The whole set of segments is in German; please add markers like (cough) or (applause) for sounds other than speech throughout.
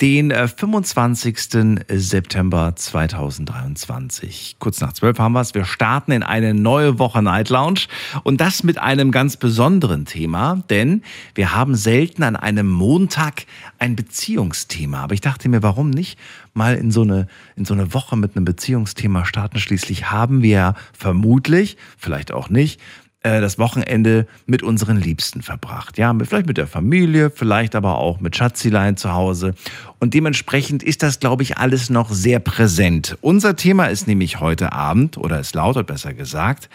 den 25. Äh, September 2023. Kurz nach zwölf haben wir es. Wir starten in eine neue Woche Night Lounge und das mit einem ganz besonderen Thema, denn wir haben selten an einem Montag ein Beziehungsthema. Aber ich dachte mir, warum nicht mal in so eine, in so eine Woche mit einem Beziehungsthema starten? Schließlich haben wir vermutlich, vielleicht auch nicht, das Wochenende mit unseren Liebsten verbracht. Ja, vielleicht mit der Familie, vielleicht aber auch mit Schatzilein zu Hause. Und dementsprechend ist das, glaube ich, alles noch sehr präsent. Unser Thema ist nämlich heute Abend, oder es lautet besser gesagt,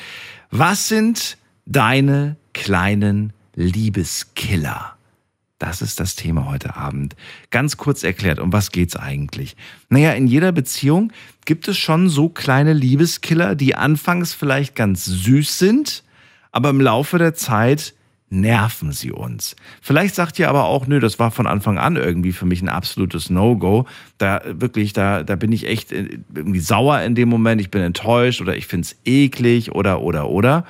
was sind deine kleinen Liebeskiller? Das ist das Thema heute Abend. Ganz kurz erklärt, um was geht's eigentlich? Naja, in jeder Beziehung gibt es schon so kleine Liebeskiller, die anfangs vielleicht ganz süß sind, aber im Laufe der Zeit nerven sie uns. Vielleicht sagt ihr aber auch, nö, das war von Anfang an irgendwie für mich ein absolutes No-Go. Da wirklich, da, da bin ich echt äh, irgendwie sauer in dem Moment, ich bin enttäuscht oder ich find's eklig oder, oder, oder.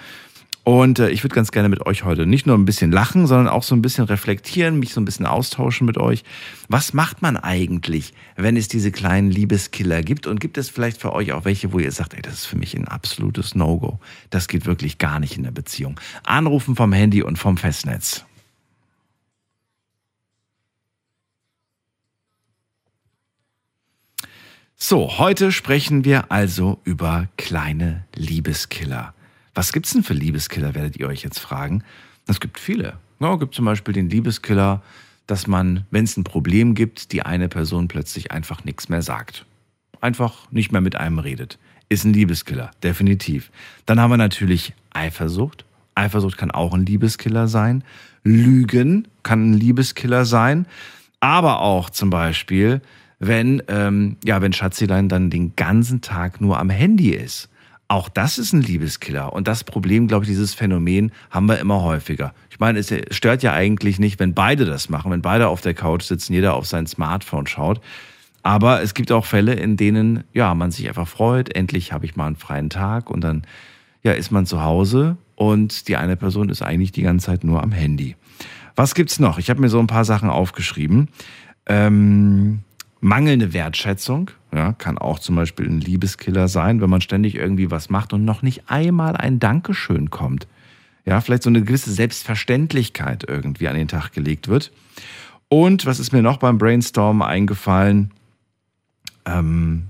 Und äh, ich würde ganz gerne mit euch heute nicht nur ein bisschen lachen, sondern auch so ein bisschen reflektieren, mich so ein bisschen austauschen mit euch. Was macht man eigentlich, wenn es diese kleinen Liebeskiller gibt? Und gibt es vielleicht für euch auch welche, wo ihr sagt, ey, das ist für mich ein absolutes No-Go. Das geht wirklich gar nicht in der Beziehung. Anrufen vom Handy und vom Festnetz. So, heute sprechen wir also über kleine Liebeskiller. Was gibt's denn für Liebeskiller, werdet ihr euch jetzt fragen? Es gibt viele. Es gibt zum Beispiel den Liebeskiller, dass man, wenn es ein Problem gibt, die eine Person plötzlich einfach nichts mehr sagt. Einfach nicht mehr mit einem redet. Ist ein Liebeskiller, definitiv. Dann haben wir natürlich Eifersucht. Eifersucht kann auch ein Liebeskiller sein. Lügen kann ein Liebeskiller sein. Aber auch zum Beispiel, wenn, ähm, ja, wenn Schatzilein dann den ganzen Tag nur am Handy ist auch das ist ein Liebeskiller. Und das Problem, glaube ich, dieses Phänomen haben wir immer häufiger. Ich meine, es stört ja eigentlich nicht, wenn beide das machen, wenn beide auf der Couch sitzen, jeder auf sein Smartphone schaut. Aber es gibt auch Fälle, in denen, ja, man sich einfach freut, endlich habe ich mal einen freien Tag und dann, ja, ist man zu Hause und die eine Person ist eigentlich die ganze Zeit nur am Handy. Was gibt's noch? Ich habe mir so ein paar Sachen aufgeschrieben. Ähm, mangelnde Wertschätzung, ja, kann auch zum Beispiel ein Liebeskiller sein, wenn man ständig irgendwie was macht und noch nicht einmal ein Dankeschön kommt. Ja, vielleicht so eine gewisse Selbstverständlichkeit irgendwie an den Tag gelegt wird. Und was ist mir noch beim Brainstorm eingefallen? Ähm,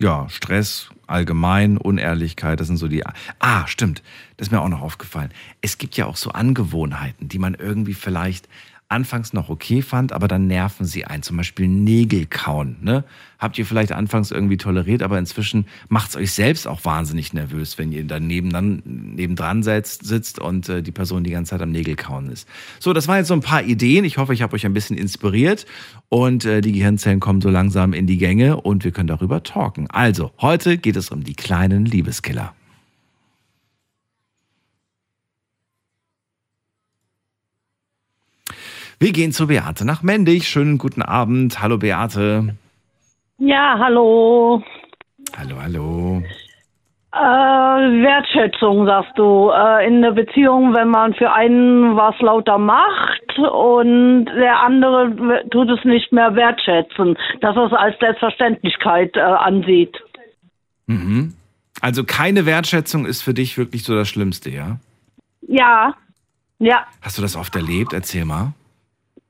ja, Stress allgemein, Unehrlichkeit, das sind so die. Ah, stimmt, das ist mir auch noch aufgefallen. Es gibt ja auch so Angewohnheiten, die man irgendwie vielleicht anfangs noch okay fand, aber dann nerven sie ein. Zum Beispiel Nägel kauen. Ne? Habt ihr vielleicht anfangs irgendwie toleriert, aber inzwischen macht es euch selbst auch wahnsinnig nervös, wenn ihr daneben dann nebendran sitzt, sitzt und äh, die Person die ganze Zeit am Nägel kauen ist. So, das waren jetzt so ein paar Ideen. Ich hoffe, ich habe euch ein bisschen inspiriert und äh, die Gehirnzellen kommen so langsam in die Gänge und wir können darüber talken. Also, heute geht es um die kleinen Liebeskiller. Wir gehen zu Beate nach Mendig. Schönen guten Abend. Hallo Beate. Ja, hallo. Hallo, hallo. Äh, Wertschätzung, sagst du. Äh, in der Beziehung, wenn man für einen was lauter macht und der andere tut es nicht mehr wertschätzen, dass er es als Selbstverständlichkeit äh, ansieht. Mhm. Also keine Wertschätzung ist für dich wirklich so das Schlimmste, ja? Ja. Ja. Hast du das oft erlebt? Erzähl mal.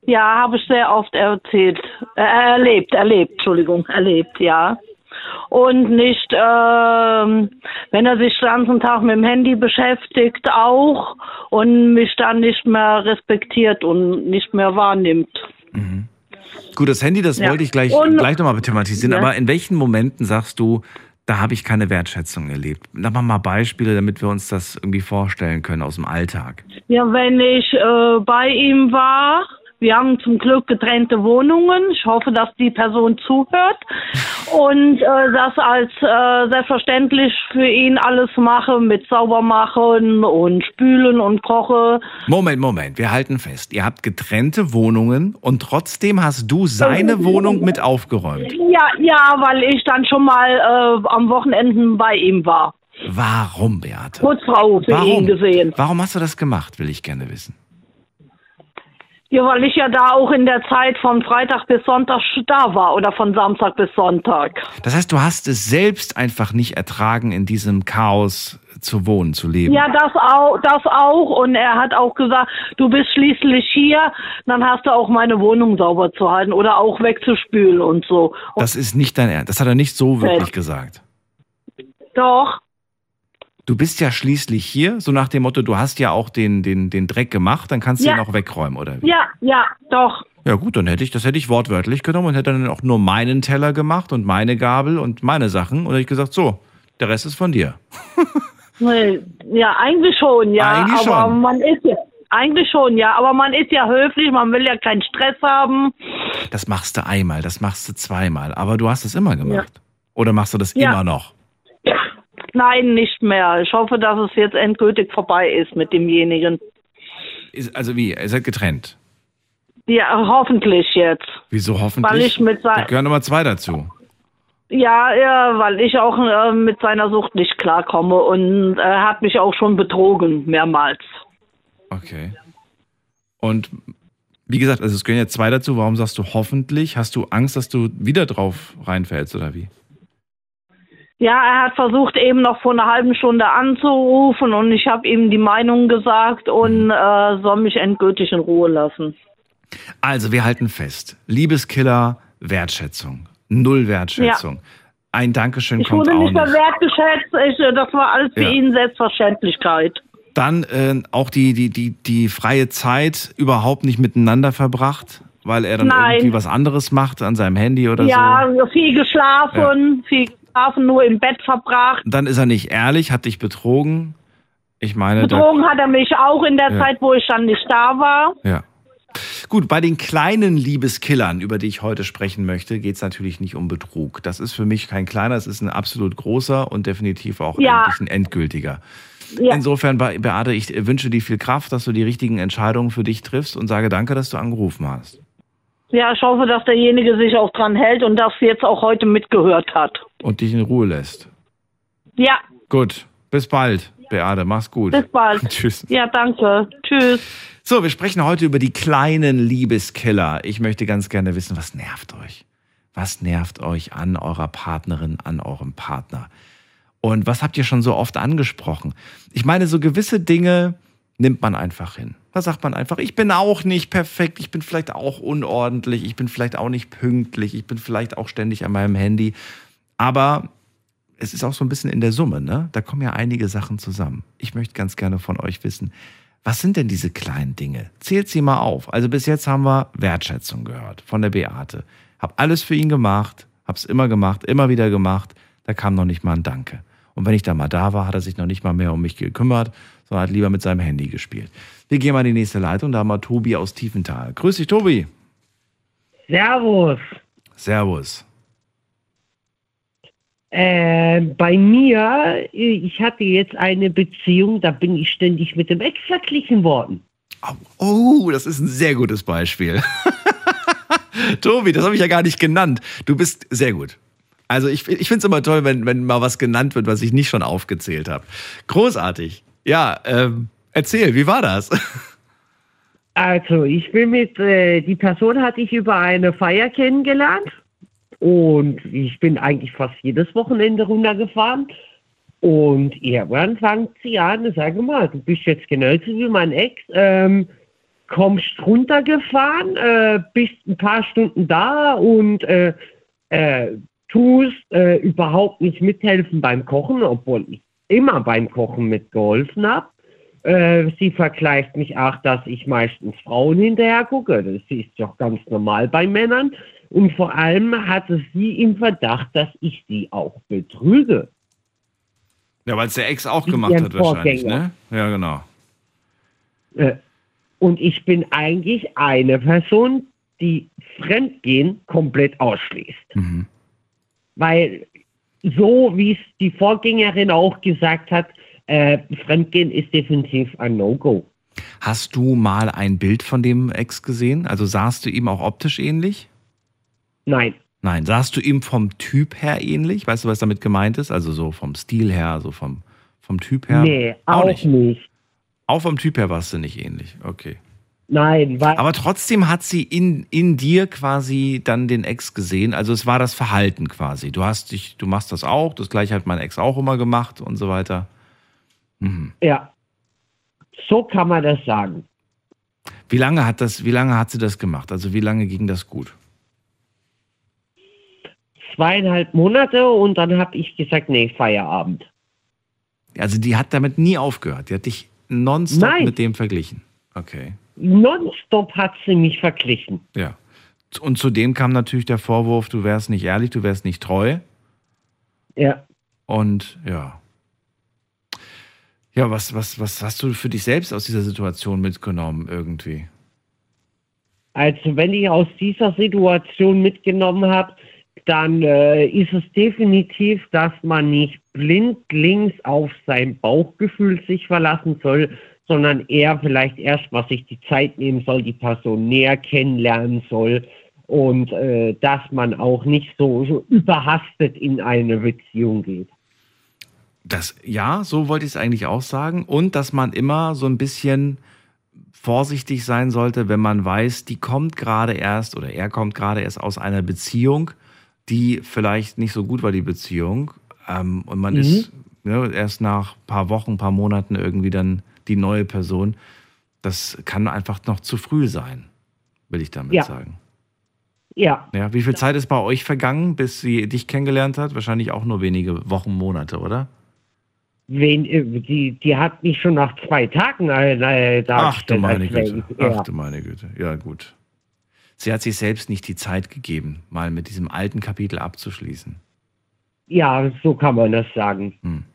Ja, habe ich sehr oft erzählt, äh, erlebt, erlebt, Entschuldigung, erlebt, ja. Und nicht, ähm, wenn er sich den ganzen Tag mit dem Handy beschäftigt, auch und mich dann nicht mehr respektiert und nicht mehr wahrnimmt. Mhm. Gut, das Handy, das ja. wollte ich gleich, gleich nochmal thematisieren, ja. aber in welchen Momenten sagst du, da habe ich keine Wertschätzung erlebt. Sag mal, mal Beispiele, damit wir uns das irgendwie vorstellen können aus dem Alltag. Ja, wenn ich äh, bei ihm war, Wir haben zum Glück getrennte Wohnungen. Ich hoffe, dass die Person zuhört und äh, das als äh, selbstverständlich für ihn alles mache mit Saubermachen und Spülen und Koche. Moment, Moment, wir halten fest. Ihr habt getrennte Wohnungen und trotzdem hast du seine Wohnung mit aufgeräumt. Ja, ja, weil ich dann schon mal äh, am Wochenenden bei ihm war. Warum, Beate? Putzfrau für ihn Warum? gesehen. Warum hast du das gemacht, will ich gerne wissen. Ja, weil ich ja da auch in der Zeit von Freitag bis Sonntag da war oder von Samstag bis Sonntag. Das heißt, du hast es selbst einfach nicht ertragen, in diesem Chaos zu wohnen, zu leben. Ja, das auch, das auch. Und er hat auch gesagt, du bist schließlich hier, dann hast du auch meine Wohnung sauber zu halten oder auch wegzuspülen und so. Und Das ist nicht dein Ernst. Das hat er nicht so wirklich gesagt. doch, Du bist ja schließlich hier, so nach dem Motto, du hast ja auch den, den, den Dreck gemacht, dann kannst du Ja. ihn auch wegräumen, oder wie? ja, ja, doch. Ja gut, dann hätte ich, das hätte ich wortwörtlich genommen und hätte dann auch nur meinen Teller gemacht und meine Gabel und meine Sachen und hätte ich gesagt, so, der Rest ist von dir. (laughs) Ja, eigentlich schon, ja. Eigentlich aber schon. man ist ja. Eigentlich schon, ja. Aber man ist ja höflich, man will ja keinen Stress haben. Das machst du einmal, das machst du zweimal, aber du hast es immer gemacht. Oder machst du das Ja. immer noch? Nein, nicht mehr. Ich hoffe, dass es jetzt endgültig vorbei ist mit demjenigen. Ist, also wie, ihr seid getrennt. Ja, hoffentlich jetzt. Wieso hoffentlich? Weil ich mit da gehören immer zwei dazu. ja, ja, weil ich auch äh, mit seiner Sucht nicht klarkomme und er hat mich auch schon betrogen mehrmals. Okay. Und wie gesagt, also es gehören jetzt zwei dazu. Warum sagst du hoffentlich? Hast du Angst, dass du wieder drauf reinfällst oder wie? Ja, er hat versucht eben noch vor einer halben Stunde anzurufen und ich habe ihm die Meinung gesagt und äh, soll mich endgültig in Ruhe lassen. Also, wir halten fest. Liebeskiller, Wertschätzung. Null Wertschätzung. Ein Dankeschön Ich kommt wurde auch nicht mehr wertgeschätzt. Ich, äh, das war alles für Ja. ihn Selbstverständlichkeit. Dann äh, auch die, die, die, die freie Zeit überhaupt nicht miteinander verbracht, weil er dann Nein. irgendwie was anderes macht an seinem Handy oder ja, so. viel geschlafen, viel geschlafen, nur im Bett verbracht. Dann ist er nicht ehrlich, hat dich betrogen. Ich meine, Betrogen hat er mich auch in der Ja. Zeit, wo ich dann nicht da war. Ja. Gut, bei den kleinen Liebeskillern, über die ich heute sprechen möchte, geht es natürlich nicht um Betrug. Das ist für mich kein kleiner, es ist ein absolut großer und definitiv auch Ja. ein endgültiger. Ja. Insofern, Be- Beate, ich wünsche dir viel Kraft, dass du die richtigen Entscheidungen für dich triffst und sage danke, dass du angerufen hast. Ja, ich hoffe, dass derjenige sich auch dran hält und das jetzt auch heute mitgehört hat. Und dich in Ruhe lässt. Ja, Gut, bis bald, Beate, mach's gut. bis bald. (laughs) Tschüss. Ja, danke. Tschüss. So, wir sprechen heute über die kleinen Liebeskiller. Ich möchte ganz gerne wissen, was nervt euch? Was nervt euch an eurer Partnerin, an eurem Partner? Und was habt ihr schon so oft angesprochen? Ich meine, so gewisse Dinge nimmt man einfach hin. Da sagt man einfach, ich bin auch nicht perfekt, ich bin vielleicht auch unordentlich, ich bin vielleicht auch nicht pünktlich, ich bin vielleicht auch ständig an meinem Handy. Aber es ist auch so ein bisschen in der Summe, ne? Da kommen ja einige Sachen zusammen. Ich möchte ganz gerne von euch wissen, was sind denn diese kleinen Dinge? Zählt sie mal auf. Also bis jetzt haben wir Wertschätzung gehört von der Beate. Hab alles für ihn gemacht, hab's immer gemacht, immer wieder gemacht. Da kam noch nicht mal ein Danke. Und wenn ich da mal da war, hat er sich noch nicht mal mehr um mich gekümmert, sondern hat lieber mit seinem Handy gespielt. Wir gehen mal in die nächste Leitung, da haben wir Tobi aus Tiefenthal. Grüß dich, Tobi. Servus. Servus. Äh, bei mir, ich hatte jetzt eine Beziehung, da bin ich ständig mit dem Ex verglichen worden. Oh, oh, das ist ein sehr gutes Beispiel. (laughs) Tobi, das habe ich ja gar nicht genannt. Du bist sehr gut. Also ich, ich finde es immer toll, wenn, wenn mal was genannt wird, was ich nicht schon aufgezählt habe. Großartig. Ja, ähm, erzähl, wie war das? Also, ich bin mit, äh, die Person hatte ich über eine Feier kennengelernt und ich bin eigentlich fast jedes Wochenende runtergefahren. Und irgendwann fängt sie an, sag mal, du bist jetzt genauso wie mein Ex, ähm, kommst runtergefahren, äh, bist ein paar Stunden da und äh, äh, tust äh, überhaupt nicht mithelfen beim Kochen, obwohl ich immer beim Kochen mitgeholfen habe. Äh, sie vergleicht mich auch, dass ich meistens Frauen hinterher gucke. Das ist doch ganz normal bei Männern. Und vor allem hatte sie im Verdacht, dass ich sie auch betrüge. Ja, weil es der Ex auch gemacht hat wahrscheinlich, Vorgänger. ne? Ja, genau. Äh, Und ich bin eigentlich eine Person, die Fremdgehen komplett ausschließt. Mhm. Weil so wie es die Vorgängerin auch gesagt hat, äh, Fremdgehen ist definitiv ein No-Go. Hast du mal ein Bild von dem Ex gesehen? Also sahst du ihm auch optisch ähnlich? Nein. Nein. Sahst du ihm vom Typ her ähnlich? Weißt du, was damit gemeint ist? Also so vom Stil her, so vom, vom Typ her? Nee, auch, nicht. Auch vom Typ her warst du nicht ähnlich. Okay. Nein, weil. Aber trotzdem hat sie in, in dir quasi dann den Ex gesehen. Also es war das Verhalten quasi. Du hast dich, du machst das auch, das gleiche hat mein Ex auch immer gemacht und so weiter. Mhm. Ja. So kann man das sagen. Wie lange hat das, wie lange hat sie das gemacht? Also wie lange ging das gut? Zweieinhalb Monate und dann habe ich gesagt, nee, Feierabend. Also die hat damit nie aufgehört. Die hat dich nonstop Nein. mit dem verglichen. Okay. Nonstop hat sie mich verglichen. Ja. Und zudem kam natürlich der Vorwurf, du wärst nicht ehrlich, du wärst nicht treu. Ja. Und ja. Ja, was, was, was hast du für dich selbst aus dieser Situation mitgenommen irgendwie? Also wenn ich aus dieser Situation mitgenommen habe, dann äh, ist es definitiv, dass man nicht blindlings auf sein Bauchgefühl sich verlassen soll, sondern eher vielleicht erst mal sich die Zeit nehmen soll, die Person näher kennenlernen soll und äh, dass man auch nicht so, so überhastet in eine Beziehung geht. Das, ja, so wollte ich es eigentlich auch sagen. Und dass man immer so ein bisschen vorsichtig sein sollte, wenn man weiß, die kommt gerade erst oder er kommt gerade erst aus einer Beziehung, die vielleicht nicht so gut war, die Beziehung. Ähm, und man Mhm. ist ne, erst nach ein paar Wochen, ein paar Monaten irgendwie dann die neue Person. Das kann einfach noch zu früh sein, will ich damit Ja. sagen. Ja, Ja, wie viel Zeit ist bei euch vergangen, bis sie dich kennengelernt hat? Wahrscheinlich auch nur wenige Wochen, Monate, oder? Wen, äh, die, die hat mich schon nach zwei Tagen äh, äh, Ach du meine Güte. ja. Ach du meine Güte. Ja, gut. Sie hat sich selbst nicht die Zeit gegeben, mal mit diesem alten Kapitel abzuschließen. ja, so kann man das sagen.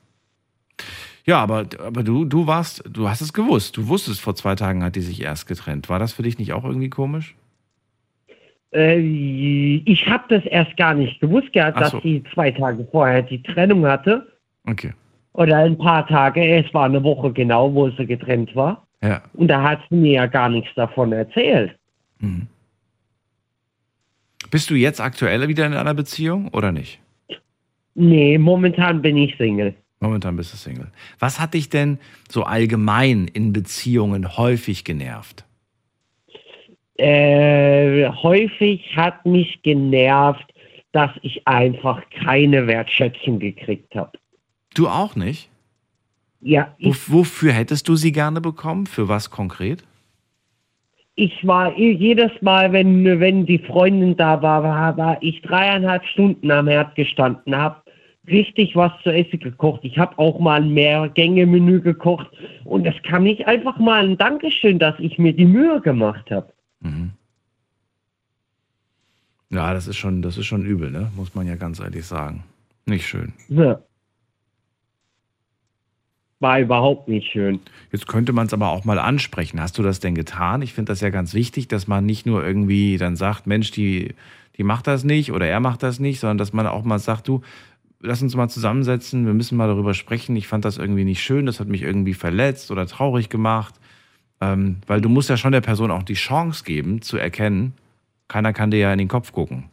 Ja, aber, aber du, du warst, du hast es gewusst. Du wusstest, vor zwei Tagen hat die sich erst getrennt. War das für dich nicht auch irgendwie komisch? Äh, ich habe das erst gar nicht gewusst gehabt, Ach dass so. sie zwei Tage vorher die Trennung hatte. Okay. Oder ein paar Tage, es war eine Woche genau, wo sie getrennt war. Ja. Und da hat sie mir ja gar nichts davon erzählt. Mhm. Bist du jetzt aktuell wieder in einer Beziehung oder nicht? Nee, momentan bin ich Single. Momentan bist du Single. Was hat dich denn so allgemein in Beziehungen häufig genervt? Äh, häufig hat mich genervt, dass ich einfach keine Wertschätzung gekriegt habe. Du auch nicht? Ja, ich, Wof- Wofür hättest du sie gerne bekommen? Für was konkret? ich war eh jedes Mal, wenn, wenn die Freundin da war, war, war ich dreieinhalb Stunden am Herd gestanden, habe richtig was zu essen gekocht. Ich habe auch mal ein Mehrgänge-Menü gekocht und es kam nicht einfach mal ein Dankeschön, dass ich mir die Mühe gemacht habe. Mhm. Ja, das ist schon, das ist schon übel, ne? Muss man ja ganz ehrlich sagen. Nicht schön. Ja. War überhaupt nicht schön. Jetzt könnte man es aber auch mal ansprechen. Hast du das denn getan? Ich finde das ja ganz wichtig, dass man nicht nur irgendwie dann sagt, Mensch, die, die macht das nicht oder er macht das nicht, sondern dass man auch mal sagt, du, lass uns mal zusammensetzen, wir müssen mal darüber sprechen. Ich fand das irgendwie nicht schön, das hat mich irgendwie verletzt oder traurig gemacht. Ähm, weil du musst ja schon der Person auch die Chance geben, zu erkennen, keiner kann dir ja in den Kopf gucken.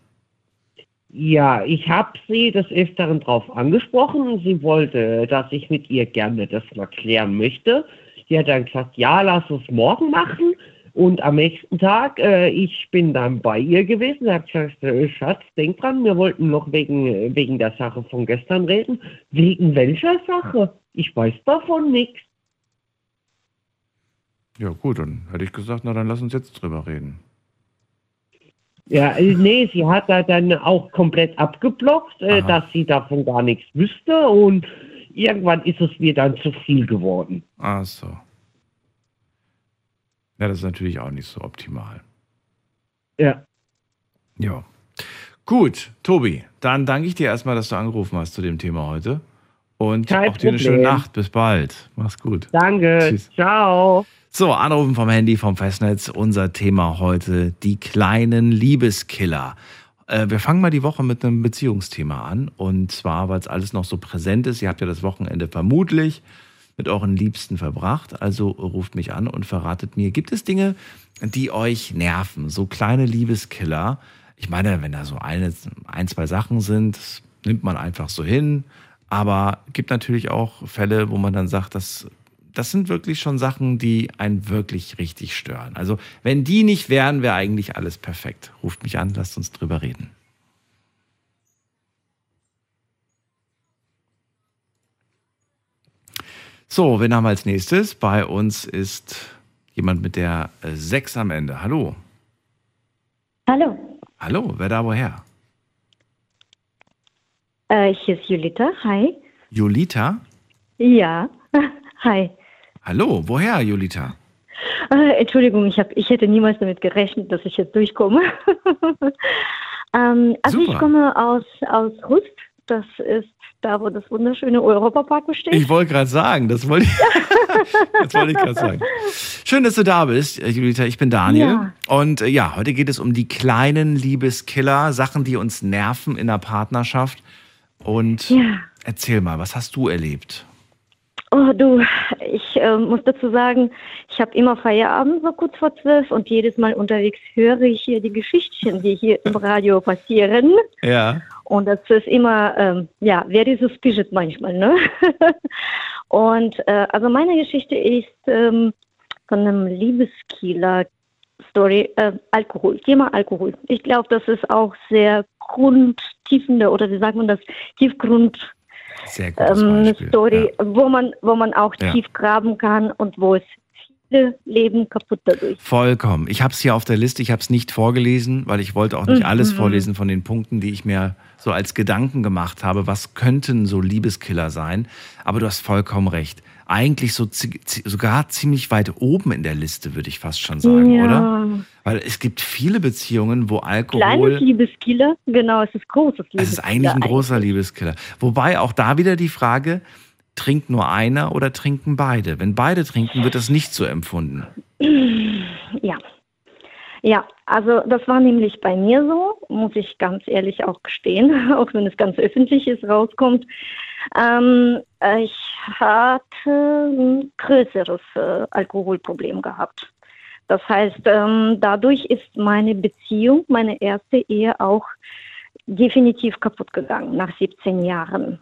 Ja, ich habe sie des Öfteren drauf angesprochen. Sie wollte, dass ich mit ihr gerne das mal klären möchte. Sie hat dann gesagt, ja, lass uns morgen machen. Und am nächsten Tag, äh, ich bin dann bei ihr gewesen. Hat gesagt, äh, Schatz, denk dran, wir wollten noch wegen, wegen der Sache von gestern reden. Wegen welcher Sache? Ich weiß davon nichts. Ja, gut, dann hätte ich gesagt, na dann lass uns jetzt drüber reden. Ja, nee, sie hat da dann auch komplett abgeblockt, äh, dass sie davon gar nichts wüsste. Und irgendwann ist es mir dann zu viel geworden. Ach so. Ja, das ist natürlich auch nicht so optimal. Ja. Ja. Gut, Tobi, dann danke ich dir erstmal, dass du angerufen hast zu dem Thema heute. Und Kein auch dir eine Problem. schöne Nacht. Bis bald. Mach's gut. Danke. Tschüss. Ciao. So, anrufen vom Handy, vom Festnetz. Unser Thema heute, die kleinen Liebeskiller. Äh, wir fangen mal die Woche mit einem Beziehungsthema an. Und zwar, weil es alles noch so präsent ist. Ihr habt ja das Wochenende vermutlich mit euren Liebsten verbracht. Also ruft mich an und verratet mir, gibt es Dinge, die euch nerven? So kleine Liebeskiller. Ich meine, wenn da so eine, ein, zwei Sachen sind, nimmt man einfach so hin. Aber gibt natürlich auch Fälle, wo man dann sagt, das das sind wirklich schon Sachen, die einen wirklich richtig stören. Also wenn die nicht wären, wäre eigentlich alles perfekt. Ruft mich an, lasst uns drüber reden. So, wen haben wir als nächstes? Bei uns ist jemand mit der 6 am Ende. Hallo. Hallo. Hallo, wer da woher? Äh, hier ist Julita. Hi. Julita? Ja. (laughs) Hi. Hallo, woher, Julita? Äh, Entschuldigung, ich, hab, ich hätte niemals damit gerechnet, dass ich jetzt durchkomme. (laughs) ähm, also Super. ich komme aus, aus Rust. Das ist da, wo das wunderschöne Europapark besteht. Ich wollte gerade sagen, das wollte ich, (laughs) das wollte ich gerade sagen. Schön, dass du da bist, äh, Julita. Ich bin Daniel. Ja. Und äh, ja, heute geht es um die kleinen Liebeskiller, Sachen, die uns nerven in der Partnerschaft. Und Ja. erzähl mal, was hast du erlebt? Oh du, ich äh, muss dazu sagen, ich habe immer Feierabend so kurz vor zwölf und jedes Mal unterwegs höre ich hier die Geschichtchen, die hier im Radio passieren. Ja. Und das ist immer, ähm, ja, very suspicious manchmal, ne? (laughs) Und äh, also meine Geschichte ist ähm, von einem Liebeskiller-Story, äh, Alkohol, Thema Alkohol. Ich glaube, das ist auch sehr grundtiefende oder wie sagt man das, Tiefgrund Sehr ähm. Story, wo man, wo man auch Ja. tief graben kann und wo es viele Leben kaputt dadurch. Vollkommen. Ich habe es hier auf der Liste, ich habe es nicht vorgelesen, weil ich wollte auch nicht Mhm. alles vorlesen von den Punkten, die ich mir so als Gedanken gemacht habe. Was könnten so Liebeskiller sein? Aber du hast vollkommen recht. Eigentlich so sogar ziemlich weit oben in der Liste, würde ich fast schon sagen, ja. oder? Weil es gibt viele Beziehungen, wo Kleines Alkohol. Liebeskiller, genau, es ist großes Liebeskiller. Es ist eigentlich ein großer Liebeskiller. Wobei auch da wieder die Frage, trinkt nur einer oder trinken beide? Wenn beide trinken, wird das nicht so empfunden. (clears throat) Ja. Ja, also das war nämlich bei mir so, muss ich ganz ehrlich auch gestehen, (laughs) auch wenn es ganz öffentlich ist, rauskommt. Ähm, äh, ich hatte ein größeres äh, Alkoholproblem gehabt. Das heißt, ähm, dadurch ist meine Beziehung, meine erste Ehe auch definitiv kaputt gegangen nach 17 Jahren.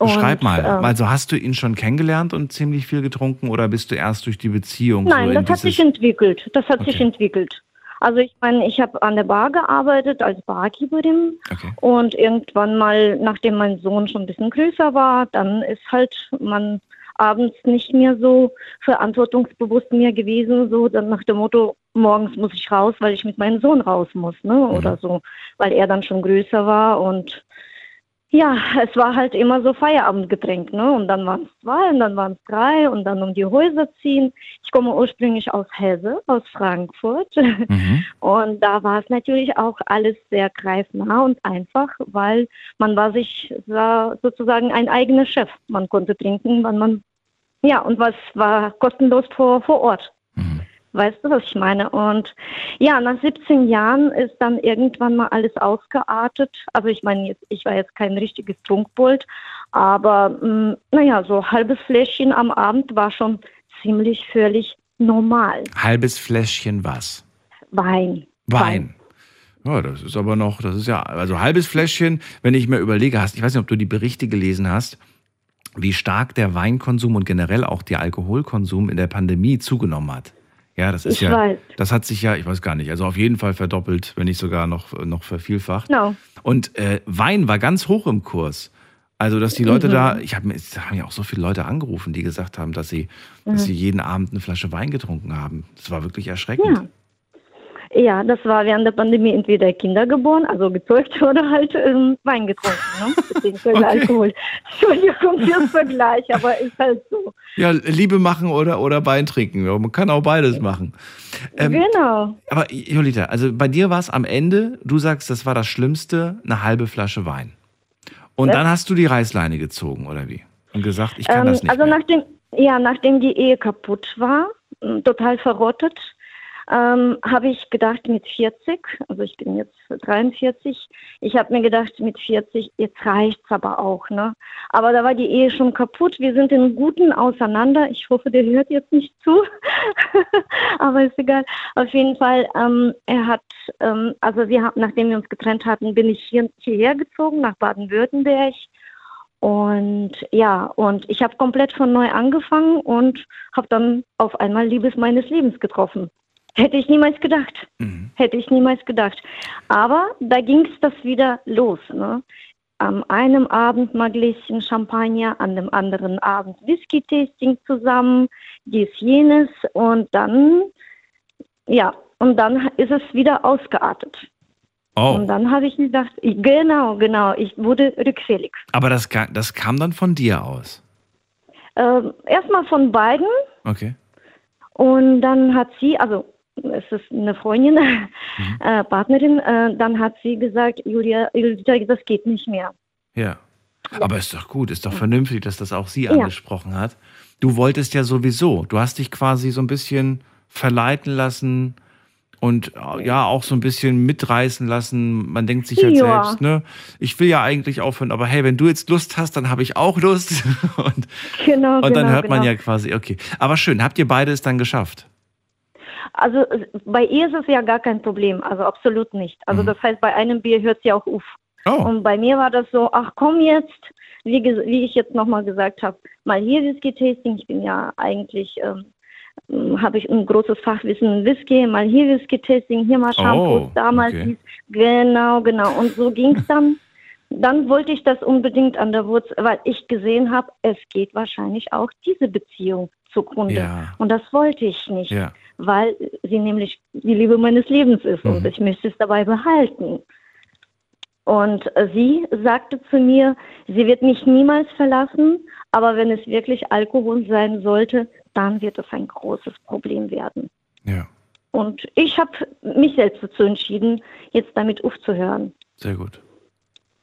Beschreib Und, mal. ähm, also hast du ihn schon kennengelernt und ziemlich viel getrunken oder bist du erst durch die Beziehung Nein, so das hat sich entwickelt. Das hat sich Okay. entwickelt. Also ich meine, ich habe an der Bar gearbeitet als Barkeeperin Okay. und irgendwann mal, nachdem mein Sohn schon ein bisschen größer war, dann ist halt man abends nicht mehr so verantwortungsbewusst mehr gewesen, so dann nach dem Motto, morgens muss ich raus, weil ich mit meinem Sohn raus muss, ne? Oder so, weil er dann schon größer war und ja, es war halt immer so Feierabendgetränk, ne? Und dann waren es zwei und dann waren es drei und dann um die Häuser ziehen. Ich komme ursprünglich aus Hesse, aus Frankfurt. Mhm. (laughs) Und da war es natürlich auch alles sehr greifnah und einfach, weil man war sich war sozusagen ein eigener Chef. Man konnte trinken, wann man ja und was war kostenlos vor, vor Ort. Mhm. Weißt du, was ich meine? Und ja, nach 17 Jahren ist dann irgendwann mal alles ausgeartet. Also ich meine, jetzt, ich war jetzt kein richtiges Trunkbold, aber mh, naja, so halbes Fläschchen am Abend war schon ziemlich völlig normal. Halbes Fläschchen was? Wein. Wein. Ja, das ist aber noch, das ist ja, also halbes Fläschchen, wenn ich mir überlege, hast, ich weiß nicht, ob du die Berichte gelesen hast, wie stark der Weinkonsum und generell auch der Alkoholkonsum in der Pandemie zugenommen hat. Ja, das ist Ich ja, weiß. das hat sich ja, ich weiß gar nicht, also auf jeden Fall verdoppelt, wenn nicht sogar noch, noch vervielfacht. Genau. Und äh, Wein war ganz hoch im Kurs. Also, dass die Leute Mhm. da, ich habe haben ja auch so viele Leute angerufen, die gesagt haben, dass sie, Mhm. dass sie jeden Abend eine Flasche Wein getrunken haben. Das war wirklich erschreckend. Ja. Ja, das war während der Pandemie entweder Kinder geboren, also gezeugt (laughs) oder halt ähm, Wein getrunken, ne? (laughs) beziehungsweise Okay. Alkohol. Entschuldigung fürs Vergleich, aber ist halt so. Ja, Liebe machen oder, oder Wein trinken. Man kann auch beides machen. Ähm, genau. aber Jolita, also bei dir war es am Ende, du sagst, das war das Schlimmste, eine halbe Flasche Wein. Und Ja. dann hast du die Reißleine gezogen, oder wie? Und gesagt, ich kann Ähm, das nicht also mehr. nach dem, ja, nachdem die Ehe kaputt war, total verrottet, ähm, habe ich gedacht mit 40, also ich bin jetzt 43, ich habe mir gedacht mit 40, jetzt reicht's aber auch, ne? Aber da war die Ehe schon kaputt. Wir sind in guten auseinander. Ich hoffe, der hört jetzt nicht zu, (laughs) aber ist egal. Auf jeden Fall, ähm, er hat, ähm, also wir haben, nachdem wir uns getrennt hatten, bin ich hier, hierher gezogen nach Baden-Württemberg. Und ja, und ich habe komplett von neu angefangen und habe dann auf einmal Liebes meines Lebens getroffen. Hätte ich niemals gedacht. Hätte ich niemals gedacht. Aber da ging es das wieder los. Ne? Am einem Abend mal Gläschen Champagner, an dem anderen Abend Whisky-Tasting zusammen, dies, jenes. Und dann, ja, und dann ist es wieder ausgeartet. Oh, Und dann habe ich gedacht, genau, genau, ich wurde rückfällig. aber das, das kam dann von dir aus. Ähm, Erstmal von beiden Okay. und dann hat sie, also es ist eine Freundin, (laughs) äh, Partnerin, äh, dann hat sie gesagt, Julia, Julia, das geht nicht mehr. Ja. Aber ist doch gut, ist doch vernünftig, dass das auch sie angesprochen hat. Du wolltest ja sowieso, du hast dich quasi so ein bisschen verleiten lassen und äh, ja auch so ein bisschen mitreißen lassen. Man denkt sich halt Ja. selbst, ne, ich will ja eigentlich aufhören, aber hey, wenn du jetzt Lust hast, dann habe ich auch Lust. (laughs) und Genau, und dann genau, hört man genau. ja quasi, okay. Aber schön, habt ihr beide es dann geschafft? Also bei ihr ist es ja gar kein Problem, also absolut nicht. Also das heißt, bei einem Bier hört sie auch auf. Mhm. Oh, Und bei mir war das so, ach komm jetzt, wie, wie ich jetzt nochmal gesagt habe, mal hier Whisky-Tasting. Ich bin ja eigentlich, ähm, habe ich ein großes Fachwissen in Whisky, mal hier Whisky-Tasting, hier mal Shampoos, Oh, damals okay. Genau, genau. Und so ging es dann. Dann wollte ich das unbedingt an der Wurzel, weil ich gesehen habe, es geht wahrscheinlich auch diese Beziehung zugrunde. Ja. Und das wollte ich nicht, ja. Weil sie nämlich die Liebe meines Lebens ist Mhm. und ich möchte es dabei behalten. Und sie sagte zu mir, sie wird mich niemals verlassen, aber wenn es wirklich Alkohol sein sollte, dann wird es ein großes Problem werden. Ja, Und ich habe mich selbst dazu entschieden, jetzt damit aufzuhören. sehr gut.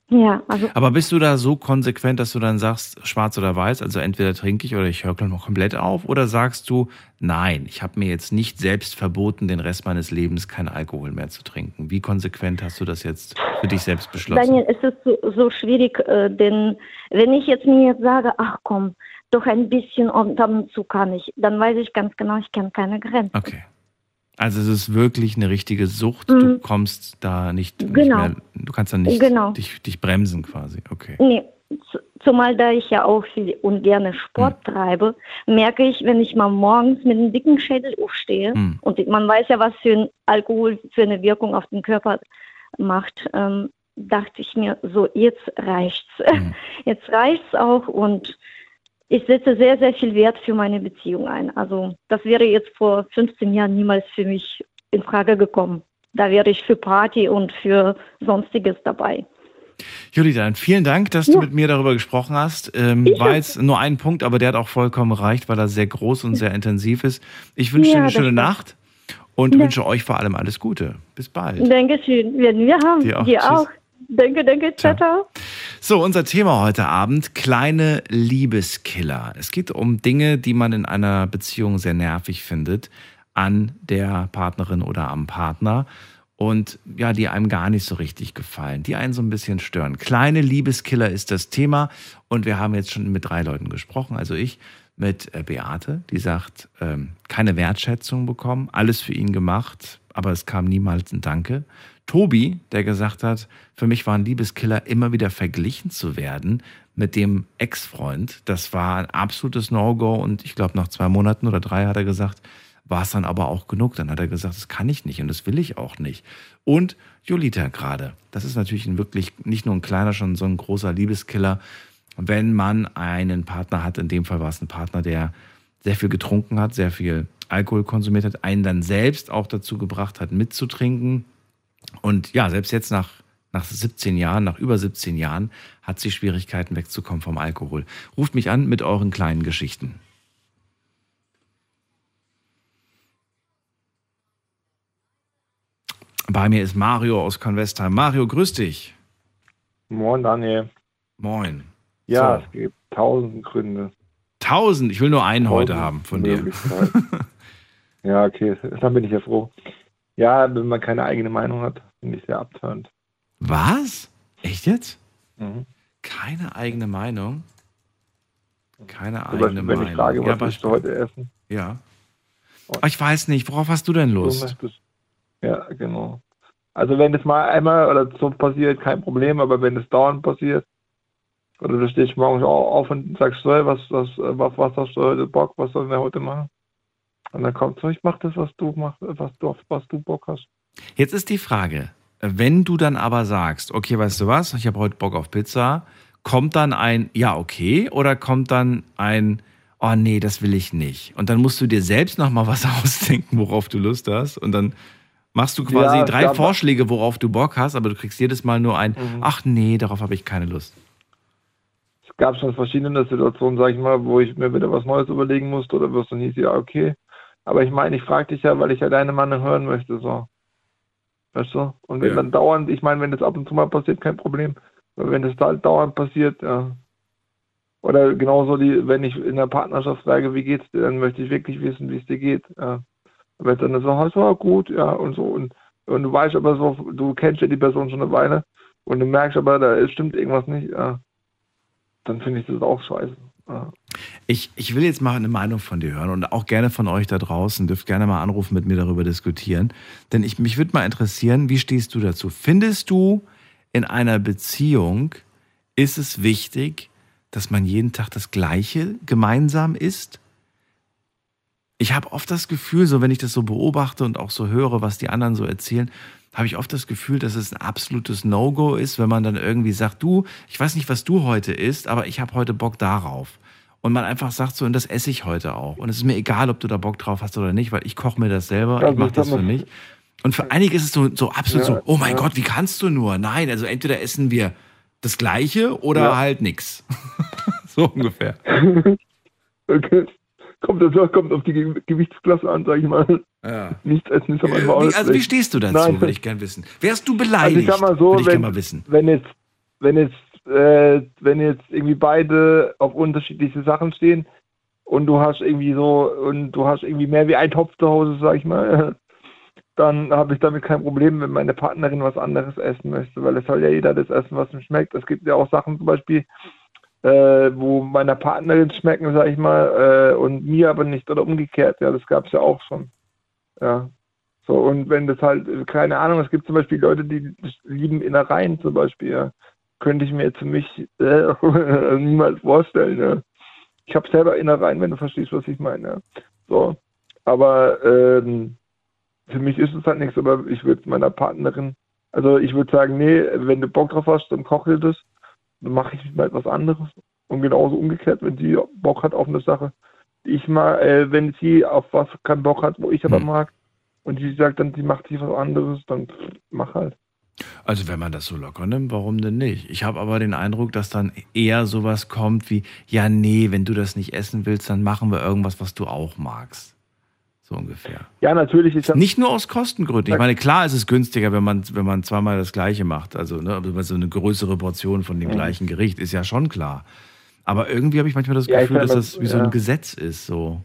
Ja, also Aber bist du da so konsequent, dass du dann sagst, schwarz oder weiß, also entweder trinke ich oder ich höre gleich noch komplett auf, oder sagst du, nein, ich habe mir jetzt nicht selbst verboten, den Rest meines Lebens keinen Alkohol mehr zu trinken. Wie konsequent hast du das jetzt für dich selbst beschlossen? Daniel, es ist so, so schwierig, äh, denn wenn ich jetzt mir jetzt sage, ach komm, doch ein bisschen und ab und zu kann ich, dann weiß ich ganz genau, ich kenne keine Grenzen. Okay. Also es ist wirklich eine richtige Sucht. Du kommst da nicht, nicht Mhm. Genau. mehr, du kannst da nicht Genau. dich, dich bremsen quasi. Okay. Nee, zu- zumal da ich ja auch viel und gerne Sport treibe, merke ich, wenn ich mal morgens mit einem dicken Schädel aufstehe, Hm. und man weiß ja, was für ein Alkohol für eine Wirkung auf den Körper macht, ähm, dachte ich mir, so jetzt reicht's. Hm. (laughs) Jetzt reicht's auch und ich setze sehr, sehr viel Wert für meine Beziehung ein. Also das wäre jetzt vor 15 Jahren niemals für mich in Frage gekommen. Da wäre ich für Party und für Sonstiges dabei. Juli, dann vielen Dank, dass du Ja. mit mir darüber gesprochen hast. Ähm, war jetzt nur ein Punkt, aber der hat auch vollkommen gereicht, weil er sehr groß und sehr intensiv ist. Ich wünsche dir Ja, eine das schöne. Nacht und Ja. wünsche euch vor allem alles Gute. Bis bald. Dankeschön. Werden wir haben. Dir auch. Dir auch. Danke, danke. Ciao, ciao. So, unser Thema heute Abend, kleine Liebeskiller. Es geht um Dinge, die man in einer Beziehung sehr nervig findet, an der Partnerin oder am Partner und ja, die einem gar nicht so richtig gefallen, die einen so ein bisschen stören. Kleine Liebeskiller ist das Thema und wir haben jetzt schon mit drei Leuten gesprochen, also ich mit äh, Beate, die sagt, ähm, keine Wertschätzung bekommen, alles für ihn gemacht, aber es kam niemals ein Danke. Tobi, der gesagt hat, für mich war ein Liebeskiller immer wieder verglichen zu werden mit dem Ex-Freund. Das war ein absolutes No-Go und ich glaube, nach zwei Monaten oder drei hat er gesagt, war es dann aber auch genug. Dann hat er gesagt, das kann ich nicht und das will ich auch nicht. Und Jolita gerade. Das ist natürlich ein wirklich nicht nur ein kleiner, schon so ein großer Liebeskiller, wenn man einen Partner hat. In dem Fall war es ein Partner, der sehr viel getrunken hat, sehr viel Alkohol konsumiert hat, einen dann selbst auch dazu gebracht hat, mitzutrinken. Und ja, selbst jetzt nach, nach 17 Jahren, nach über 17 Jahren, hat sie Schwierigkeiten wegzukommen vom Alkohol. Ruft mich an mit euren kleinen Geschichten. Bei mir ist Mario aus Convestheim. Mario, grüß dich. Moin, Daniel. Moin. Ja, So. es gibt tausend Gründe. Tausend. Ich will nur einen heute Tausend haben von dir. (laughs) Ja, okay, dann bin ich ja froh. Ja, wenn man keine eigene Meinung hat, finde ich sehr abtörend. Was? Echt jetzt? Mhm. Keine eigene Meinung? Keine Zum eigene Beispiel, wenn Meinung. ich frage, ja, was willst du heute essen? Ja. Aber ich weiß nicht, worauf hast du denn Lust? Ja, genau. Also wenn das mal einmal oder so passiert, kein Problem, aber wenn es dauernd passiert, oder du stehst morgens au- auf und sagst, so, was, was, was, was hast du heute Bock, was sollen wir heute machen? Und dann kommt so, ich mach das, was du machst, was du, auf was du Bock hast. Jetzt ist die Frage, wenn du dann aber sagst, okay, weißt du was, ich habe heute Bock auf Pizza, kommt dann ein Ja, okay oder kommt dann ein Oh nee, das will ich nicht. Und dann musst du dir selbst noch mal was (laughs) ausdenken, worauf du Lust hast und dann machst du quasi Ja, drei ja, Vorschläge, worauf du Bock hast, aber du kriegst jedes Mal nur ein Mhm. Ach nee, darauf habe ich keine Lust. Es gab schon verschiedene Situationen, sag ich mal, wo ich mir wieder was Neues überlegen musste oder wirst dann hieß, ja, okay. Aber ich meine, ich frage dich ja, weil ich ja deine Meinung hören möchte, so. Weißt du? Und wenn Ja. dann dauernd, ich meine, wenn das ab und zu mal passiert, kein Problem. Aber wenn das da halt dauernd passiert, ja. Oder genauso, die, wenn ich in der Partnerschaft frage, wie geht's dir, dann möchte ich wirklich wissen, wie es dir geht. Ja. Wenn dann so, hast, ja, gut, ja, und so. Und, und du weißt aber so, du kennst ja die Person schon eine Weile und du merkst aber, da stimmt irgendwas nicht, ja. Dann finde ich das auch scheiße. Ja. Ich, ich will jetzt mal eine Meinung von dir hören und auch gerne von euch da draußen. Dürft gerne mal anrufen, mit mir darüber diskutieren. Denn ich, mich würde mal interessieren, wie stehst du dazu? Findest du, in einer Beziehung ist es wichtig, dass man jeden Tag das Gleiche gemeinsam isst? Ich habe oft das Gefühl, so wenn ich das so beobachte und auch so höre, was die anderen so erzählen, habe ich oft das Gefühl, dass es ein absolutes No-Go ist, wenn man dann irgendwie sagt, du, ich weiß nicht, was du heute isst, aber ich habe heute Bock darauf. Und man einfach sagt so, und das esse ich heute auch. Und es ist mir egal, ob du da Bock drauf hast oder nicht, weil ich koche mir das selber, Ja, ich mache das für mich. Und für einige ist es so, so absolut Ja, so, oh mein ja. Gott, wie kannst du nur? Nein, also entweder essen wir das Gleiche oder Ja. halt nix. (laughs) so ungefähr. (laughs) Okay. Kommt, das kommt auf die Ge- Gewichtsklasse an, sag ich mal. Ja. Nichts essen ist Ende Wie, auch also wie stehst du dazu, Nein. würde ich gern wissen. Wärst du Also beleidigt, ich sag mal so, würde ich wenn, mal wissen. wenn jetzt, wenn jetzt, äh, wenn jetzt irgendwie beide auf unterschiedliche Sachen stehen und du hast irgendwie so und du hast irgendwie mehr wie ein Topf zu Hause, sag ich mal, (laughs) dann habe ich damit kein Problem, wenn meine Partnerin was anderes essen möchte, weil es soll ja jeder das essen, was ihm schmeckt. Es gibt ja auch Sachen zum Beispiel, äh, wo meiner Partnerin schmecken, sag ich mal, äh, und mir aber nicht oder umgekehrt. Ja, das gab es ja auch schon. Ja. So, und wenn das halt, keine Ahnung, es gibt zum Beispiel Leute, die lieben Innereien zum Beispiel, ja. Könnte ich mir jetzt für mich äh, (laughs) niemals vorstellen, ja. Ich habe selber Innereien, wenn du verstehst, was ich meine. Ja. So. Aber ähm, für mich ist es halt nichts, aber ich würde meiner Partnerin, also ich würde sagen, nee, wenn du Bock drauf hast, dann koche das, dann mache ich mal etwas anderes. Und genauso umgekehrt, wenn sie Bock hat auf eine Sache, die ich mal, äh, wenn sie auf was keinen Bock hat, wo ich aber Hm. mag, und sie sagt dann, sie macht sich was anderes, dann pff, mach halt. Also wenn man das so locker nimmt, warum denn nicht? Ich habe aber den Eindruck, dass dann eher sowas kommt wie, ja nee, wenn du das nicht essen willst, dann machen wir irgendwas, was du auch magst. So ungefähr. Ja, natürlich ist ja, Nicht nur aus Kostengründen. Ich meine, klar ist es günstiger, wenn man, wenn man zweimal das Gleiche macht. Also ne, so eine größere Portion von dem gleichen Gericht ist ja schon klar. Aber irgendwie habe ich manchmal das Ja, Gefühl, dass das wie so ja. ein Gesetz ist. So.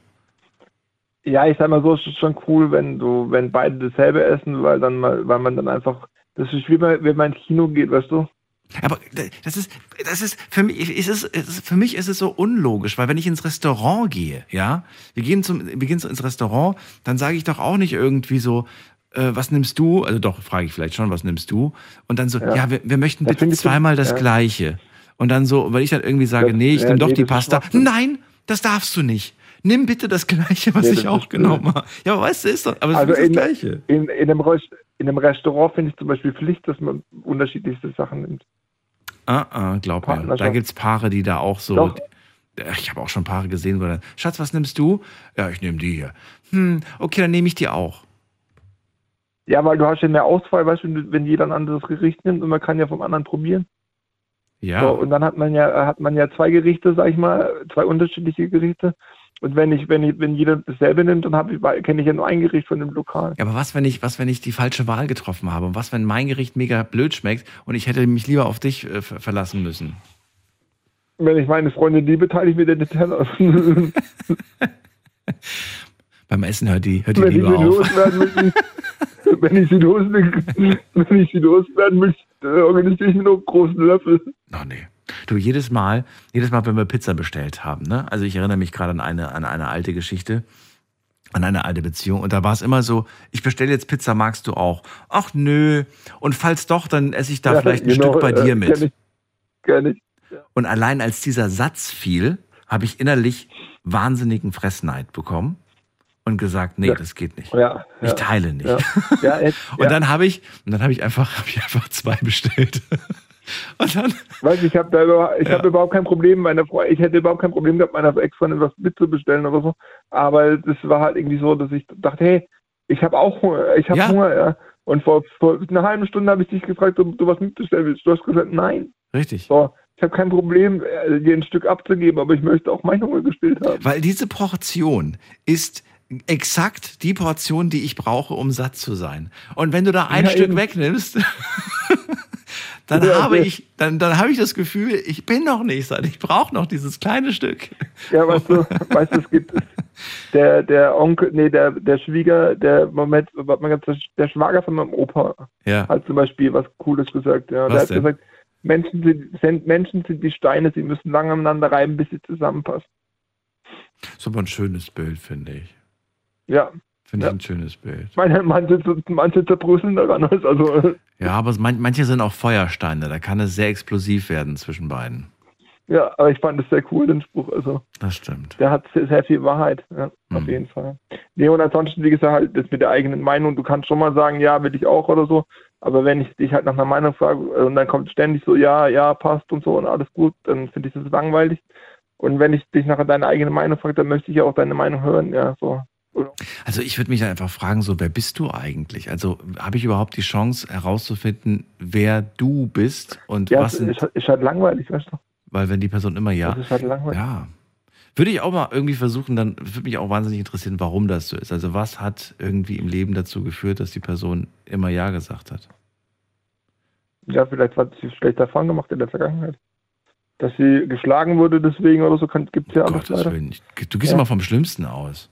ja, ich sag mal so, es ist schon cool, wenn du, wenn beide dasselbe essen, weil dann mal, weil man dann einfach, das ist wie bei, wenn man ins Kino geht, weißt du? Aber das ist, das ist für mich, ist es, ist, für mich ist es so unlogisch, weil wenn ich ins Restaurant gehe, ja, wir gehen zum, wir gehen ins Restaurant, dann sage ich doch auch nicht irgendwie so, äh, was nimmst du? Also doch, frage ich vielleicht schon, was nimmst du? Und dann so, ja, Ja. wir, wir möchten Das bitte so- zweimal das ja. Gleiche. Und dann so, weil ich dann irgendwie sage, Das- nee, ich ja, nehme doch nee, die das Pasta. Nein, das darfst du nicht. Nimm bitte das Gleiche, was Nee, ich auch ist genommen habe. Ja, aber weißt du, ist doch, aber es Also ist das in- Gleiche. In, in, einem, in einem Restaurant finde ich zum Beispiel Pflicht, dass man unterschiedlichste Sachen nimmt. Ah, ah, glaub mir. Da Partnerschaft. gibt's Paare, die da auch so. Doch. Ich habe auch schon Paare gesehen, wo dann, Schatz, was nimmst du? Ja, ich nehme die hier. Hm, okay, dann nehme ich die auch. Ja, weil du hast ja mehr Auswahl, weißt du, wenn jeder ein anderes Gericht nimmt und man kann ja vom anderen probieren. Ja. So, und dann hat man ja, hat man ja zwei Gerichte, sag ich mal, zwei unterschiedliche Gerichte. Und wenn ich, wenn ich, wenn jeder dasselbe nimmt, dann ich, kenne ich ja nur ein Gericht von dem Lokal. ja, aber was, wenn ich, was, wenn ich die falsche Wahl getroffen habe? Und was, wenn mein Gericht mega blöd schmeckt und ich hätte mich lieber auf dich äh, ver- verlassen müssen? Wenn ich meine Freundin liebe, teile ich mir den Teller. (laughs) Beim Essen hört die, hört die wenn, Liebe auf. will, (laughs) wenn ich sie loswerden, wenn ich sie loswerden will, organisiere ich mir noch einen großen Löffel. Oh nee. Du, jedes Mal, jedes Mal, wenn wir Pizza bestellt haben, ne? Also ich erinnere mich gerade an eine, an eine alte Geschichte, an eine alte Beziehung. Und da war es immer so, ich bestelle jetzt Pizza, magst du auch? Ach nö. Und falls doch, dann esse ich da Ja, vielleicht ein genau, Stück bei äh, dir mit. Kenn ich, kenn ich. Und allein als dieser Satz fiel, habe ich innerlich wahnsinnigen Fressneid bekommen und gesagt, nee, Ja. das geht nicht. Ja, Ich ja, teile nicht. ja. Ja, (laughs) jetzt, Und ja. dann habe ich, und dann habe ich einfach, (laughs) habe ich einfach zwei bestellt. Und dann, Weißt du, ich habe da über, ich Ja. habe überhaupt kein Problem, meiner Frau, ich hätte überhaupt kein Problem gehabt, meiner Ex-Freundin was mitzubestellen oder so. Aber das war halt irgendwie so, dass ich dachte, hey, ich habe auch Hunger, ich habe Ja. Hunger, ja. Und vor, vor einer halben Stunde habe ich dich gefragt, ob du was mitbestellen willst. Du hast gesagt, nein. richtig. So, ich habe kein Problem, äh, dir ein Stück abzugeben, aber ich möchte auch mein Hunger gestillt haben. Weil diese Portion ist exakt die Portion, die ich brauche, um satt zu sein. Und wenn du da ein Ja, Stück eben. wegnimmst, (laughs) dann Ja, habe ich, dann, dann habe ich das Gefühl, ich bin noch nicht satt. Ich brauche noch dieses kleine Stück. Ja, weißt du, weißt du, es gibt (laughs) der, der Onkel, nee, der, der Schwieger, der Moment, der Schwager von meinem Opa Ja. hat zum Beispiel was Cooles gesagt. Ja. Was der hat denn? gesagt, Menschen sind, sind, Menschen sind wie Steine, sie müssen lange aneinander reiben, bis sie zusammenpassen. So aber ein schönes Bild, finde ich. Ja, Finde Ja. ich ein schönes Bild. meine, manche, manche zerbröseln daran. Also, Ja, aber manche sind auch Feuersteine. Da kann es sehr explosiv werden zwischen beiden. ja, aber ich fand das sehr cool, den Spruch. Also, Das stimmt. der hat sehr, sehr viel Wahrheit, ja, auf Mhm. jeden Fall. Nee, und ansonsten, wie gesagt, halt, das mit der eigenen Meinung, du kannst schon mal sagen, ja, will ich auch oder so, aber wenn ich dich halt nach einer Meinung frage äh, und dann kommt ständig so, ja, ja, passt und so und alles gut, dann finde ich das langweilig. Und wenn ich dich nach deiner eigenen Meinung frage, dann möchte ich ja auch deine Meinung hören, ja, so. Also ich würde mich dann einfach fragen, so wer bist du eigentlich? Also habe ich überhaupt die Chance herauszufinden, wer du bist und Ja, was es sind, ist, ist halt langweilig, weißt du? weil wenn die Person immer ja, Das ist halt langweilig. ja, würde ich auch mal irgendwie versuchen, dann würde mich auch wahnsinnig interessieren, warum das so ist. Also was hat irgendwie im Leben dazu geführt, dass die Person immer ja gesagt hat? Ja, vielleicht hat sie schlecht Erfahrung gemacht in der Vergangenheit. Dass sie geschlagen wurde deswegen oder so, gibt es ja alles Gottes leider. Willen, du gehst Ja. immer vom Schlimmsten aus.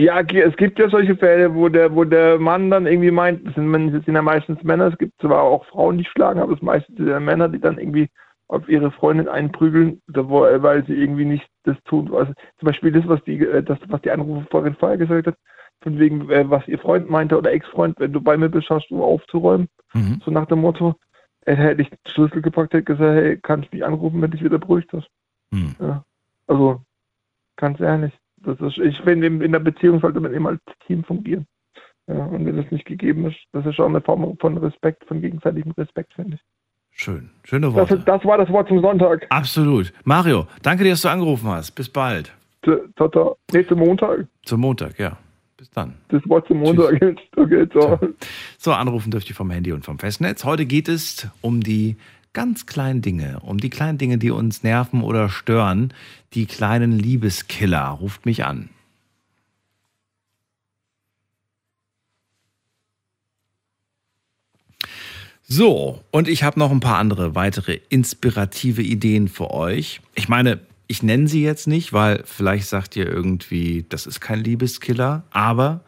Ja, es gibt ja solche Fälle, wo der, wo der Mann dann irgendwie meint, das sind, das sind ja meistens Männer, es gibt zwar auch Frauen, die schlagen, aber es meistens sind ja Männer, die dann irgendwie auf ihre Freundin einprügeln, wo, weil sie irgendwie nicht das tun. Also zum Beispiel das, was die, äh, das, was die Anruferin vorher gesagt hat, von wegen, äh, was ihr Freund meinte oder Ex-Freund, wenn du bei mir bist, hast du aufzuräumen, Mhm. so nach dem Motto, äh, hätte ich den Schlüssel gepackt, hätte gesagt, hey, kannst du mich anrufen, wenn dich wieder beruhigt hast. Hm. Also, ganz ehrlich, das ist, ich finde, in der Beziehung sollte man immer als Team fungieren. Ja, und wenn das nicht gegeben ist, das ist schon eine Form von Respekt, von gegenseitigem Respekt, finde ich. Schön, schöne Das, Worte. das war das Wort zum Sonntag. Absolut. Mario, danke dir, dass du angerufen hast. Bis bald. Ciao, ciao. Nee, zum Montag. Zum Montag, ja. Bis dann. Das Wort zum Montag. (laughs) Okay, ciao. So, anrufen dürft ihr vom Handy und vom Festnetz. Heute geht es um die ganz kleinen Dinge, um die kleinen Dinge, die uns nerven oder stören. Die kleinen Liebeskiller. Ruft mich an. So, und ich habe noch ein paar andere weitere inspirative Ideen für euch. Ich meine, ich nenne sie jetzt nicht, weil vielleicht sagt ihr irgendwie, das ist kein Liebeskiller, aber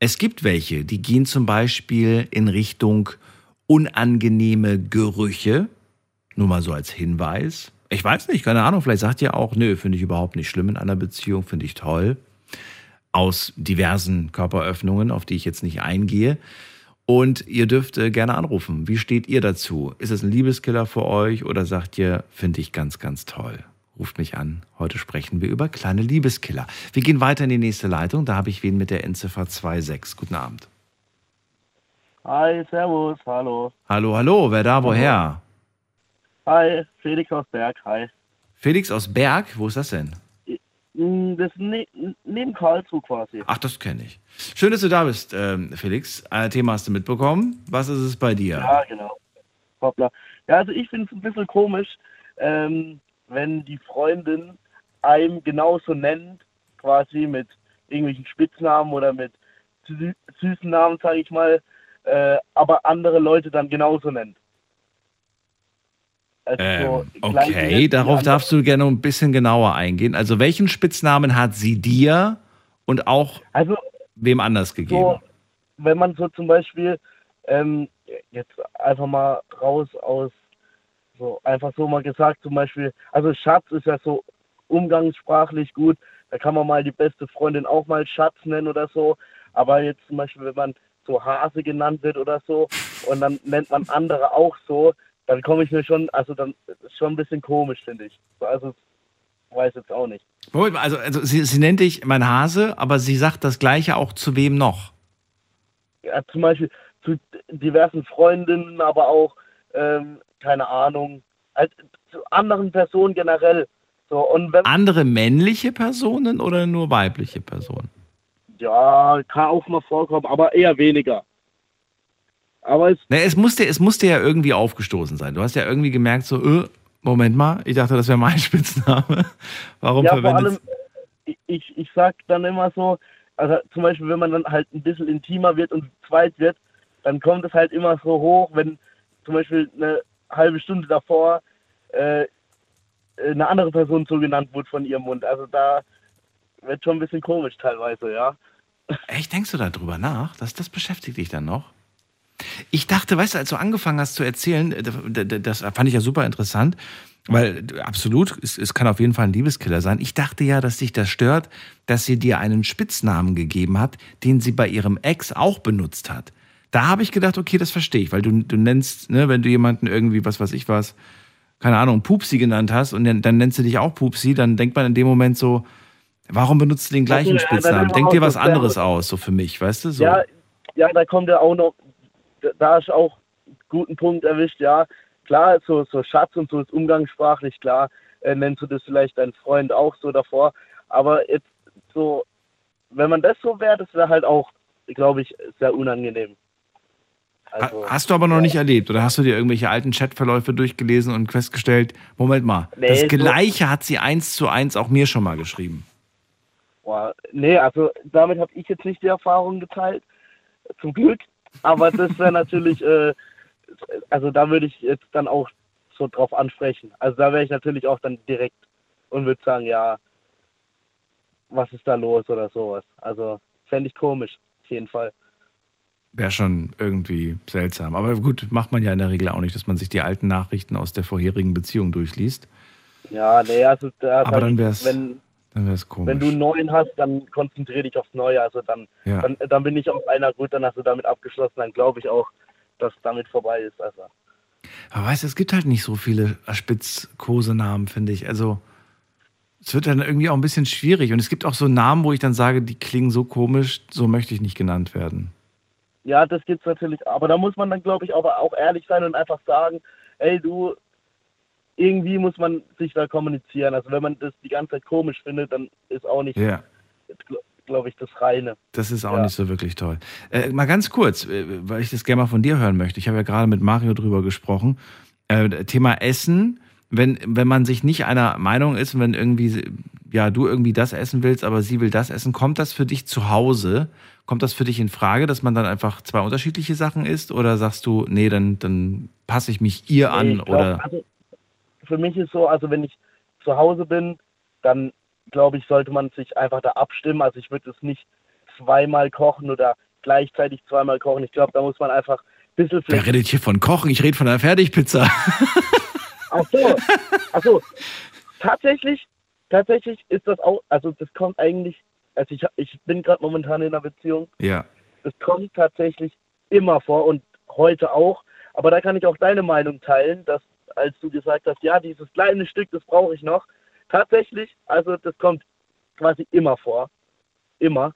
es gibt welche, die gehen zum Beispiel in Richtung unangenehme Gerüche. Nur mal so als Hinweis. Ich weiß nicht, keine Ahnung, vielleicht sagt ihr auch, nö, finde ich überhaupt nicht schlimm in einer Beziehung, finde ich toll. Aus diversen Körperöffnungen, auf die ich jetzt nicht eingehe. Und ihr dürft äh, gerne anrufen. Wie steht ihr dazu? Ist es ein Liebeskiller für euch oder sagt ihr, finde ich ganz, ganz toll? Ruft mich an. Heute sprechen wir über kleine Liebeskiller. Wir gehen weiter in die nächste Leitung. Da habe ich wen mit der Endziffer 26. Guten Abend. Hi, servus, hallo. Hallo, hallo, wer da, woher? Hi, Felix aus Berg, hi. Felix aus Berg, wo ist das denn? Mm, Das ne neben Karlsruhe quasi. Ach, das kenne ich. Schön, dass du da bist, ähm, Felix. Ein Thema hast du mitbekommen. Was ist es bei dir? Ja, genau. Hoppla. Ja, also ich finde es ein bisschen komisch, ähm, wenn die Freundin einem genauso nennt, quasi mit irgendwelchen Spitznamen oder mit sü süßen Namen, sage ich mal, äh, aber andere Leute dann genauso nennt. Also Ähm, okay, darauf darfst du gerne ein bisschen genauer eingehen. Also welchen Spitznamen hat sie dir und auch Also wem anders gegeben? so, wenn man so zum Beispiel ähm, jetzt einfach mal raus aus so einfach so mal gesagt zum Beispiel, also Schatz ist ja so umgangssprachlich gut, da kann man mal die beste Freundin auch mal Schatz nennen oder so, aber jetzt zum Beispiel, wenn man so Hase genannt wird oder so und dann nennt man andere auch so, dann komme ich mir schon, also dann ist schon ein bisschen komisch, finde ich. So, Also weiß jetzt auch nicht. Moment Also, also sie, sie nennt dich mein Hase, aber sie sagt das Gleiche auch zu wem noch? ja, zum Beispiel zu diversen Freundinnen, aber auch, ähm, keine Ahnung, halt zu anderen Personen generell. So, und Andere männliche Personen oder nur weibliche Personen? ja, kann auch mal vorkommen, aber eher weniger. Aber es, Na, es, muss dir, es muss dir ja irgendwie aufgestoßen sein. Du hast ja irgendwie gemerkt, so, äh, Moment mal, ich dachte, das wäre mein (laughs) Spitzname. Warum ja, vor verwendet allem, ich, ich sag dann immer so, also zum Beispiel, wenn man dann halt ein bisschen intimer wird und zweit wird, dann kommt es halt immer so hoch, wenn zum Beispiel eine halbe Stunde davor äh, eine andere Person so genannt wurde von ihrem Mund. Also da wird schon ein bisschen komisch teilweise, ja. Echt, denkst du darüber nach? Das, das beschäftigt dich dann noch? Ich dachte, weißt du, als du angefangen hast zu erzählen, äh, das fand ich ja super interessant, weil absolut, es, es kann auf jeden Fall ein Liebeskiller sein. Ich dachte ja, dass dich das stört, dass sie dir einen Spitznamen gegeben hat, den sie bei ihrem Ex auch benutzt hat. Da habe ich gedacht, okay, das verstehe ich, weil du, du nennst, ne, wenn du jemanden irgendwie, was weiß ich was, keine Ahnung, Pupsi genannt hast und dann, dann nennst du dich auch Pupsi, dann denkt man in dem Moment so, warum benutzt du den gleichen dann Spitznamen? Denk dir was anderes aus, so für mich, weißt du? So. Ja, ja, da kommt ja auch noch, da ist auch einen guten Punkt erwischt, ja. Klar, so, so Schatz und so ist umgangssprachlich, klar, äh, nennst du das vielleicht dein Freund auch so davor. Aber jetzt so, wenn man das so wäre, das wäre halt auch, glaube ich, sehr unangenehm. Also, Ha- Hast du aber noch nicht erlebt oder hast du dir irgendwelche alten Chatverläufe durchgelesen und festgestellt, Moment mal, Nee, das so- Gleiche hat sie eins zu eins auch mir schon mal geschrieben. boah, nee, also damit habe ich jetzt nicht die Erfahrung geteilt, zum Glück. Aber das wäre natürlich, äh, also da würde ich jetzt dann auch so drauf ansprechen. Also da wäre ich natürlich auch dann direkt und würde sagen, ja, was ist da los oder sowas. Also fände ich komisch, auf jeden Fall. Wäre schon irgendwie seltsam. Aber gut, macht man ja in der Regel auch nicht, dass man sich die alten Nachrichten aus der vorherigen Beziehung durchliest. Ja, nee, also da, Aber dann da- wär's wenn, Wenn du einen neuen hast, dann konzentriere dich aufs Neue. Also dann, Ja. dann, dann bin ich auf einer gut, dann hast du damit abgeschlossen, dann glaube ich auch, dass damit vorbei ist. Also Aber weißt du, es gibt halt nicht so viele Spitzkosenamen, finde ich. Also es wird dann irgendwie auch ein bisschen schwierig. Und es gibt auch so Namen, wo ich dann sage, die klingen so komisch, so möchte ich nicht genannt werden. Ja, das gibt's natürlich, aber da muss man dann, glaube ich, aber auch ehrlich sein und einfach sagen, ey, du, irgendwie muss man sich da kommunizieren. Also wenn man das die ganze Zeit komisch findet, dann ist auch nicht, Ja. glaube ich, das Reine. Das ist auch Ja. nicht so wirklich toll. Äh, mal ganz kurz, äh, weil ich das gerne mal von dir hören möchte. Ich habe ja gerade mit Mario drüber gesprochen. Äh, Thema Essen. Wenn, wenn man sich nicht einer Meinung ist, und wenn irgendwie, ja, du irgendwie das essen willst, aber sie will das essen, kommt das für dich zu Hause? Kommt das für dich in Frage, dass man dann einfach zwei unterschiedliche Sachen isst? Oder sagst du, nee, dann, dann passe ich mich ihr an? Nee, glaub, oder? Also für mich ist so, also wenn ich zu Hause bin, dann glaube ich, sollte man sich einfach da abstimmen. Also ich würde es nicht zweimal kochen oder gleichzeitig zweimal kochen. Ich glaube, da muss man einfach ein bisschen Wer redet hier von Kochen? Ich rede von einer Fertigpizza. (laughs) Ach so, ach so. Tatsächlich, tatsächlich ist das auch, also das kommt eigentlich, also ich, ich bin gerade momentan in einer Beziehung, ja. das kommt tatsächlich immer vor und heute auch. Aber da kann ich auch deine Meinung teilen, dass als du gesagt hast, ja, dieses kleine Stück, das brauche ich noch. Tatsächlich, also das kommt quasi immer vor. Immer.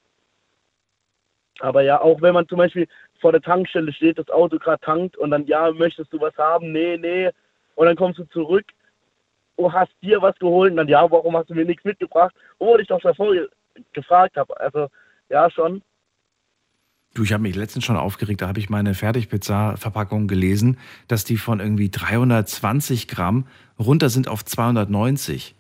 Aber ja, auch wenn man zum Beispiel vor der Tankstelle steht, das Auto gerade tankt und dann, ja, möchtest du was haben? Nee, nee. Und dann kommst du zurück, du hast dir was geholt und dann, ja, warum hast du mir nichts mitgebracht? Obwohl ich doch davor ge gefragt habe. Also, ja, schon. Du, ich habe mich letztens schon aufgeregt, da habe ich meine Fertigpizza-Verpackung gelesen, dass die von irgendwie 320 Gramm runter sind auf 290.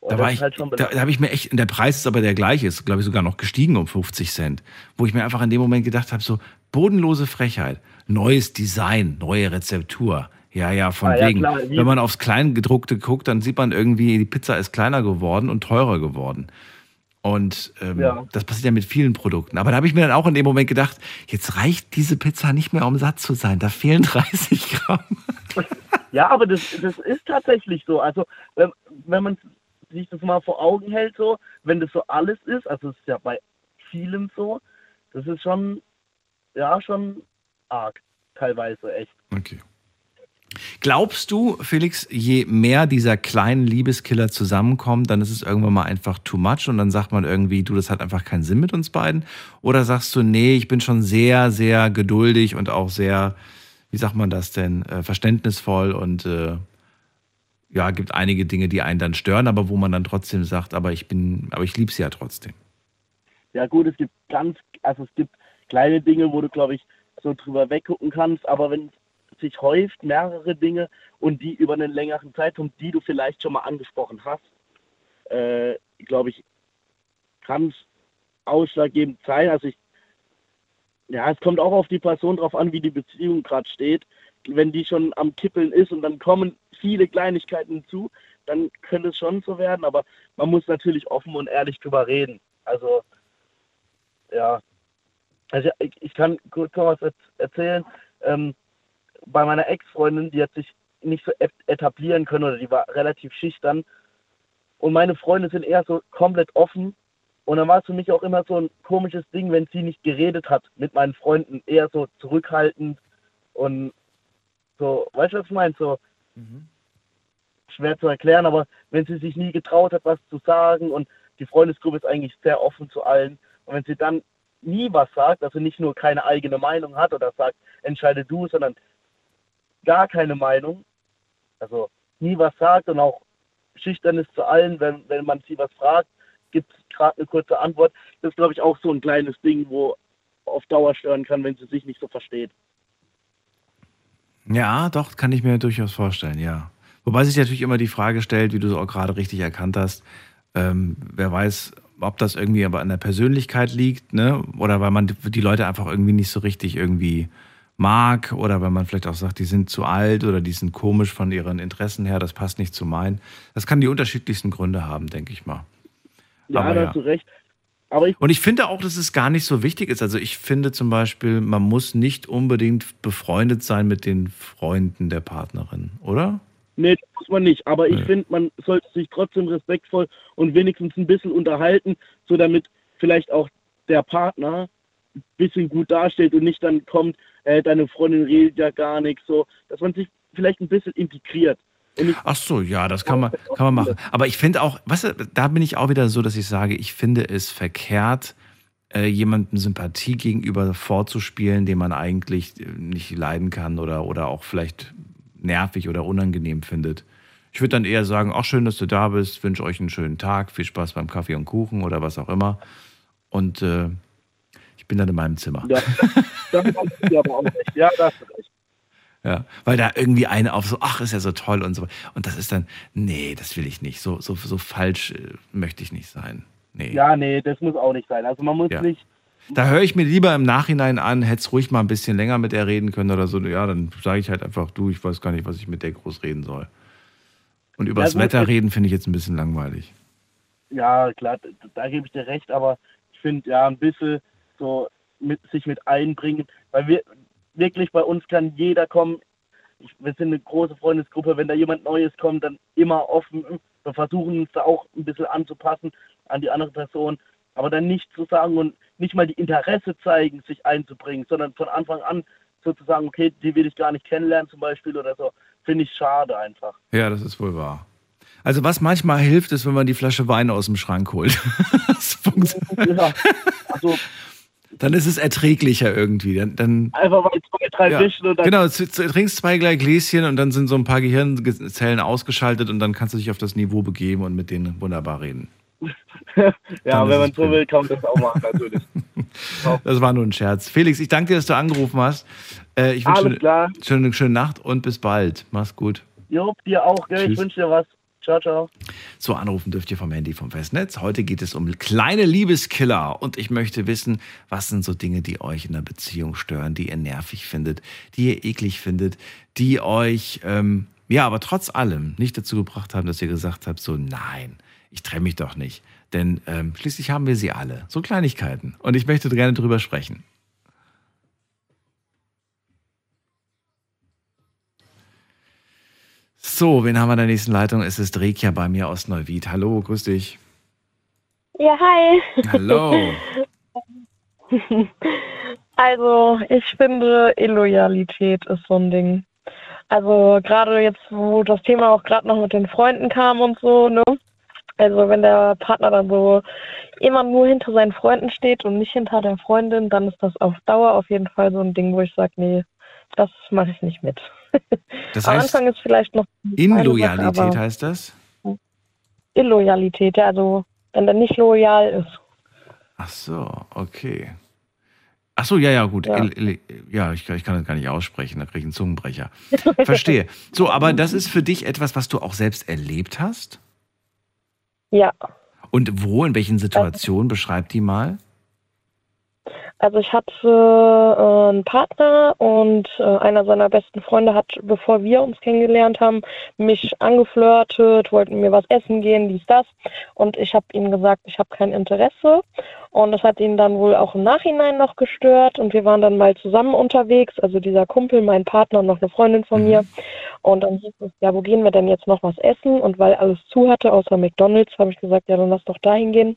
Und Da war ich, halt da, da habe ich mir echt, der Preis ist aber der gleiche, ist glaube ich sogar noch gestiegen um 50 Cent, wo ich mir einfach in dem Moment gedacht habe, so bodenlose Frechheit, neues Design, neue Rezeptur, Ja, ja, von Ah, ja, wegen. klar, Wenn man aufs Kleingedruckte guckt, dann sieht man irgendwie, die Pizza ist kleiner geworden und teurer geworden. Und ähm, Ja. das passiert ja mit vielen Produkten. Aber da habe ich mir dann auch in dem Moment gedacht, jetzt reicht diese Pizza nicht mehr, um satt zu sein. Da fehlen (laughs) 30 Gramm. Ja, aber das, das ist tatsächlich so. Also, wenn, wenn man sich das mal vor Augen hält, so, wenn das so alles ist, also es ist ja bei vielem so, das ist schon, ja, schon arg, teilweise echt. Okay. Glaubst du, Felix, je mehr dieser kleinen Liebeskiller zusammenkommt, dann ist es irgendwann mal einfach too much und dann sagt man irgendwie, du, das hat einfach keinen Sinn mit uns beiden? Oder sagst du, nee, ich bin schon sehr, sehr geduldig und auch sehr, wie sagt man das denn, äh, verständnisvoll und äh, ja, gibt einige Dinge, die einen dann stören, aber wo man dann trotzdem sagt, aber ich bin, aber ich liebe sie ja trotzdem. Ja gut, es gibt ganz, also es gibt kleine Dinge, wo du, glaube ich, so drüber weggucken kannst, aber wenn es sich häuft, mehrere Dinge und die über einen längeren Zeitraum, die du vielleicht schon mal angesprochen hast, äh, glaube ich, kann es ausschlaggebend sein. Also ich, ja, es kommt auch auf die Person drauf an, wie die Beziehung gerade steht. Wenn die schon am Kippeln ist und dann kommen viele Kleinigkeiten hinzu, dann könnte es schon so werden, aber man muss natürlich offen und ehrlich drüber reden. Also ja. Also ich, kann kurz noch was erzählen. Ähm, bei meiner Ex-Freundin, die hat sich nicht so et- etablieren können oder die war relativ schüchtern. Und meine Freunde sind eher so komplett offen. Und dann war es für mich auch immer so ein komisches Ding, wenn sie nicht geredet hat mit meinen Freunden, eher so zurückhaltend und so, weißt du, was ich meine? So schwer zu erklären, aber wenn sie sich nie getraut hat, was zu sagen und die Freundesgruppe ist eigentlich sehr offen zu allen und wenn sie dann nie was sagt, also nicht nur keine eigene Meinung hat oder sagt, entscheide du, sondern gar keine Meinung, also nie was sagt und auch schüchtern ist zu allen, wenn, wenn man sie was fragt, gibt es gerade eine kurze Antwort. Das ist, glaube ich, auch so ein kleines Ding, wo auf Dauer stören kann, wenn sie sich nicht so versteht. Ja, doch, kann ich mir durchaus vorstellen, ja. Wobei sich natürlich immer die Frage stellt, wie du es auch gerade richtig erkannt hast, ähm, wer weiß, ob das irgendwie aber an der Persönlichkeit liegt, ne? Oder weil man die Leute einfach irgendwie nicht so richtig irgendwie mag oder weil man vielleicht auch sagt, die sind zu alt oder die sind komisch von ihren Interessen her, das passt nicht zu meinen. Das kann die unterschiedlichsten Gründe haben, denke ich mal. Ja, Aber da ja. hast du recht. Aber ich Und ich finde auch, dass es gar nicht so wichtig ist. Also ich finde zum Beispiel, man muss nicht unbedingt befreundet sein mit den Freunden der Partnerin, oder? Nee, das muss man nicht. Aber ich Ja. finde, man sollte sich trotzdem respektvoll und wenigstens ein bisschen unterhalten, so damit vielleicht auch der Partner ein bisschen gut dasteht und nicht dann kommt, äh, deine Freundin redet ja gar nichts, so, dass man sich vielleicht ein bisschen integriert. Ach so, ja, das kann man, kann man machen. Aber ich finde auch, weißt du, da bin ich auch wieder so, dass ich sage, ich finde es verkehrt, äh, jemandem Sympathie gegenüber vorzuspielen, den man eigentlich äh, nicht leiden kann oder, oder auch vielleicht nervig oder unangenehm findet. Ich würde dann eher sagen, ach schön, dass du da bist, wünsche euch einen schönen Tag, viel Spaß beim Kaffee und Kuchen oder was auch immer. Und äh, ich bin dann in meinem Zimmer. ja, da hast du aber auch recht. Ja, da hast du recht. Ja, weil da irgendwie eine auf so, ach, ist ja so toll und so. Und das ist dann, nee, das will ich nicht. So, so, so falsch äh, möchte ich nicht sein. Nee. Ja, nee, das muss auch nicht sein. Also man muss Ja. nicht, Da höre ich mir lieber im Nachhinein an, hättest ruhig mal ein bisschen länger mit der reden können oder so. Ja, dann sage ich halt einfach, du, ich weiß gar nicht, was ich mit der groß reden soll. Und über Ja, das Wetter reden finde ich jetzt ein bisschen langweilig. ja, klar, da, da gebe ich dir recht, aber ich finde, ja, ein bisschen so mit, sich mit einbringen, weil wir wirklich bei uns kann jeder kommen. Ich, wir sind eine große Freundesgruppe, wenn da jemand Neues kommt, dann immer offen. Wir versuchen uns da auch ein bisschen anzupassen an die andere Person, aber dann nicht zu sagen und nicht mal die Interesse zeigen, sich einzubringen, sondern von Anfang an sozusagen, okay, die will ich gar nicht kennenlernen zum Beispiel oder so, finde ich schade einfach. Ja, das ist wohl wahr. Also was manchmal hilft, ist, wenn man die Flasche Wein aus dem Schrank holt. (laughs) das funktioniert. Ja, also Dann ist es erträglicher irgendwie. Dann, dann einfach mal zwei, drei Ja, Fischen und dann genau, zu, trinkst zwei gleich Gläschen und dann sind so ein paar Gehirnzellen ausgeschaltet und dann kannst du dich auf das Niveau begeben und mit denen wunderbar reden. (laughs) Ja, Dann wenn man so will, kann man das auch machen, natürlich. (laughs) Das war nur ein Scherz. Felix, ich danke dir, dass du angerufen hast. Äh, ich wünsche klar. eine schöne, schöne Nacht und bis bald. Mach's gut. Jo, dir auch, gell? Tschüss. Ich wünsche dir was. Ciao, ciao. So anrufen dürft ihr vom Handy vom Festnetz. Heute geht es um kleine Liebeskiller und ich möchte wissen, was sind so Dinge, die euch in der Beziehung stören, die ihr nervig findet, die ihr eklig findet, die euch ähm, ja, aber trotz allem nicht dazu gebracht haben, dass ihr gesagt habt, so nein, ich trenne mich doch nicht. Denn ähm, schließlich haben wir sie alle. So Kleinigkeiten. Und ich möchte gerne drüber sprechen. So, wen haben wir in der nächsten Leitung? Es ist Rekja bei mir aus Neuwied. Hallo, grüß dich. Ja, hi. Hallo. (laughs) Also, ich finde, Illoyalität ist so ein Ding. Also, gerade jetzt, wo das Thema auch gerade noch mit den Freunden kam und so, ne? Also, wenn der Partner dann so immer nur hinter seinen Freunden steht und nicht hinter der Freundin, dann ist das auf Dauer auf jeden Fall so ein Ding, wo ich sage, nee, das mache ich nicht mit. Das Am heißt, Anfang ist vielleicht noch. Sache, Inloyalität aber heißt das? Illoyalität, ja, also wenn er nicht loyal ist. Ach so, okay. Ach so, ja, ja, gut. Ja. Ja, ich, kann- ich kann das gar nicht aussprechen, da kriege ich einen Zungenbrecher. (laughs) Verstehe. So, aber das ist für dich etwas, was du auch selbst erlebt hast? Ja, Und wo, in welchen Situationen? Beschreib die mal. Also ich hatte äh, einen Partner und äh, einer seiner besten Freunde hat, bevor wir uns kennengelernt haben, mich angeflirtet, wollten mir was essen gehen, dies, das. Und ich habe ihm gesagt, ich habe kein Interesse. Und das hat ihn dann wohl auch im Nachhinein noch gestört. Und wir waren dann mal zusammen unterwegs, also dieser Kumpel, mein Partner und noch eine Freundin von mir. Und dann hieß es, ja, wo gehen wir denn jetzt noch was essen? Und weil alles zu hatte, außer McDonalds, habe ich gesagt, ja, dann lass doch dahin gehen.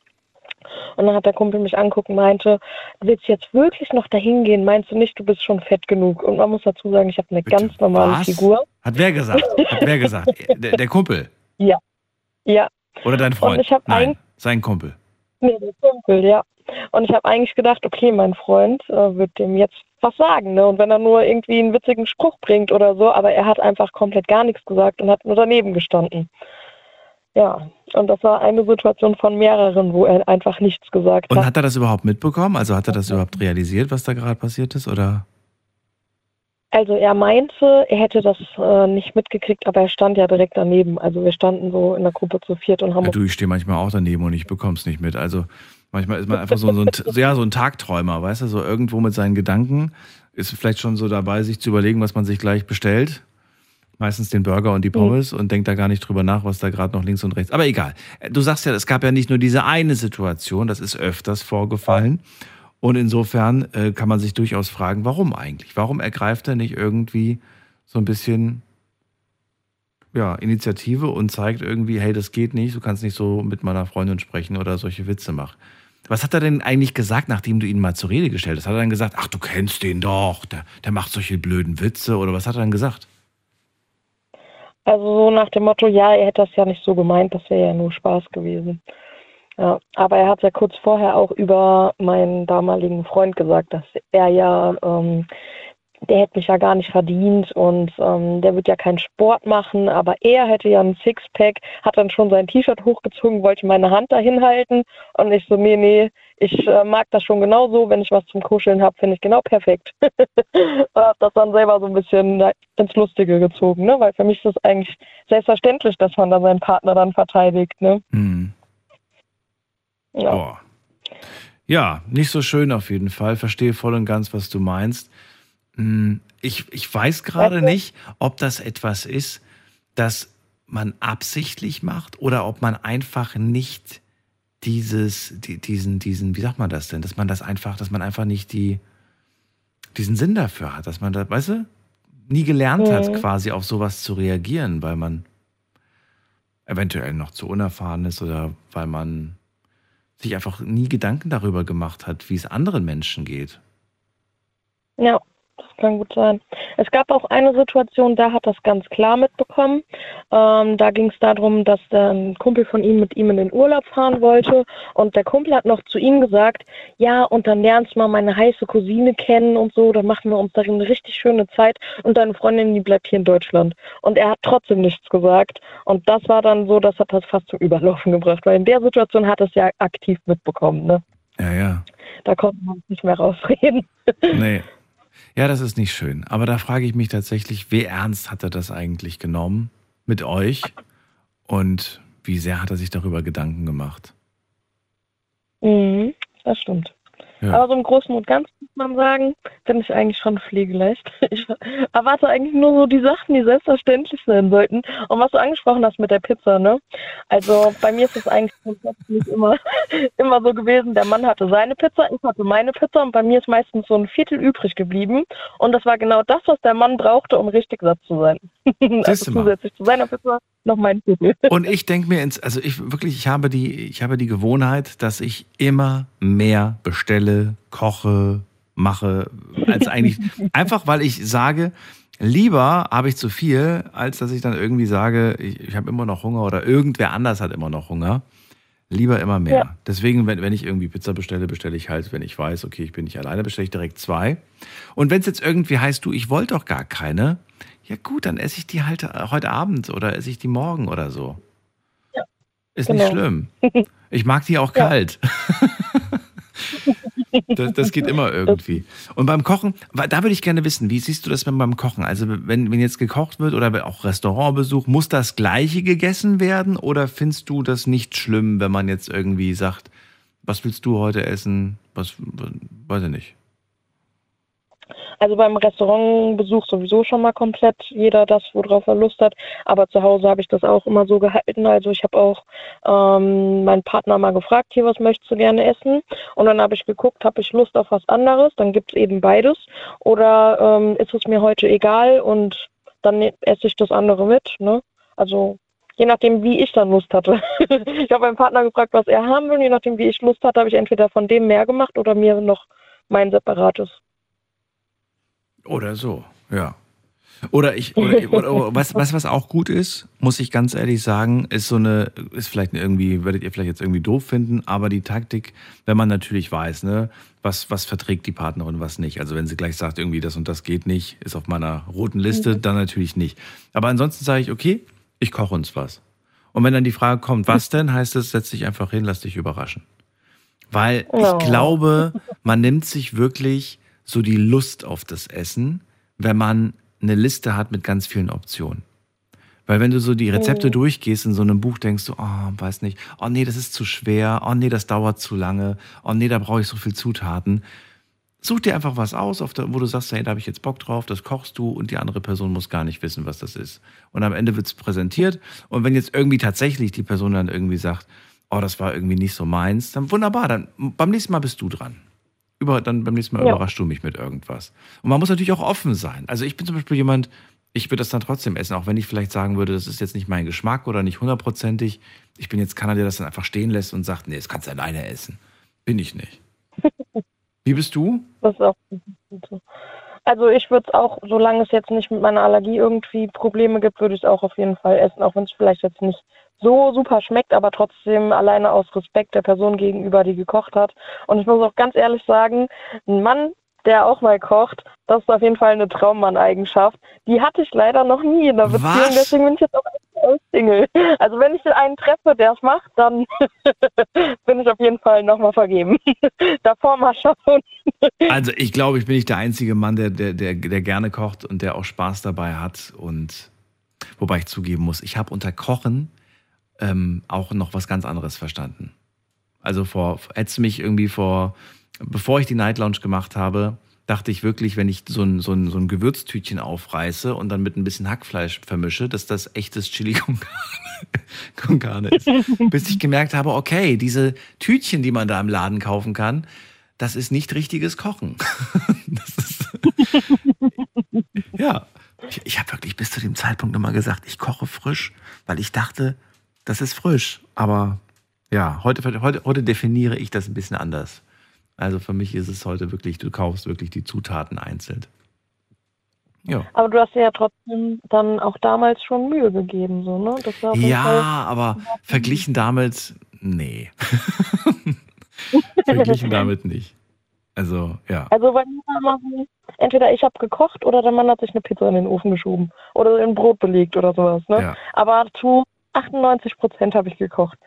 Und dann hat der Kumpel mich angucken, meinte, willst du jetzt wirklich noch dahin gehen? Meinst du nicht, du bist schon fett genug? Und man muss dazu sagen, ich habe eine ganz normale Was? Figur. Hat wer gesagt? Hat wer gesagt? Der, der Kumpel Ja. Ja. oder dein Freund? Und Nein, sein Kumpel. nee, der Kumpel, ja. Und ich habe eigentlich gedacht, okay, mein Freund äh, wird dem jetzt was sagen, ne? Und wenn er nur irgendwie einen witzigen Spruch bringt oder so, aber er hat einfach komplett gar nichts gesagt und hat nur daneben gestanden. Ja, und das war eine Situation von mehreren, wo er einfach nichts gesagt Und hat. hat er das überhaupt mitbekommen? Also hat er das überhaupt realisiert, was da gerade passiert ist? Oder? Also er meinte, er hätte das äh, nicht mitgekriegt, aber er stand ja direkt daneben. Also wir standen so in der Gruppe zu viert und haben Ja, du, ich stehe manchmal auch daneben und ich bekomme es nicht mit. Also manchmal ist man einfach so, so, ein, (laughs) ja, so ein Tagträumer, weißt du, so irgendwo mit seinen Gedanken, ist vielleicht schon so dabei, sich zu überlegen, was man sich gleich bestellt. Meistens den Burger und die Pommes und denkt da gar nicht drüber nach, was da gerade noch links und rechts. Aber egal. Du sagst ja, es gab ja nicht nur diese eine Situation, das ist öfters vorgefallen. Und insofern äh, kann man sich durchaus fragen, warum eigentlich? Warum ergreift er nicht irgendwie so ein bisschen ja, Initiative und zeigt irgendwie, hey, das geht nicht, du kannst nicht so mit meiner Freundin sprechen oder solche Witze machen. Was hat er denn eigentlich gesagt, nachdem du ihn mal zur Rede gestellt hast? Hat er dann gesagt, ach, du kennst den doch, der, der macht solche blöden Witze oder was hat er dann gesagt? Also so nach dem Motto, ja, er hätte das ja nicht so gemeint, das wäre ja nur Spaß gewesen. Ja, aber er hat ja kurz vorher auch über meinen damaligen Freund gesagt, dass er ja, ähm, der hätte mich ja gar nicht verdient und ähm, der wird ja keinen Sport machen, aber er hätte ja ein Sixpack, hat dann schon sein T-Shirt hochgezogen, wollte meine Hand dahin halten und ich so, nee, nee, ich äh, mag das schon genauso, wenn ich was zum Kuscheln habe, finde ich genau perfekt. (laughs) habe das dann selber so ein bisschen ins Lustige gezogen, ne? weil für mich ist es eigentlich selbstverständlich, dass man da seinen Partner dann verteidigt. Ne? Hm. Ja. Boah. Ja, nicht so schön auf jeden Fall. Verstehe voll und ganz, was du meinst. Hm, Ich, ich weiß gerade nicht, ob das etwas ist, das man absichtlich macht oder ob man einfach nicht dieses, die, diesen, diesen, wie sagt man das denn, dass man das einfach, dass man einfach nicht die, diesen Sinn dafür hat, dass man da, weißt du, nie gelernt hat, Mhm. quasi auf sowas zu reagieren, weil man eventuell noch zu unerfahren ist oder weil man sich einfach nie Gedanken darüber gemacht hat, wie es anderen Menschen geht. Ja, das kann gut sein. Es gab auch eine Situation, da hat das ganz klar mitbekommen. Ähm, da ging es darum, dass der ein Kumpel von ihm mit ihm in den Urlaub fahren wollte und der Kumpel hat noch zu ihm gesagt, ja, und dann lernst du mal meine heiße Cousine kennen und so, dann machen wir uns darin eine richtig schöne Zeit und deine Freundin, die bleibt hier in Deutschland. Und er hat trotzdem nichts gesagt und das war dann so, das hat das fast zum Überlaufen gebracht, weil in der Situation hat es ja aktiv mitbekommen, ne? Ja, ja. Da konnte man nicht mehr rausreden. Nee. (laughs) Ja, das ist nicht schön. Aber da frage ich mich tatsächlich, wie ernst hat er das eigentlich genommen mit euch? Und wie sehr hat er sich darüber Gedanken gemacht? Mhm, das stimmt. Ja. Aber so im Großen und Ganzen man sagen, bin ich eigentlich schon pflegeleicht. (laughs) Ich erwarte eigentlich nur so die Sachen, die selbstverständlich sein sollten. Und was du angesprochen hast mit der Pizza, ne? Also bei mir ist es eigentlich grundsätzlich immer, (laughs) immer so gewesen, der Mann hatte seine Pizza, ich hatte meine Pizza und bei mir ist meistens so ein Viertel übrig geblieben. Und das war genau das, was der Mann brauchte, um richtig satt zu sein. (laughs) also zusätzlich zu seiner Pizza noch mein Viertel. Und ich denke mir, ins, also ich wirklich, ich habe die, ich habe die Gewohnheit, dass ich immer mehr bestelle, koche, mache, als eigentlich (laughs) einfach, weil ich sage, lieber habe ich zu viel, als dass ich dann irgendwie sage, ich, ich habe immer noch Hunger oder irgendwer anders hat immer noch Hunger. Lieber immer mehr. Ja. Deswegen, wenn, wenn ich irgendwie Pizza bestelle, bestelle ich halt, wenn ich weiß, okay, ich bin nicht alleine, bestelle ich direkt zwei. Und wenn es jetzt irgendwie heißt, du, ich wollte doch gar keine, ja gut, dann esse ich die halt heute Abend oder esse ich die morgen oder so. Ist nicht genau. schlimm. (laughs) Ich mag die auch Ja. kalt. (laughs) Das, das geht immer irgendwie. Und beim Kochen, da würde ich gerne wissen, wie siehst du das beim Kochen? Also wenn, wenn jetzt gekocht wird oder auch Restaurantbesuch, muss das gleiche gegessen werden oder findest du das nicht schlimm, wenn man jetzt irgendwie sagt, was willst du heute essen? Was, weiß ich nicht. Also beim Restaurantbesuch sowieso schon mal komplett jeder das, worauf er Lust hat. Aber zu Hause habe ich das auch immer so gehalten. Also ich habe auch ähm, meinen Partner mal gefragt, hier, was möchtest du gerne essen? Und dann habe ich geguckt, habe ich Lust auf was anderes? Dann gibt es eben beides. Oder ähm, ist es mir heute egal und dann ne- esse ich das andere mit. Ne? Also je nachdem, wie ich dann Lust hatte. (laughs) ich habe meinen Partner gefragt, was er haben will. Je nachdem, wie ich Lust hatte, habe ich entweder von dem mehr gemacht oder mir noch mein separates. Oder so, ja. Oder ich, (laughs) oder, oder, was, was, was auch gut ist, muss ich ganz ehrlich sagen, ist so eine, ist vielleicht irgendwie, werdet ihr vielleicht jetzt irgendwie doof finden, aber die Taktik, wenn man natürlich weiß, ne, was, was verträgt die Partnerin, was nicht. Also wenn sie gleich sagt, irgendwie das und das geht nicht, ist auf meiner roten Liste, dann natürlich nicht. Aber ansonsten sage ich, okay, ich koche uns was. Und wenn dann die Frage kommt, was denn, heißt es, setz dich einfach hin, lass dich überraschen. Weil Oh. ich glaube, (laughs) man nimmt sich wirklich so die Lust auf das Essen, wenn man eine Liste hat mit ganz vielen Optionen. Weil wenn du so die Rezepte Oh. durchgehst in so einem Buch, denkst du, oh, weiß nicht, oh nee, das ist zu schwer, oh nee, das dauert zu lange, oh nee, da brauche ich so viel Zutaten. Such dir einfach was aus, auf der, wo du sagst, hey, da habe ich jetzt Bock drauf, das kochst du und die andere Person muss gar nicht wissen, was das ist. Und am Ende wird's präsentiert. Und wenn jetzt irgendwie tatsächlich die Person dann irgendwie sagt, oh, das war irgendwie nicht so meins, dann wunderbar, dann beim nächsten Mal bist du dran. Über, dann beim nächsten Mal Ja. überraschst du mich mit irgendwas. Und man muss natürlich auch offen sein. Also ich bin zum Beispiel jemand, ich würde das dann trotzdem essen, auch wenn ich vielleicht sagen würde, das ist jetzt nicht mein Geschmack oder nicht hundertprozentig. Ich bin jetzt keiner, der das dann einfach stehen lässt und sagt, nee, das kannst du alleine essen. Bin ich nicht. (laughs) Wie bist du? Das ist auch gut so. Also ich würde es auch, solange es jetzt nicht mit meiner Allergie irgendwie Probleme gibt, würde ich es auch auf jeden Fall essen, auch wenn es vielleicht jetzt nicht so super schmeckt, aber trotzdem alleine aus Respekt der Person gegenüber, die gekocht hat. Und ich muss auch ganz ehrlich sagen, ein Mann, der auch mal kocht, das ist auf jeden Fall eine Traummann-Eigenschaft. Die hatte ich leider noch nie in der Beziehung, Was? deswegen bin ich jetzt auch Single. Also wenn ich einen treffe, der es macht, dann (laughs) bin ich auf jeden Fall nochmal vergeben. (laughs) Davor mal schauen. Also ich glaube, ich bin nicht der einzige Mann, der, der, der, der gerne kocht und der auch Spaß dabei hat. Und wobei ich zugeben muss, ich habe unter Kochen ähm, auch noch was ganz anderes verstanden. Also vor, hättest du mich irgendwie vor, bevor ich die Night Lounge gemacht habe, dachte ich wirklich, wenn ich so ein, so ein, so ein Gewürztütchen aufreiße und dann mit ein bisschen Hackfleisch vermische, dass das echtes Chili con (laughs) Carne- ist. (laughs) Bis ich gemerkt habe, okay, diese Tütchen, die man da im Laden kaufen kann, das ist nicht richtiges Kochen. (laughs) Ist, ja, ich, ich habe wirklich bis zu dem Zeitpunkt immer gesagt, ich koche frisch, weil ich dachte, das ist frisch. Aber ja, heute, heute, heute definiere ich das ein bisschen anders. Also für mich ist es heute wirklich, du kaufst wirklich die Zutaten einzeln. Ja. Aber du hast dir ja trotzdem dann auch damals schon Mühe gegeben, so, ne? Ja, Fall- aber verglichen damit, nee. (laughs) verglichen damit nicht. Also, ja. Also bei mir war immer entweder ich habe gekocht oder der Mann hat sich eine Pizza in den Ofen geschoben oder in Brot belegt oder sowas, ne? Ja, Aber zu 98 Prozent habe ich gekocht,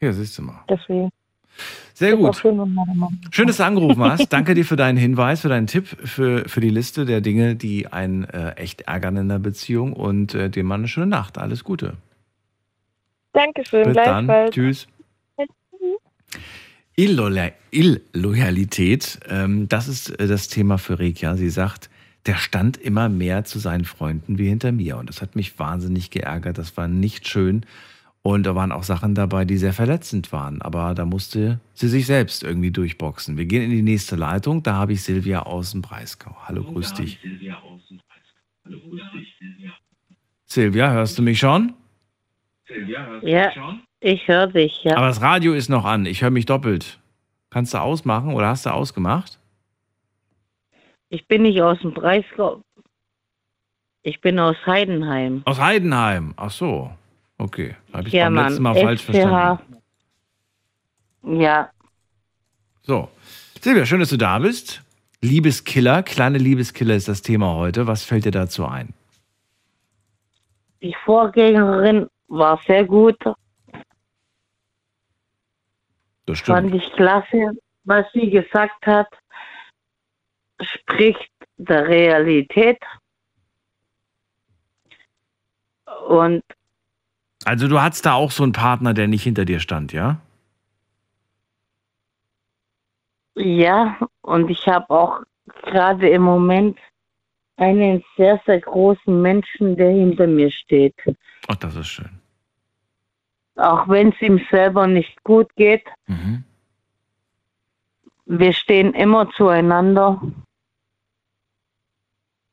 ja siehst du mal. deswegen. Sehr gut. schön, dass du angerufen hast. (laughs) Danke dir für deinen Hinweis, für deinen Tipp, für, für die Liste der Dinge, die einen äh, echt ärgern in der Beziehung und äh, dir mal eine schöne Nacht. Alles Gute. Dankeschön, Bis dann. Tschüss. Illoyalität, ähm, das ist äh, das Thema für Rekia. Sie sagt, der stand immer mehr zu seinen Freunden wie hinter mir. Und das hat mich wahnsinnig geärgert. Das war nicht schön. Und da waren auch Sachen dabei, die sehr verletzend waren. Aber da musste sie sich selbst irgendwie durchboxen. Wir gehen in die nächste Leitung. Da habe ich Silvia aus dem Breisgau. Hallo, grüß dich. Silvia, hörst du mich schon? Ja, ich höre dich, ja. Aber das Radio ist noch an. Ich höre mich doppelt. Kannst du ausmachen oder hast du ausgemacht? Ich bin nicht aus dem Breisgau. Ich bin aus Heidenheim. Aus Heidenheim. Ach so. Okay. Habe ich Ja, beim Mann. letzten Mal falsch SCH. verstanden. Ja, So. Silvia, schön, dass du da bist. Liebeskiller, kleine Liebeskiller ist das Thema heute. Was fällt dir dazu ein? die Vorgängerin war sehr gut. Das Fand ich klasse, was sie gesagt hat. Spricht der Realität. Und Also du hattest da auch so einen Partner, der nicht hinter dir stand, ja? ja, und ich habe auch gerade im Moment einen sehr, sehr großen Menschen, der hinter mir steht. Ach, das ist schön. Auch wenn es ihm selber nicht gut geht. Mhm. Wir stehen immer zueinander.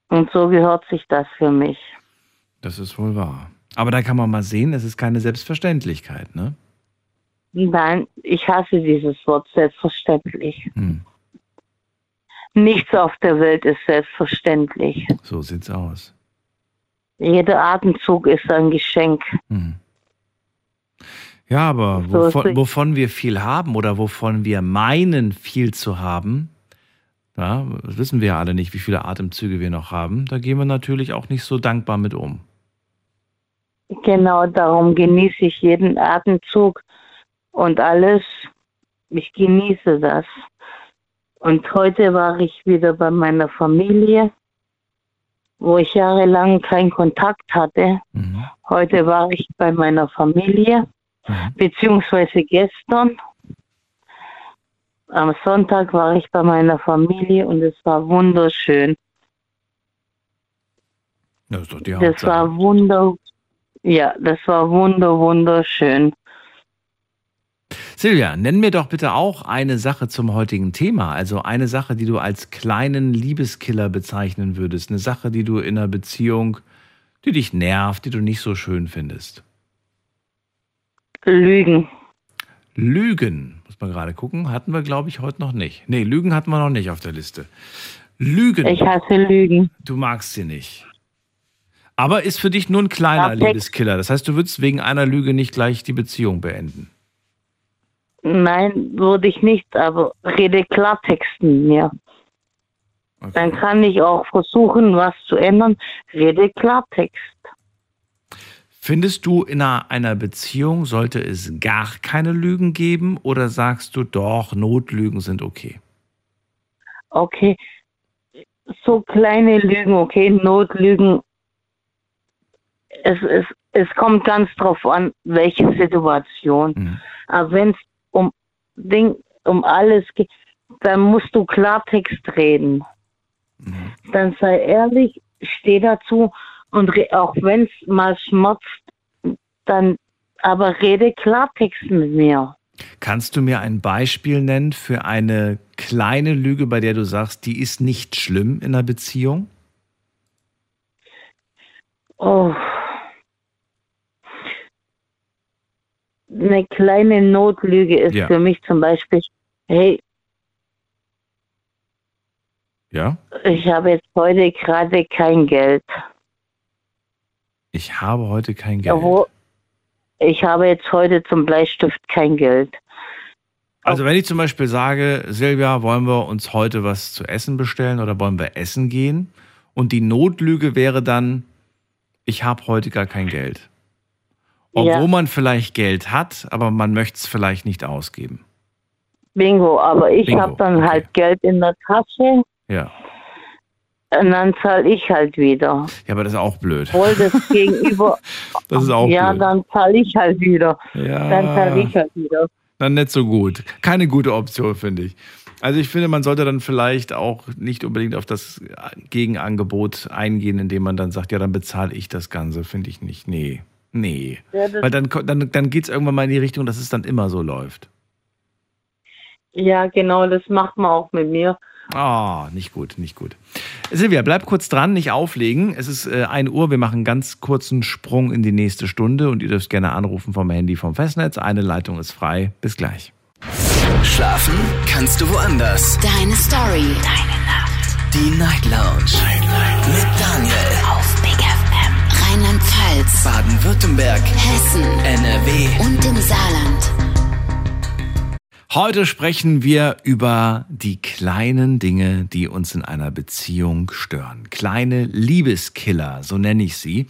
Und so gehört sich das für mich. Das ist wohl wahr. Aber da kann man mal sehen, es ist keine Selbstverständlichkeit, ne? Nein, ich hasse dieses Wort selbstverständlich. Hm. Nichts auf der Welt ist selbstverständlich. So sieht's aus. Jeder Atemzug ist ein Geschenk. Hm. Ja, aber So wovon, wovon wir viel haben oder wovon wir meinen, viel zu haben, ja, das wissen wir ja alle nicht, wie viele Atemzüge wir noch haben, da gehen wir natürlich auch nicht so dankbar mit um. Genau darum genieße ich jeden Atemzug und alles. Ich genieße das. Und heute war ich wieder bei meiner Familie, wo ich jahrelang keinen Kontakt hatte. Heute war ich bei meiner Familie, beziehungsweise gestern. Am Sonntag war ich bei meiner Familie und es war wunderschön. Das Das war wunder, ja, das war wunder, wunderschön. Silvia, nenn mir doch bitte auch eine Sache zum heutigen Thema. Also eine Sache, die du als kleinen Liebeskiller bezeichnen würdest. Eine Sache, die du in einer Beziehung, die dich nervt, die du nicht so schön findest. Lügen. Lügen, muss man gerade gucken, hatten wir, glaube ich, heute noch nicht. Nee, Lügen hatten wir noch nicht auf der Liste. Lügen. Ich hasse Lügen. Du magst sie nicht. Aber ist für dich nur ein kleiner Text- Liebeskiller. Das heißt, du würdest wegen einer Lüge nicht gleich die Beziehung beenden. Nein, würde ich nicht, aber rede Klartext mit mir. Dann kann ich auch versuchen, was zu ändern. Rede Klartext. Findest du, in einer Beziehung sollte es gar keine Lügen geben oder sagst du doch, Notlügen sind okay? Okay. So kleine Lügen, okay, Notlügen. Es, es, es kommt ganz drauf an, welche Situation. Aber wenn es um Ding, um alles geht, dann musst du Klartext reden. Dann sei ehrlich, steh dazu und auch wenn es mal schmerzt, dann aber rede Klartext mit mir. Kannst du mir ein Beispiel nennen für eine kleine Lüge, bei der du sagst, die ist nicht schlimm in einer Beziehung? Oh. Eine kleine Notlüge ist Ja. für mich zum Beispiel, hey, Ja? ich habe jetzt heute gerade kein Geld. Ich habe heute kein Geld. Wo- Ich habe jetzt heute zum Bleistift kein Geld. Also wenn ich zum Beispiel sage, Silvia, wollen wir uns heute was zu essen bestellen oder wollen wir essen gehen? Und die Notlüge wäre dann, ich habe heute gar kein Geld. Obwohl Ja. man vielleicht Geld hat, aber man möchte es vielleicht nicht ausgeben. Bingo, aber ich habe dann halt Geld in der Tasche. Ja. Und dann zahle ich halt wieder. Ja, aber das ist auch blöd. Obwohl das (laughs) Gegenüber. Das ist auch ja, blöd. dann zahle ich halt wieder. Ja. Dann zahle ich halt wieder. Dann nicht so gut. Keine gute Option, finde ich. Also ich finde, man sollte dann vielleicht auch nicht unbedingt auf das Gegenangebot eingehen, indem man dann sagt, ja, dann bezahle ich das Ganze. Finde ich nicht. Nee. Nee. Ja, Weil dann, dann, dann geht es irgendwann mal in die Richtung, dass es dann immer so läuft. Ja, genau, das macht man auch mit mir. Ah, nicht gut, nicht gut. Silvia, bleib kurz dran, nicht auflegen. Es ist äh, 1 Uhr, wir machen einen ganz kurzen Sprung in die nächste Stunde und ihr dürft gerne anrufen vom Handy vom Festnetz. Eine Leitung ist frei. Bis gleich. Schlafen kannst du woanders. Deine Story. Deine Nacht. Die Night Lounge. Mit Daniel. Auf Big FM. Rheinland-Pfalz. Baden-Württemberg. Hessen. NRW. Und im Saarland. Heute sprechen wir über die kleinen Dinge, die uns in einer Beziehung stören. Kleine Liebeskiller, so nenne ich sie.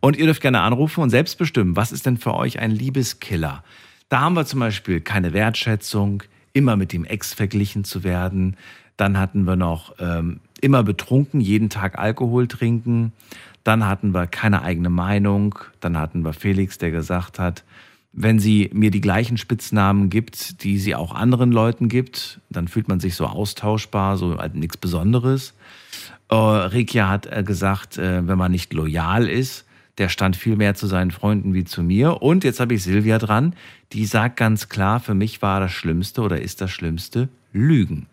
Und ihr dürft gerne anrufen und selbst bestimmen, was ist denn für euch ein Liebeskiller? Da haben wir zum Beispiel keine Wertschätzung, immer mit dem Ex verglichen zu werden. Dann hatten wir noch ähm, immer betrunken, jeden Tag Alkohol trinken. Dann hatten wir keine eigene Meinung. Dann hatten wir Felix, der gesagt hat, wenn sie mir die gleichen Spitznamen gibt, die sie auch anderen Leuten gibt, dann fühlt man sich so austauschbar, so halt nichts Besonderes. Äh, Rekia hat äh, gesagt, äh, wenn man nicht loyal ist, der stand viel mehr zu seinen Freunden wie zu mir. Und jetzt habe ich Silvia dran, die sagt ganz klar, für mich war das Schlimmste oder ist das Schlimmste Lügen.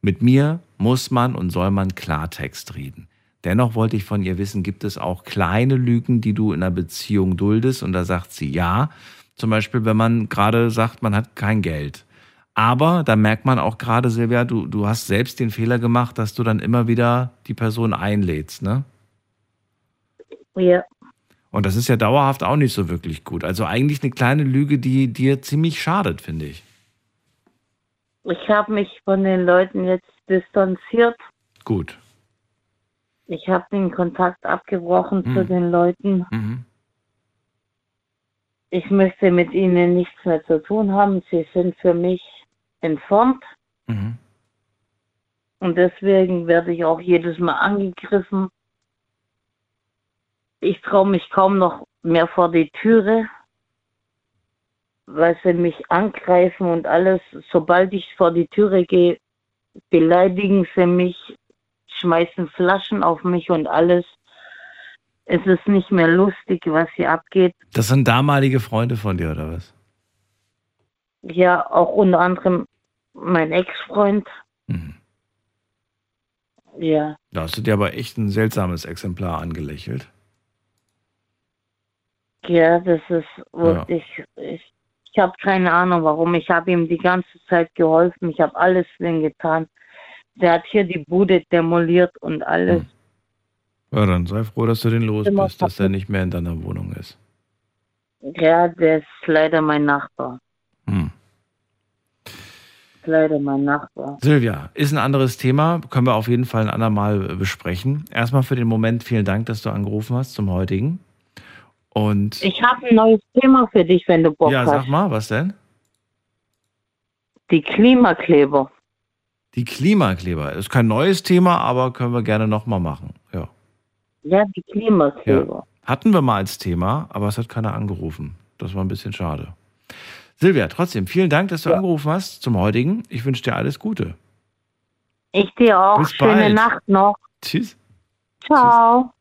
Mit mir muss man und soll man Klartext reden. Dennoch wollte ich von ihr wissen, gibt es auch kleine Lügen, die du in einer Beziehung duldest? Und da sagt sie ja. Zum Beispiel, wenn man gerade sagt, man hat kein Geld. Aber da merkt man auch gerade, Silvia, du, du hast selbst den Fehler gemacht, dass du dann immer wieder die Person einlädst, ne? Ja. Und das ist ja dauerhaft auch nicht so wirklich gut. Also eigentlich eine kleine Lüge, die dir ziemlich schadet, finde ich. Ich habe mich von den Leuten jetzt distanziert. Gut. Ich habe den Kontakt abgebrochen zu Hm. den Leuten. Mhm. Ich möchte mit ihnen nichts mehr zu tun haben. Sie sind für mich entfernt. Mhm. Und deswegen werde ich auch jedes Mal angegriffen. Ich traue mich kaum noch mehr vor die Türe, weil sie mich angreifen und alles. Sobald ich vor die Türe gehe, beleidigen sie mich, schmeißen Flaschen auf mich und alles. Es ist nicht mehr lustig, was hier abgeht. Das sind damalige Freunde von dir, oder was? Ja, auch unter anderem mein Ex-Freund. Mhm. Ja, Da hast du dir aber echt ein seltsames Exemplar angelächelt. ja, das ist wirklich, ich, ich habe keine Ahnung warum. Ich habe ihm die ganze Zeit geholfen. Ich habe alles für ihn getan. Der hat hier die Bude demoliert und alles. Ja, dann sei froh, dass du den los bist, dass er nicht mehr in deiner Wohnung ist. Ja, der ist leider mein Nachbar. Hm. Leider mein Nachbar. Silvia, ist ein anderes Thema, können wir auf jeden Fall ein andermal besprechen. Erstmal für den Moment vielen Dank, dass du angerufen hast zum heutigen. Und Ich habe ein neues Thema für dich, wenn du Bock ja, hast. sag mal, was denn? Die Klimakleber. Die Klimakleber. Ist kein neues Thema, aber können wir gerne nochmal machen. Ja. Ja, die Klimakleber. Hatten wir mal als Thema, aber es hat keiner angerufen. Das war ein bisschen schade. Silvia, trotzdem, vielen Dank, dass du angerufen hast zum heutigen. Ich wünsche dir alles Gute. Ich dir auch. Bis Schöne bald. Nacht noch. Tschüss. Ciao.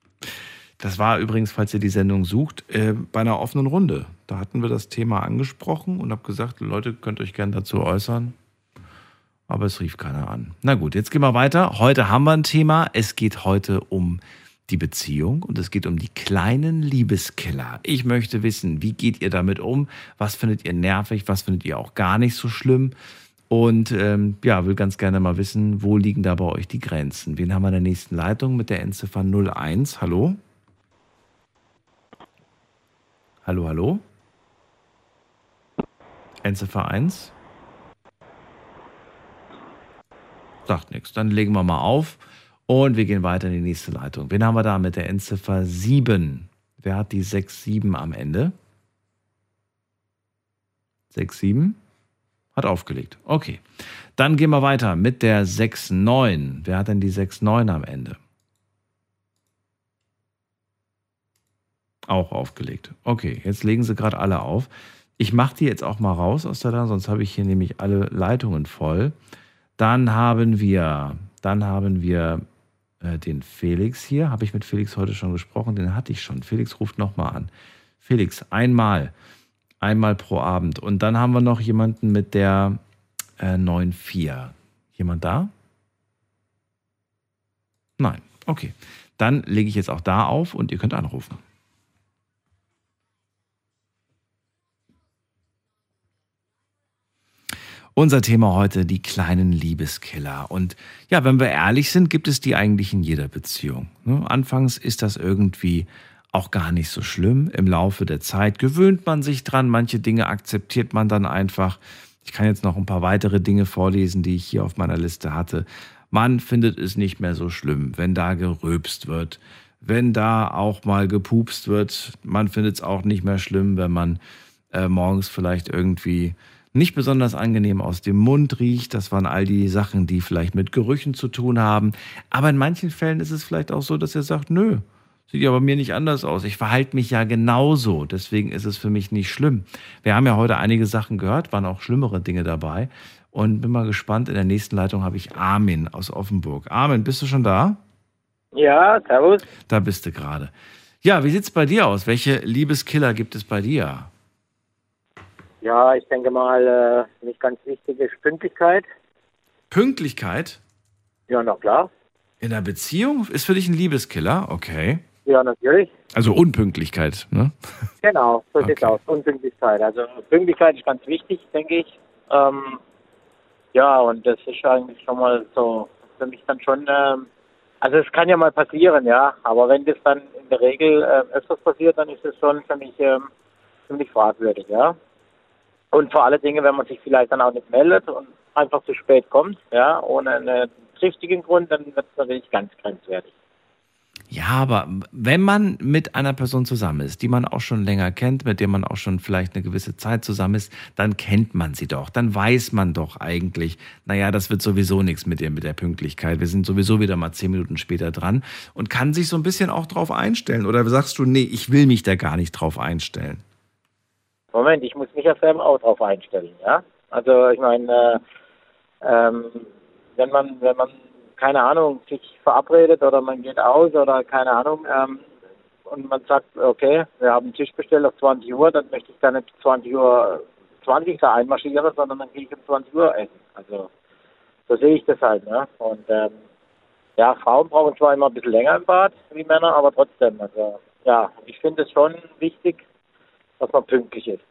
Das war übrigens, falls ihr die Sendung sucht, äh, bei einer offenen Runde. Da hatten wir das Thema angesprochen und habe gesagt, Leute, könnt euch gerne dazu äußern. Aber es rief keiner an. Na gut, jetzt gehen wir weiter. Heute haben wir ein Thema. Es geht heute um die Beziehung und es geht um die kleinen Liebeskiller. Ich möchte wissen, wie geht ihr damit um? Was findet ihr nervig? Was findet ihr auch gar nicht so schlimm? Und ähm, ja, will ganz gerne mal wissen, wo liegen da bei euch die Grenzen? Wen haben wir in der nächsten Leitung mit der Endziffer 01? Hallo? Hallo, hallo? Endziffer 1? Sagt nichts. Dann legen wir mal auf und wir gehen weiter in die nächste Leitung. Wen haben wir da mit der Endziffer 7? Wer hat die 6, 7 am Ende? 6, 7? Hat aufgelegt. Okay. Dann gehen wir weiter mit der 6, 9. Wer hat denn die 6, 9 am Ende? Auch aufgelegt. Okay, jetzt legen sie gerade alle auf. Ich mache die jetzt auch mal raus aus der Leitung, sonst habe ich hier nämlich alle Leitungen voll. Dann haben wir, dann haben wir äh, den Felix hier. Habe ich mit Felix heute schon gesprochen? Den hatte ich schon. Felix ruft nochmal an. Felix, einmal. Einmal pro Abend. Und dann haben wir noch jemanden mit der äh, 9.4. Jemand da? Nein. Okay. Dann lege ich jetzt auch da auf und ihr könnt anrufen. Unser Thema heute, die kleinen Liebeskiller. Und ja, wenn wir ehrlich sind, gibt es die eigentlich in jeder Beziehung. Ne? Anfangs ist das irgendwie auch gar nicht so schlimm. Im Laufe der Zeit gewöhnt man sich dran, manche Dinge akzeptiert man dann einfach. Ich kann jetzt noch ein paar weitere Dinge vorlesen, die ich hier auf meiner Liste hatte. Man findet es nicht mehr so schlimm, wenn da geröbst wird, wenn da auch mal gepupst wird. Man findet es auch nicht mehr schlimm, wenn man äh, morgens vielleicht irgendwie nicht besonders angenehm aus dem Mund riecht. Das waren all die Sachen, die vielleicht mit Gerüchen zu tun haben. Aber in manchen Fällen ist es vielleicht auch so, dass er sagt, nö, sieht ja bei mir nicht anders aus. Ich verhalte mich ja genauso. Deswegen ist es für mich nicht schlimm. Wir haben ja heute einige Sachen gehört, waren auch schlimmere Dinge dabei. Und bin mal gespannt. In der nächsten Leitung habe ich Armin aus Offenburg. Armin, bist du schon da? Ja, servus. Da bist du gerade. Ja, wie sieht es bei dir aus? Welche Liebeskiller gibt es bei dir? Ja, ich denke mal, äh, nicht ganz wichtig ist Pünktlichkeit. Pünktlichkeit? Ja, na klar. In der Beziehung ist für dich ein Liebeskiller? Okay. Ja, natürlich. Also Unpünktlichkeit, ne? (laughs) Genau, so sieht's aus. Unpünktlichkeit. Also Pünktlichkeit ist ganz wichtig, denke ich. Ähm, ja, und das ist eigentlich schon mal so für mich dann schon, ähm, also es kann ja mal passieren, ja, aber wenn das dann in der Regel äh, öfters passiert, dann ist es schon für mich ähm, ziemlich fragwürdig, ja. Und vor allen Dingen, wenn man sich vielleicht dann auch nicht meldet und einfach zu spät kommt, ja, ohne einen triftigen Grund, dann wird es natürlich ganz grenzwertig. Ja, aber wenn man mit einer Person zusammen ist, die man auch schon länger kennt, mit der man auch schon vielleicht eine gewisse Zeit zusammen ist, dann kennt man sie doch. Dann weiß man doch eigentlich, naja, das wird sowieso nichts mit der, mit der Pünktlichkeit. Wir sind sowieso wieder mal zehn Minuten später dran und kann sich so ein bisschen auch drauf einstellen. Oder sagst du, nee, ich will mich da gar nicht drauf einstellen? Moment, ich muss mich ja selber auch drauf einstellen, ja. Also ich meine, äh, ähm, wenn man, wenn man, keine Ahnung, sich verabredet oder man geht aus oder keine Ahnung, ähm, und man sagt, okay, wir haben einen Tisch bestellt auf 20 Uhr, dann möchte ich da nicht 20 Uhr 20 da einmarschieren, sondern dann gehe ich um 20 Uhr essen. Also so sehe ich das halt, ne? Und ähm, ja, Frauen brauchen zwar immer ein bisschen länger im Bad wie Männer, aber trotzdem, also ja, ich finde es schon wichtig, dass man pünktlich ist.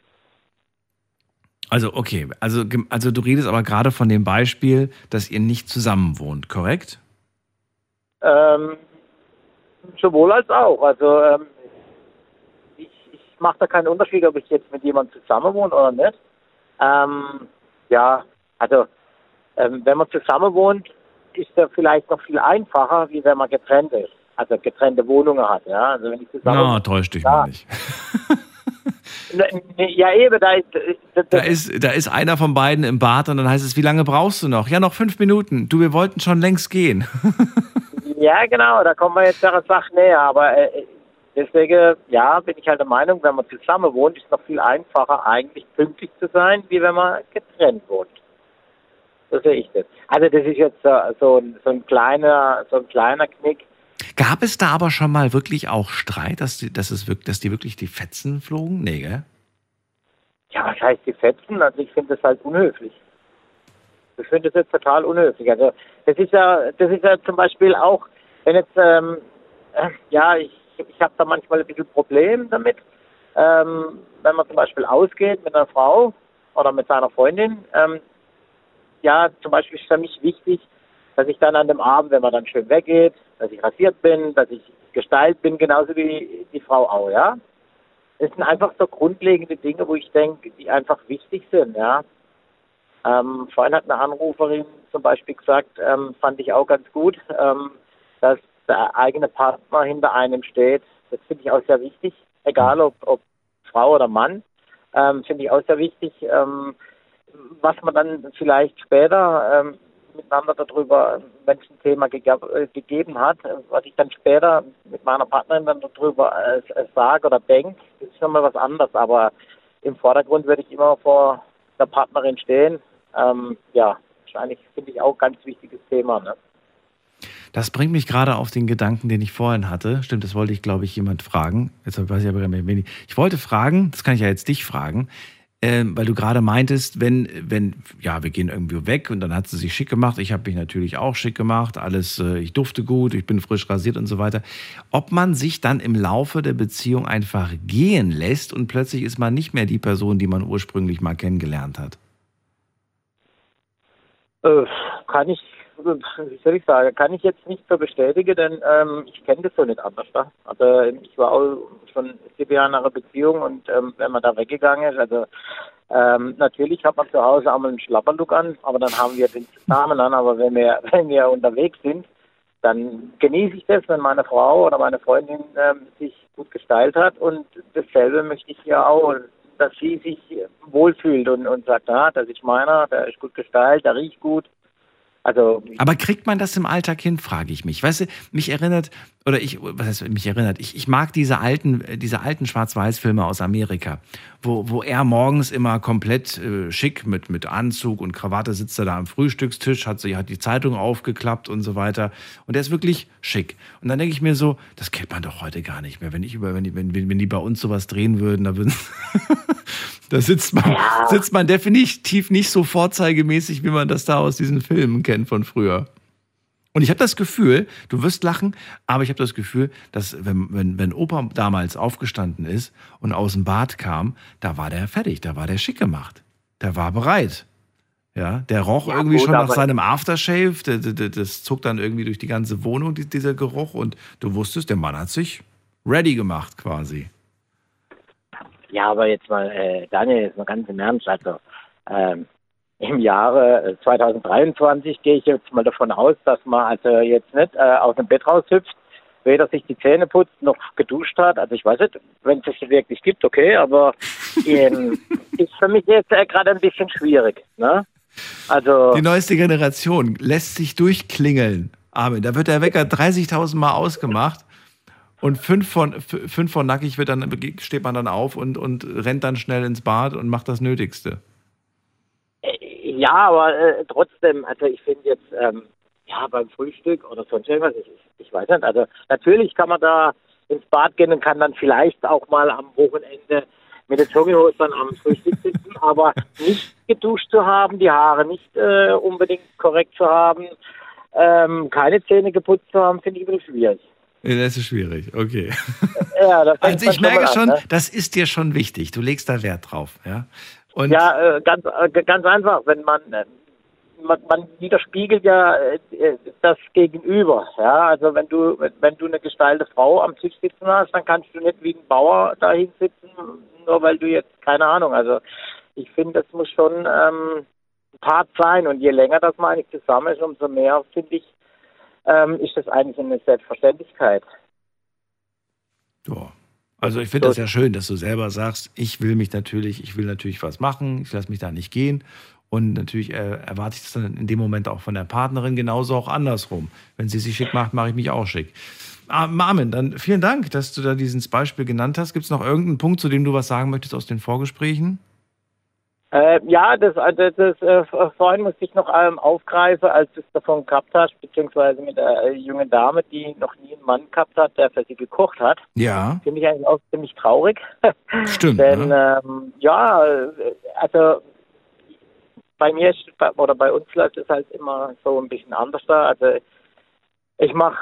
Also, okay, also, also du redest aber gerade von dem Beispiel, dass ihr nicht zusammen wohnt, korrekt? Ähm, sowohl als auch. Also ähm, ich, ich mache da keinen Unterschied, ob ich jetzt mit jemandem zusammen wohne oder nicht. Ähm, ja, also ähm, wenn man zusammen wohnt, ist das vielleicht noch viel einfacher, wie wenn man getrennt ist. Also getrennte Wohnungen hat, ja. Also wenn ich zusammen Na, täusch dich ja. mal nicht. (laughs) Ja, eben, da ist, da, ist, da ist einer von beiden im Bad und dann heißt es, wie lange brauchst du noch? Ja, noch fünf Minuten. Du, wir wollten schon längst gehen. (laughs) ja, genau, da kommen wir jetzt der Sache näher. Aber äh, deswegen, ja, bin ich halt der Meinung, wenn man zusammen wohnt, ist es noch viel einfacher, eigentlich pünktlich zu sein, wie wenn man getrennt wohnt. So sehe ich das. Also das ist jetzt so, so, ein, so ein kleiner, so ein kleiner Knick Gab es da aber schon mal wirklich auch Streit, dass die, dass es wirklich, dass die wirklich die Fetzen flogen? Nee, gell? Ja, was heißt die Fetzen? Also ich finde das halt unhöflich. Ich finde das jetzt total unhöflich. Also das ist ja, das ist ja zum Beispiel auch, wenn jetzt, ähm, äh, ja, ich, ich habe da manchmal ein bisschen Problem damit, ähm, wenn man zum Beispiel ausgeht mit einer Frau oder mit seiner Freundin. Ähm, ja, zum Beispiel ist für mich wichtig, dass ich dann an dem Abend, wenn man dann schön weggeht, dass ich rasiert bin, dass ich gestylt bin, genauso wie die Frau auch, ja. Das sind einfach so grundlegende Dinge, wo ich denke, die einfach wichtig sind, ja. Ähm, vorhin hat eine Anruferin zum Beispiel gesagt, ähm, fand ich auch ganz gut, ähm, dass der eigene Partner hinter einem steht. Das finde ich auch sehr wichtig, egal ob, ob Frau oder Mann, ähm, finde ich auch sehr wichtig. Ähm, was man dann vielleicht später ähm, miteinander darüber, wenn es ein Thema äh, gegeben hat, äh, was ich dann später mit meiner Partnerin dann darüber äh, sage oder denke, ist schon mal was anderes. Aber im Vordergrund würde ich immer vor der Partnerin stehen. Ähm, ja, wahrscheinlich finde ich auch ein ganz wichtiges Thema. Ne? Das bringt mich gerade auf den Gedanken, den ich vorhin hatte. Stimmt, das wollte ich, glaube ich, jemand fragen. Jetzt weiß ich aber gar nicht. Ich wollte fragen, das kann ich ja jetzt dich fragen, äh, weil du gerade meintest, wenn, wenn, ja, wir gehen irgendwie weg und dann hat sie sich schick gemacht. Ich habe mich natürlich auch schick gemacht. Alles, äh, ich dufte gut, ich bin frisch rasiert und so weiter. Ob man sich dann im Laufe der Beziehung einfach gehen lässt und plötzlich ist man nicht mehr die Person, die man ursprünglich mal kennengelernt hat. Äh, kann ich, wie soll ich sagen, kann ich jetzt nicht so bestätigen, denn ähm, ich kenne das so nicht anders. Da. Also ich war auch schon sieben Jahre in einer Beziehung und ähm, wenn man da weggegangen ist, also ähm, natürlich hat man zu Hause einmal einen Schlapperlook an, aber dann haben wir den Namen an, aber wenn wir, (laughs) wenn wir unterwegs sind, dann genieße ich das, wenn meine Frau oder meine Freundin ähm, sich gut gestylt hat und dasselbe möchte ich ja auch dass sie sich wohlfühlt und, und sagt, ah, das ist meiner, der ist gut gestylt, der riecht gut. Also, Aber kriegt man das im Alltag hin, frage ich mich. Weißt du, mich erinnert, oder ich, was heißt mich erinnert, ich, ich mag diese alten, diese alten Schwarz-Weiß-Filme aus Amerika, wo, wo er morgens immer komplett äh, schick mit, mit Anzug und Krawatte sitzt er da am Frühstückstisch, hat, so, hat die Zeitung aufgeklappt und so weiter. Und er ist wirklich schick. Und dann denke ich mir so, das kennt man doch heute gar nicht mehr. Wenn ich über, wenn die, wenn, wenn die bei uns sowas drehen würden, da würden, (laughs) da sitzt man, sitzt man definitiv nicht so vorzeigemäßig, wie man das da aus diesen Filmen kennt von früher. Und ich habe das Gefühl, du wirst lachen, aber ich habe das Gefühl, dass wenn, wenn, wenn Opa damals aufgestanden ist und aus dem Bad kam, da war der fertig, da war der schick gemacht. Der war bereit. Ja, der roch ja, irgendwie gut, schon nach seinem Aftershave, das, das zog dann irgendwie durch die ganze Wohnung, dieser Geruch, und du wusstest, der Mann hat sich ready gemacht quasi. Ja, aber jetzt mal, äh, Daniel, jetzt mal ganz im Ernst, also ähm, im Jahre 2023 äh, gehe ich jetzt mal davon aus, dass man also jetzt nicht äh, aus dem Bett raushüpft, weder sich die Zähne putzt noch geduscht hat. Also ich weiß nicht, wenn es es wirklich gibt, okay, aber ähm, (laughs) ist für mich jetzt äh, gerade ein bisschen schwierig. Ne? Also die neueste Generation lässt sich durchklingeln. Armin, da wird der Wecker 30.000 Mal ausgemacht und fünf von, fünf von nackig wird dann, steht man dann auf und, und rennt dann schnell ins Bad und macht das Nötigste. Ja, aber äh, trotzdem, also ich finde jetzt, ähm, ja, beim Frühstück oder sonst irgendwas, ich, ich weiß nicht, also natürlich kann man da ins Bad gehen und kann dann vielleicht auch mal am Wochenende mit der Jogginghose dann am Frühstück sitzen, (laughs) aber nicht geduscht zu haben, die Haare nicht äh, unbedingt korrekt zu haben, ähm, keine Zähne geputzt zu haben, finde ich ein bisschen schwierig. Das ist schwierig, okay. Ja, (laughs) also ich merke schon, an, ne? das ist dir schon wichtig. Du legst da Wert drauf, ja. Und ja, äh, ganz, äh, ganz einfach, wenn man, äh, man, man widerspiegelt ja äh, das Gegenüber. Ja, also wenn du, wenn du eine gestylte Frau am Tisch sitzen hast, dann kannst du nicht wie ein Bauer dahin sitzen, nur weil du jetzt, keine Ahnung, also ich finde, das muss schon ähm, ein Part sein und je länger das mal eigentlich zusammen ist, umso mehr, finde ich, ähm, ist das eigentlich eine Selbstverständlichkeit. Ja. Also ich finde das ja schön, dass du selber sagst, ich will mich natürlich, ich will natürlich was machen, ich lasse mich da nicht gehen. Und natürlich äh, erwarte ich das dann in dem Moment auch von der Partnerin genauso auch andersrum. Wenn sie sich schick macht, mache ich mich auch schick. Ah, Marmin, dann vielen Dank, dass du da dieses Beispiel genannt hast. Gibt es noch irgendeinen Punkt, zu dem du was sagen möchtest aus den Vorgesprächen? Äh, ja, das, das, das äh, vorhin musste ich noch ähm, aufgreifen, als du es davon gehabt hast, beziehungsweise mit der äh, jungen Dame, die noch nie einen Mann gehabt hat, der für sie gekocht hat. Ja. Finde ich eigentlich auch ziemlich traurig. (laughs) Stimmt. Denn ne? ähm, ja, also bei mir oder bei uns läuft es halt immer so ein bisschen anders da. Also ich mache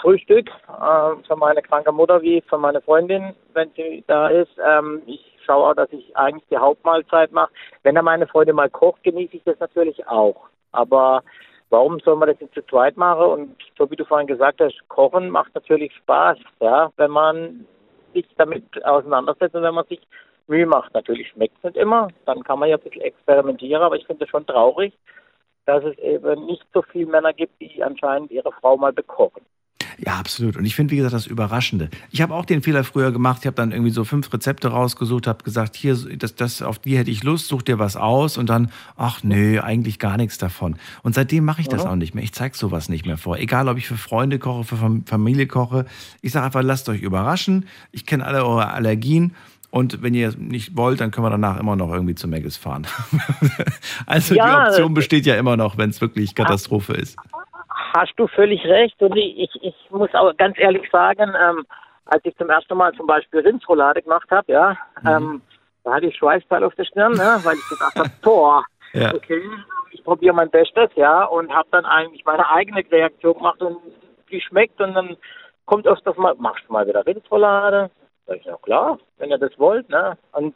Frühstück äh, für meine kranke Mutter wie für meine Freundin, wenn sie da ist. Ähm, ich schaue auch, dass ich eigentlich die Hauptmahlzeit mache. Wenn dann meine Freundin mal kocht, genieße ich das natürlich auch. Aber warum soll man das jetzt zu zweit machen? Und so wie du vorhin gesagt hast, Kochen macht natürlich Spaß, ja, wenn man sich damit auseinandersetzt und wenn man sich Mühe macht. Natürlich schmeckt es nicht immer, dann kann man ja ein bisschen experimentieren, aber ich finde es schon traurig, dass es eben nicht so viele Männer gibt, die anscheinend ihre Frau mal bekochen. Ja, absolut. Und ich finde, wie gesagt, das Überraschende. Ich habe auch den Fehler früher gemacht. Ich habe dann irgendwie so fünf Rezepte rausgesucht, habe gesagt, hier, das, das, auf die hätte ich Lust, such dir was aus und dann, ach nö, eigentlich gar nichts davon. Und seitdem mache ich das Mhm. auch nicht mehr. Ich zeige sowas nicht mehr vor. Egal, ob ich für Freunde koche, für Fam- Familie koche. Ich sage einfach, lasst euch überraschen. Ich kenne alle eure Allergien. Und wenn ihr nicht wollt, dann können wir danach immer noch irgendwie zu Maggis fahren. (laughs) also Ja, die Option besteht ja immer noch, wenn es wirklich Katastrophe ist. Hast du völlig recht. Und ich, ich, muss auch ganz ehrlich sagen, ähm, als ich zum ersten Mal zum Beispiel Rindsroulade gemacht habe, ja, ähm, da hatte ich Schweißperl auf der Stirn, ne, weil ich gedacht habe, (laughs) boah, Ja. okay, ich probiere mein Bestes, ja, und habe dann eigentlich meine eigene Reaktion gemacht und die schmeckt und dann kommt öfters mal, machst du mal wieder Rindsroulade? Sag ich, ja klar, wenn ihr das wollt, ne? Und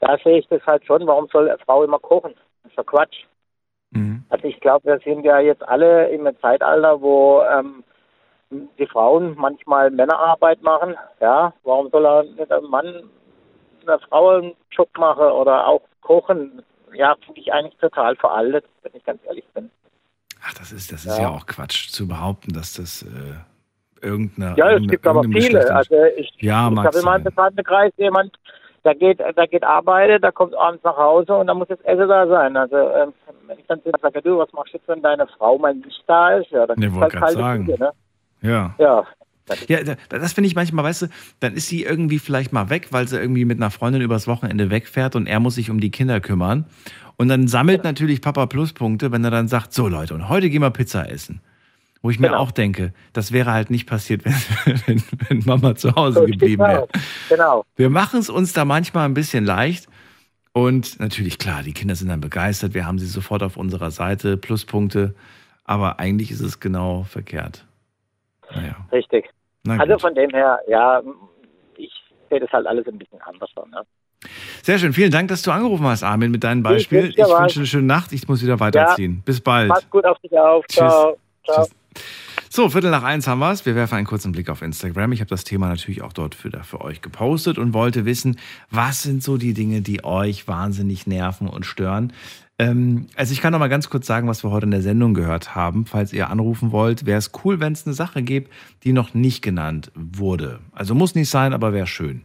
da sehe ich das halt schon, warum soll eine Frau immer kochen? Das ist ja Quatsch. Also ich glaube, wir sind ja jetzt alle im Zeitalter, wo ähm, die Frauen manchmal Männerarbeit machen. Ja, warum soll er nicht ein Mann einer Frau einen Job machen oder auch kochen? Ja, finde ich eigentlich total veraltet, wenn ich ganz ehrlich bin. Ach, das ist, das ist ja. auch Quatsch zu behaupten, dass das äh, irgendeine. Ja, es gibt aber viele. Also ich, Ja, ich habe in meinem Bekanntenkreis jemand, der geht, der geht arbeiten, der kommt abends nach Hause und dann muss das Essen da sein. Also ähm, wenn ich dann sage, du, was machst du jetzt, wenn deine Frau mal nicht da ist? Ja, dann gibt's wollte halt kalte sagen. Küche, ne? Ja. Ja. Ja, da- das finde ich manchmal, weißt du, dann ist sie irgendwie vielleicht mal weg, weil sie irgendwie mit einer Freundin übers Wochenende wegfährt und er muss sich um die Kinder kümmern. Und dann sammelt natürlich Papa Pluspunkte, wenn er dann sagt, so Leute, und heute gehen wir Pizza essen. Wo ich mir Genau. auch denke, das wäre halt nicht passiert, (laughs) wenn, wenn, wenn Mama zu Hause So geblieben sieht's wäre. Genau. Wir machen es uns da manchmal ein bisschen leicht. Und natürlich, klar, die Kinder sind dann begeistert. Wir haben sie sofort auf unserer Seite, Pluspunkte. Aber eigentlich ist es genau verkehrt. Naja. Richtig. Na also von dem her, ja, ich sehe das halt alles ein bisschen anders. Ne? Sehr schön. Vielen Dank, dass du angerufen hast, Armin, mit deinem Beispiel. wünsche Ich dir was. wünsche eine schöne Nacht. Ich muss wieder weiterziehen. Bis bald. Pass gut auf dich auf. Tschüss. Ciao. Ciao. So, Viertel nach eins haben wir es. Wir werfen einen kurzen Blick auf Instagram. Ich habe das Thema natürlich auch dort für, für euch gepostet und wollte wissen, was sind so die Dinge, die euch wahnsinnig nerven und stören. Ähm, also ich kann noch mal ganz kurz sagen, was wir heute in der Sendung gehört haben. Falls ihr anrufen wollt, wäre es cool, wenn es eine Sache gibt, die noch nicht genannt wurde. Also muss nicht sein, aber wäre schön.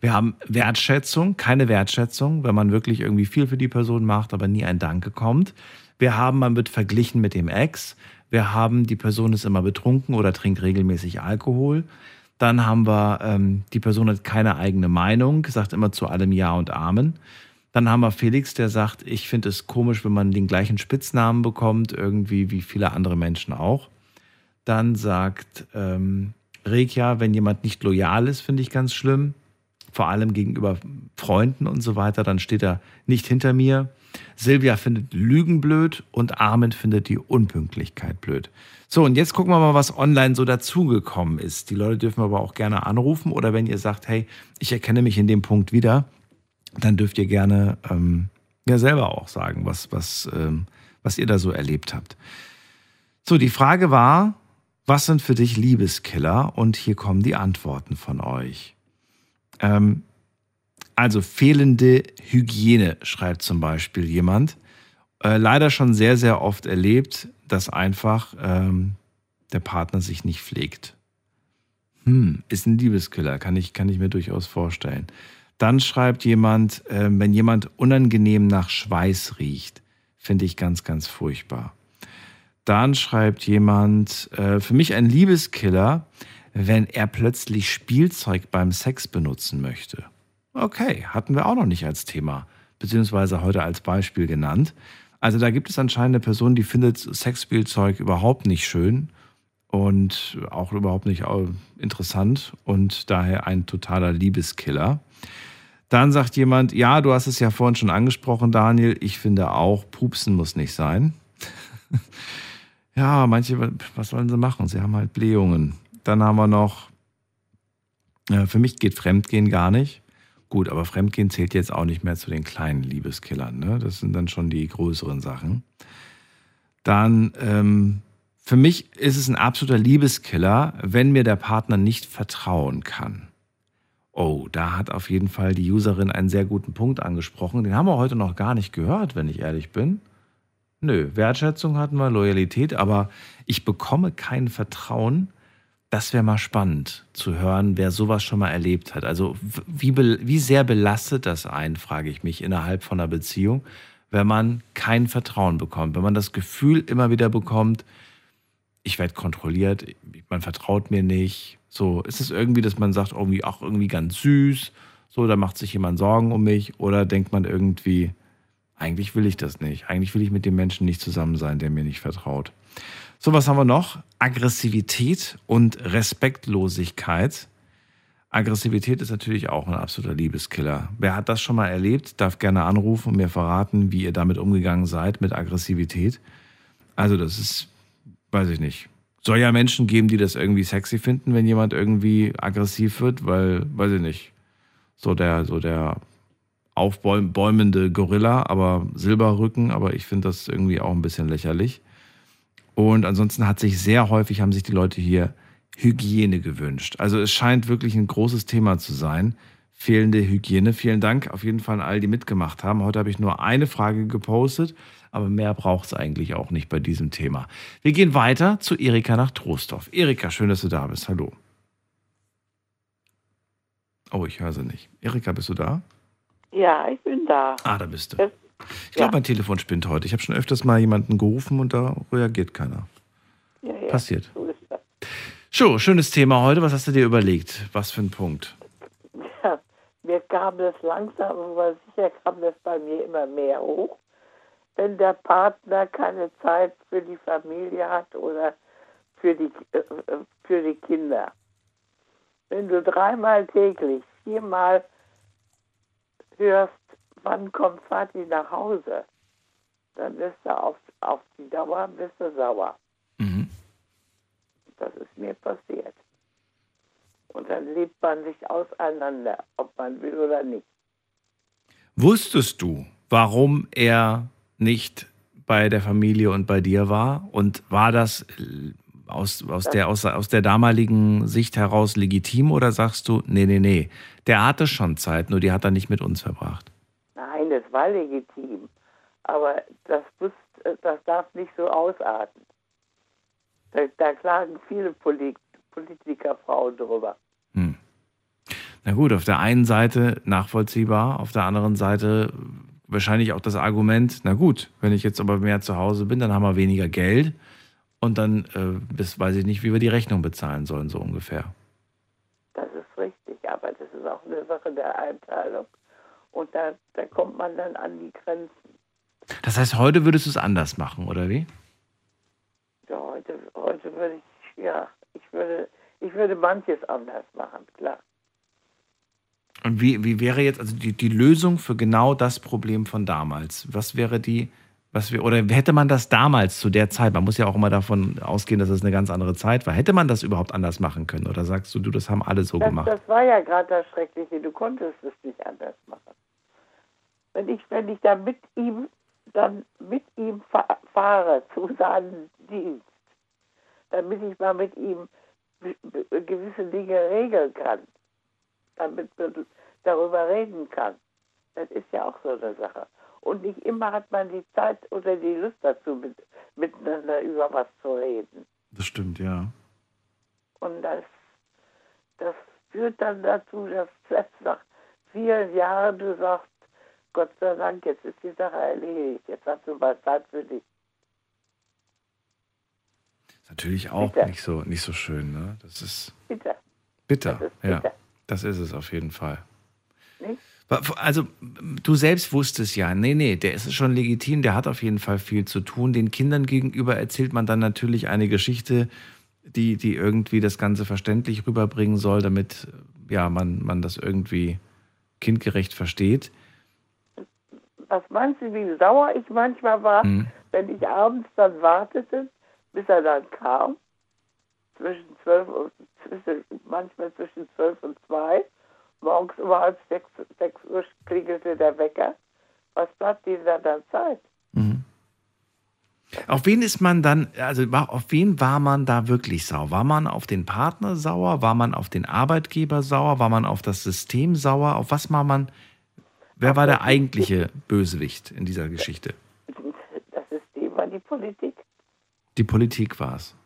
Wir haben Wertschätzung, keine Wertschätzung, wenn man wirklich irgendwie viel für die Person macht, aber nie ein Danke kommt. Wir haben, man wird verglichen mit dem Ex. Wir haben, die Person ist immer betrunken oder trinkt regelmäßig Alkohol. Dann haben wir, ähm, die Person hat keine eigene Meinung, sagt immer zu allem Ja und Amen. Dann haben wir Felix, der sagt, ich finde es komisch, wenn man den gleichen Spitznamen bekommt, irgendwie wie viele andere Menschen auch. Dann sagt ähm, Rekia, wenn jemand nicht loyal ist, finde ich ganz schlimm. Vor allem gegenüber Freunden und so weiter, dann steht er nicht hinter mir. Silvia findet Lügen blöd und Armin findet die Unpünktlichkeit blöd. So, und jetzt gucken wir mal, was online so dazugekommen ist. Die Leute dürfen aber auch gerne anrufen oder wenn ihr sagt, hey, ich erkenne mich in dem Punkt wieder, dann dürft ihr gerne ähm, ja selber auch sagen, was, was, ähm, was ihr da so erlebt habt. So, die Frage war, was sind für dich Liebeskiller? Und hier kommen die Antworten von euch. Ähm, also fehlende Hygiene, schreibt zum Beispiel jemand. Äh, leider schon sehr, sehr oft erlebt, dass einfach ähm, der Partner sich nicht pflegt. Hm, ist ein Liebeskiller, kann ich, kann ich mir durchaus vorstellen. Dann schreibt jemand, äh, wenn jemand unangenehm nach Schweiß riecht, finde ich ganz, ganz furchtbar. Dann schreibt jemand, äh, für mich ein Liebeskiller, wenn er plötzlich Spielzeug beim Sex benutzen möchte. Okay, hatten wir auch noch nicht als Thema, beziehungsweise heute als Beispiel genannt. Also da gibt es anscheinend eine Person, die findet Sexspielzeug überhaupt nicht schön und auch überhaupt nicht äh, interessant und daher ein totaler Liebeskiller. Dann sagt jemand, ja, du hast es ja vorhin schon angesprochen, Daniel, ich finde auch, Pupsen muss nicht sein. (laughs) ja, manche, was sollen sie machen? Sie haben halt Blähungen. Dann haben wir noch, für mich geht Fremdgehen gar nicht. Gut, aber Fremdgehen zählt jetzt auch nicht mehr zu den kleinen Liebeskillern. Ne? Das sind dann schon die größeren Sachen. Dann, ähm, für mich ist es ein absoluter Liebeskiller, wenn mir der Partner nicht vertrauen kann. Oh, da hat auf jeden Fall die Userin einen sehr guten Punkt angesprochen. Den haben wir heute noch gar nicht gehört, wenn ich ehrlich bin. Nö, Wertschätzung hatten wir, Loyalität, aber ich bekomme kein Vertrauen, Das wäre mal spannend zu hören, wer sowas schon mal erlebt hat. Also wie, wie sehr belastet das einen, frage ich mich, innerhalb von einer Beziehung, wenn man kein Vertrauen bekommt, wenn man das Gefühl immer wieder bekommt, ich werde kontrolliert, man vertraut mir nicht. So, ist es irgendwie, dass man sagt, irgendwie, ach, irgendwie ganz süß, so, da macht sich jemand Sorgen um mich, oder denkt man irgendwie, eigentlich will ich das nicht. Eigentlich will ich mit dem Menschen nicht zusammen sein, der mir nicht vertraut. So, was haben wir noch? Aggressivität und Respektlosigkeit. Aggressivität ist natürlich auch ein absoluter Liebeskiller. Wer hat das schon mal erlebt, darf gerne anrufen und mir verraten, wie ihr damit umgegangen seid mit Aggressivität. Also das ist, weiß ich nicht. Soll ja Menschen geben, die das irgendwie sexy finden, wenn jemand irgendwie aggressiv wird, weil, weiß ich nicht, so der, so der aufbäumende Gorilla, aber Silberrücken, aber ich finde das irgendwie auch ein bisschen lächerlich. Und ansonsten hat sich sehr häufig, haben sich die Leute hier Hygiene gewünscht. Also es scheint wirklich ein großes Thema zu sein. Fehlende Hygiene. Vielen Dank auf jeden Fall an all, die mitgemacht haben. Heute habe ich nur eine Frage gepostet, aber mehr braucht es eigentlich auch nicht bei diesem Thema. Wir gehen weiter zu Erika nach Trostorf. Erika, schön, dass du da bist. Hallo. Oh, ich höre sie nicht. Erika, bist du da? Ja, ich bin da. Ah, da bist du. Ich glaube, mein Telefon spinnt heute. Ich habe schon öfters mal jemanden gerufen und da reagiert keiner. ja, ja, Passiert. So ist das. So, schönes Thema heute. Was hast du dir überlegt? Was für ein Punkt? Ja, mir kam das langsam, aber sicher kam das bei mir immer mehr hoch. Wenn der Partner keine Zeit für die Familie hat oder für die, äh, äh, für die Kinder. Wenn du dreimal täglich, viermal hörst, wann kommt Vati nach Hause, dann bist du auf, auf die Dauer bist du sauer. Das ist mir passiert. Und dann lebt man sich auseinander, ob man will oder nicht. Wusstest du, warum er nicht bei der Familie und bei dir war? Und war das äh, aus, aus, der, aus, aus der damaligen Sicht heraus legitim oder sagst du, nee, nee, nee, der hatte schon Zeit, nur die hat er nicht mit uns verbracht? Das war legitim. Aber das, muss, das darf nicht so ausarten. Da, da klagen viele Polit Politikerfrauen drüber. Na gut, auf der einen Seite nachvollziehbar, auf der anderen Seite wahrscheinlich auch das Argument, na gut, wenn ich jetzt aber mehr zu Hause bin, dann haben wir weniger Geld und dann äh, bis, weiß ich nicht, wie wir die Rechnung bezahlen sollen, so ungefähr. Das ist richtig, aber das ist auch eine Sache der Einteilung. Und da, da kommt man dann an die Grenzen. Das heißt, heute würdest du es anders machen, oder wie? Ja, heute, heute würde ich, ja, ich würde, ich würde manches anders machen, klar. Und wie, wie wäre jetzt also die, die Lösung für genau das Problem von damals? Was wäre die, was wir, oder hätte man das damals zu der Zeit, man muss ja auch immer davon ausgehen, dass es eine ganz andere Zeit war, hätte man das überhaupt anders machen können? Oder sagst du, du, das haben alle so Das, gemacht? das war ja gerade das Schreckliche, du konntest es nicht anders machen. Wenn ich, wenn ich dann mit ihm, dann mit ihm fa fahre zu seinem Dienst, damit ich mal mit ihm gewisse Dinge regeln kann, damit man darüber reden kann. Das ist ja auch so eine Sache. Und nicht immer hat man die Zeit oder die Lust dazu, mit, miteinander über was zu reden. Das stimmt, ja. Und das, das führt dann dazu, dass selbst nach vielen Jahren du sagst, Gott sei Dank, jetzt ist die Sache erledigt, jetzt hast du mal Zeit für dich. Ist natürlich auch Bitter. nicht so, nicht so schön, ne? Das ist Bitte. bitter. Das ist ja, bitter. das ist es auf jeden Fall. Nicht? Also, du selbst wusstest ja, nee, nee, der ist schon legitim, der hat auf jeden Fall viel zu tun. Den Kindern gegenüber erzählt man dann natürlich eine Geschichte, die, die irgendwie das Ganze verständlich rüberbringen soll, damit ja, man, man das irgendwie kindgerecht versteht. Was meinst du, wie sauer ich manchmal war, Mhm. wenn ich abends dann wartete, bis er dann kam? Zwischen zwölf und zwischen, manchmal zwischen zwölf und zwei. Morgens um halb sechs, sechs Uhr klingelte der Wecker. Was bleibt da dann Zeit? Auf wen ist man dann, also war- auf wen war man da wirklich sauer? War man auf den Partner sauer? War man auf den Arbeitgeber sauer? War man auf das System sauer? Auf was war man? Wer war der eigentliche Bösewicht in dieser Geschichte? Das System war die Politik. Die Politik war es.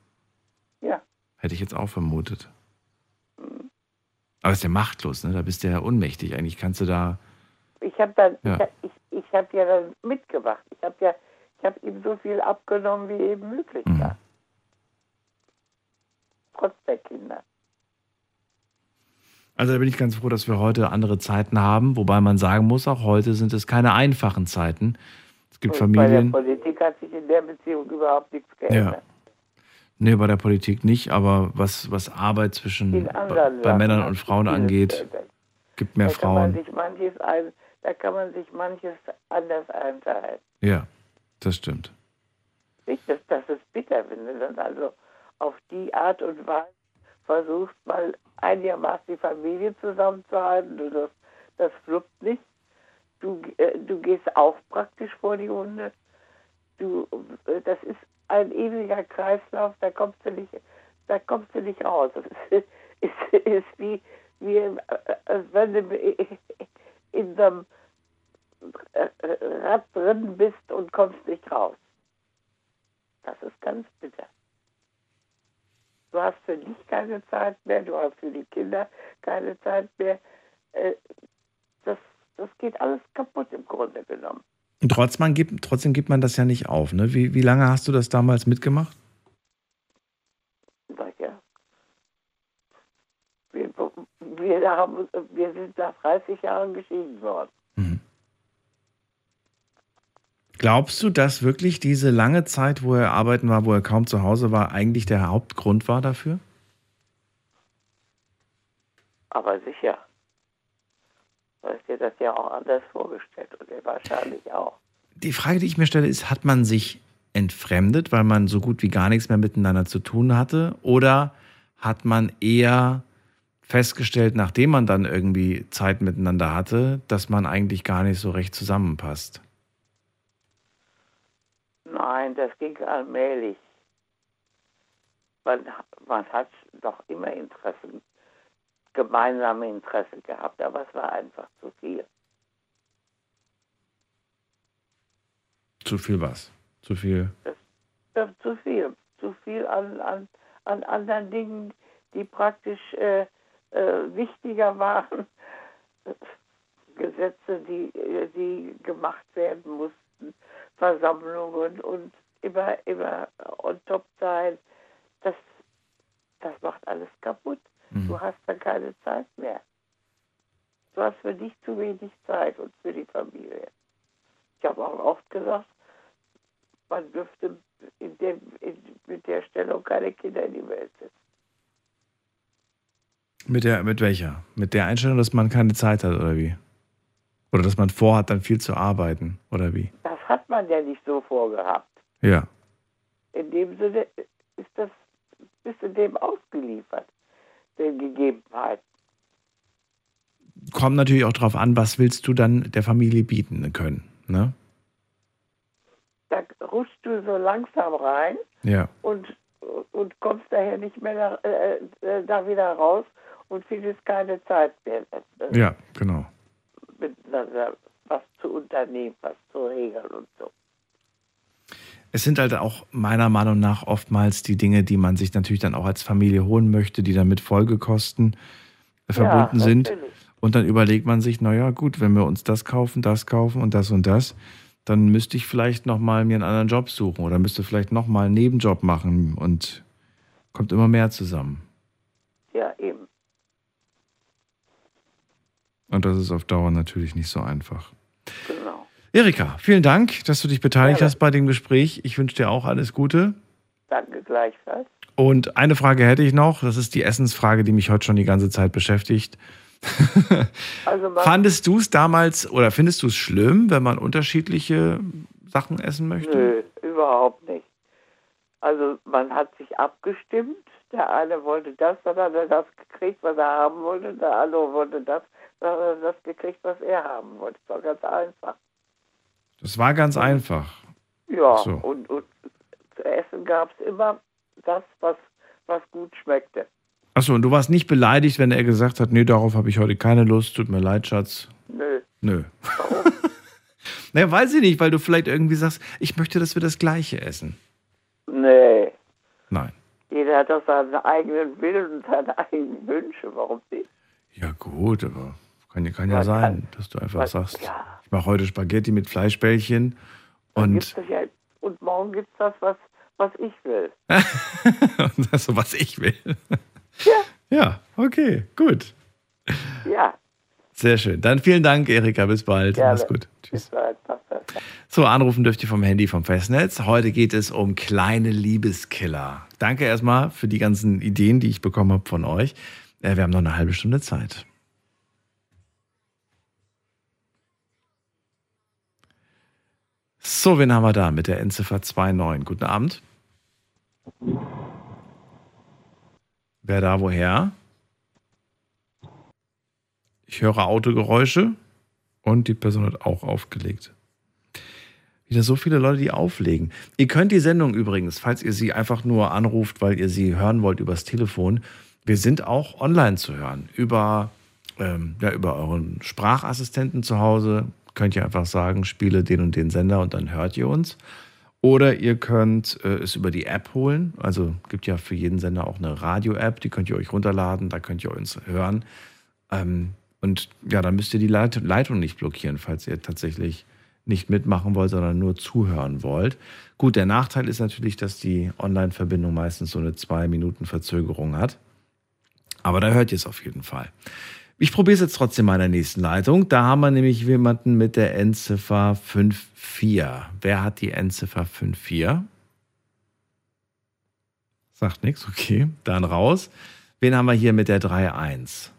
Ja. Hätte ich jetzt auch vermutet. Aber ist ja machtlos, ne? Da bist du ja ohnmächtig. Eigentlich kannst du da. Ich habe Ja. ich, ich, ich habe ja dann mitgemacht. Ich habe ja, ich habe ihm so viel abgenommen, wie eben möglich Mhm. war. Trotz der Kinder. Also da bin ich ganz froh, dass wir heute andere Zeiten haben, wobei man sagen muss, auch heute sind es keine einfachen Zeiten. Es gibt Und bei der Familien. Politik hat sich in der Beziehung überhaupt nichts Ja. Nee, bei der Politik nicht, aber was, was Arbeit zwischen bei, bei Männern und Frauen angeht, gibt mehr da kann man Frauen. sich manches ein, da kann man sich manches anders einteilen. Ja, das stimmt. Nicht, das, das ist bitter, wenn du dann also auf die Art und Weise versuchst, mal einigermaßen die Familie zusammenzuhalten. Du, das, das fluppt nicht. Du, äh, du gehst auch praktisch vor die Hunde. Du, äh, das ist ein ewiger Kreislauf, da kommst du nicht, da kommst du nicht raus. Das ist, (laughs) ist, wie, wie äh, als wenn du in so einem äh, Rad drin bist und kommst nicht raus. Das ist ganz bitter. Du hast für dich keine Zeit mehr, du hast für die Kinder keine Zeit mehr. Äh, Das, das geht alles kaputt im Grunde genommen. Und trotzdem gibt, trotzdem gibt man das ja nicht auf. Ne? Wie, wie lange hast du das damals mitgemacht? Naja. Wir, wir, haben, wir sind nach 30 Jahren geschieden worden. Glaubst du, dass wirklich diese lange Zeit, wo er arbeiten war, wo er kaum zu Hause war, eigentlich der Hauptgrund war dafür? Aber sicher. Du hast dir das ja auch anders vorgestellt und er wahrscheinlich auch. Die Frage, die ich mir stelle, ist, hat man sich entfremdet, weil man so gut wie gar nichts mehr miteinander zu tun hatte? Oder hat man eher festgestellt, nachdem man dann irgendwie Zeit miteinander hatte, dass man eigentlich gar nicht so recht zusammenpasst? Nein, das ging allmählich. Man, man hat doch immer Interessen, gemeinsame Interessen gehabt, aber es war einfach zu viel. Zu viel was? Zu viel? Ja, zu viel. Zu viel an, an, an anderen Dingen, die praktisch äh, äh, wichtiger waren. (laughs) Gesetze, die, äh, die gemacht werden mussten, Versammlungen und immer, immer on top sein. Das, das macht alles kaputt. Du hast dann keine Zeit mehr. Du hast für dich zu wenig Zeit und für die Familie. Ich habe auch oft gesagt, man dürfte in dem, in, mit der Stellung keine Kinder in die Welt setzen. Mit, der, mit welcher? Mit der Einstellung, dass man keine Zeit hat, oder wie? Oder dass man vorhat, dann viel zu arbeiten, oder wie? Das hat man ja nicht so vorgehabt. Ja. In dem Sinne ist das, bist du dem ausgeliefert, den Gegebenheiten. Kommt natürlich auch drauf an, was willst du dann der Familie bieten können, ne? Da rutschst du so langsam rein Ja. und, und kommst daher nicht mehr da, äh, äh, da wieder raus und findest keine Zeit mehr, äh, Ja, genau. miteinander was zu unternehmen, was zu regeln und so. Es sind halt auch meiner Meinung nach oftmals die Dinge, die man sich natürlich dann auch als Familie holen möchte, die dann mit Folgekosten äh, verbunden sind. natürlich. Und dann überlegt man sich, naja, gut, wenn wir uns das kaufen, das kaufen und das und das, dann müsste ich vielleicht nochmal mir einen anderen Job suchen oder müsste vielleicht nochmal einen Nebenjob machen und kommt immer mehr zusammen. Ja, eben. Und das ist auf Dauer natürlich nicht so einfach. Erika, vielen Dank, dass du dich beteiligt Gerne. hast bei dem Gespräch. Ich wünsche dir auch alles Gute. Danke gleichfalls. Und eine Frage hätte ich noch, das ist die Essensfrage, die mich heute schon die ganze Zeit beschäftigt. (laughs) Also Fandest du es damals oder findest du es schlimm, wenn man unterschiedliche Sachen essen möchte? Nö, überhaupt nicht. Also man hat sich abgestimmt. Der eine wollte das, dann hat er das gekriegt, was er haben wollte. Der andere wollte das, dann hat er das gekriegt, was er haben wollte. Das war ganz einfach. Das war ganz einfach. Ja, So. und, und zu essen gab es immer das, was, was gut schmeckte. Achso, und du warst nicht beleidigt, wenn er gesagt hat, nee, darauf habe ich heute keine Lust, tut mir leid, Schatz. Nö. Nö. (laughs) naja, weiß ich nicht, weil du vielleicht irgendwie sagst, ich möchte, dass wir das Gleiche essen. Nee. Nein. Jeder der hat doch seinen eigenen Willen und seine eigenen Wünsche. Warum nicht? Ja, gut, aber kann, ja- kann ja Man sein, kann- dass du einfach sagst, ja. Mache heute Spaghetti mit Fleischbällchen und, ja, und morgen gibt es das, was, was ich will. (laughs) das so, was ich will. Ja, okay, gut. Ja, Sehr schön. Dann vielen Dank, Erika. Bis bald. gerne. Mach's gut. Bis bald. So, anrufen dürft ihr vom Handy vom Festnetz. Heute geht es um kleine Liebeskiller. Danke erstmal für die ganzen Ideen, die ich bekommen habe von euch. Äh, Wir haben noch eine halbe Stunde Zeit. So, wen haben wir da mit der Endziffer 29? Guten Abend. Wer da woher? Ich höre Autogeräusche und die Person hat auch aufgelegt. Wieder so viele Leute, die auflegen. Ihr könnt die Sendung übrigens, falls ihr sie einfach nur anruft, weil ihr sie hören wollt übers Telefon, wir sind auch online zu hören. Über, ähm, ja, über euren Sprachassistenten zu Hause könnt ihr einfach sagen, spiele den und den Sender und dann hört ihr uns. Oder ihr könnt äh, es über die App holen. Also gibt ja für jeden Sender auch eine Radio-App, die könnt ihr euch runterladen, da könnt ihr uns hören. Ähm, und ja, dann müsst ihr die Leit Leitung nicht blockieren, falls ihr tatsächlich nicht mitmachen wollt, sondern nur zuhören wollt. Gut, der Nachteil ist natürlich, dass die Online-Verbindung meistens so eine zwei Minuten Verzögerung hat. Aber da hört ihr es auf jeden Fall. Ich probiere es jetzt trotzdem mal in der nächsten Leitung. Da haben wir nämlich jemanden mit der Endziffer 54. Wer hat die Endziffer 54? Sagt nichts, okay. Dann raus. Wen haben wir hier mit der 31?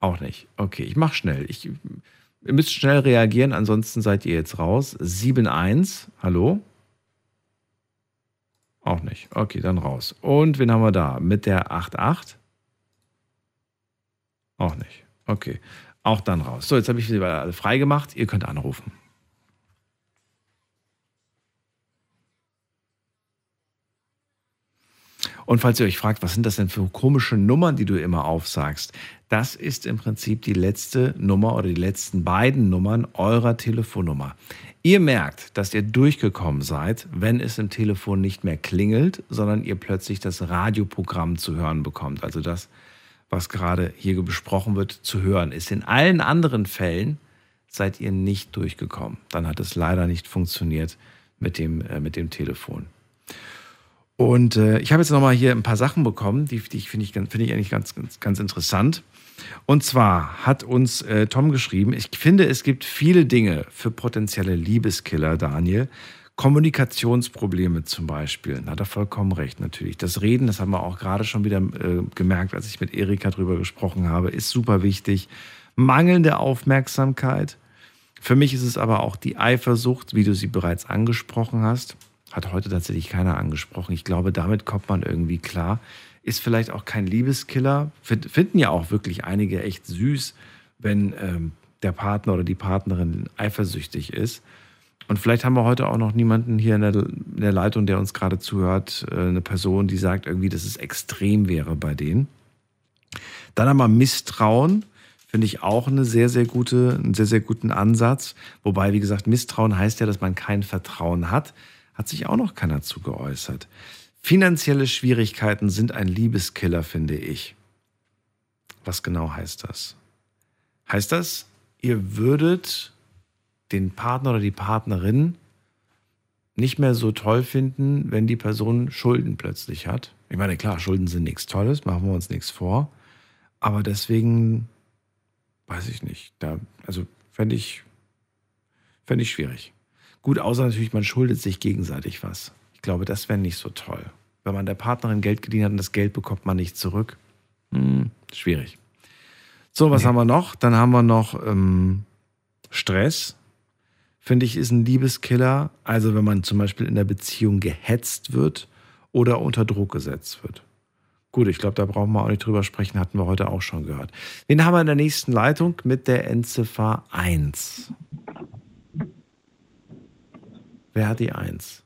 Auch nicht. Okay, ich mache schnell. Ich, ihr müsst schnell reagieren, ansonsten seid ihr jetzt raus. 7-1, hallo? Auch nicht. Okay, dann raus. Und wen haben wir da? Mit der 8-8? Auch nicht. Okay. Auch dann raus. So, jetzt habe ich sie alle frei gemacht. Ihr könnt anrufen. Und falls ihr euch fragt, was sind das denn für komische Nummern, die du immer aufsagst, das ist im Prinzip die letzte Nummer oder die letzten beiden Nummern eurer Telefonnummer. Ihr merkt, dass ihr durchgekommen seid, wenn es im Telefon nicht mehr klingelt, sondern ihr plötzlich das Radioprogramm zu hören bekommt. Also das, was gerade hier besprochen wird, zu hören ist. In allen anderen Fällen seid ihr nicht durchgekommen. Dann hat es leider nicht funktioniert mit dem, äh, mit dem Telefon. Und äh, ich habe jetzt nochmal hier ein paar Sachen bekommen, die, die finde ich, finde ich eigentlich ganz, ganz, ganz interessant. Und zwar hat uns äh, Tom geschrieben, ich finde, es gibt viele Dinge für potenzielle Liebeskiller, Daniel. Kommunikationsprobleme zum Beispiel. Da hat er vollkommen recht, natürlich. Das Reden, das haben wir auch gerade schon wieder äh, gemerkt, als ich mit Erika drüber gesprochen habe, ist super wichtig. Mangelnde Aufmerksamkeit. Für mich ist es aber auch die Eifersucht, wie du sie bereits angesprochen hast. Hat heute tatsächlich keiner angesprochen. Ich glaube, damit kommt man irgendwie klar. Ist vielleicht auch kein Liebeskiller. Find- Finden ja auch wirklich einige echt süß, wenn ähm, der Partner oder die Partnerin eifersüchtig ist. Und vielleicht haben wir heute auch noch niemanden hier in der, in der Leitung, der uns gerade zuhört, äh, eine Person, die sagt irgendwie, dass es extrem wäre bei denen. Dann haben wir Misstrauen, finde ich auch eine sehr, sehr gute, einen sehr, sehr guten Ansatz. Wobei, wie gesagt, Misstrauen heißt ja, dass man kein Vertrauen hat. Hat sich auch noch keiner zu geäußert. Finanzielle Schwierigkeiten sind ein Liebeskiller, finde ich. Was genau heißt das? Heißt das, ihr würdet den Partner oder die Partnerin nicht mehr so toll finden, wenn die Person Schulden plötzlich hat? Ich meine, klar, Schulden sind nichts Tolles, machen wir uns nichts vor. Aber deswegen weiß ich nicht. Da, also fände ich, fände ich schwierig. Gut, außer natürlich, man schuldet sich gegenseitig was. Ich glaube, das wäre nicht so toll. Wenn man der Partnerin Geld geliehen hat und das Geld bekommt man nicht zurück. Hm, schwierig. So, was haben wir noch? Dann haben wir noch ähm, Stress. Finde ich, ist ein Liebeskiller. Also, wenn man zum Beispiel in der Beziehung gehetzt wird oder unter Druck gesetzt wird. Gut, ich glaube, da brauchen wir auch nicht drüber sprechen, hatten wir heute auch schon gehört. Wen haben wir in der nächsten Leitung mit der Endziffer 1? Wer hat die 1?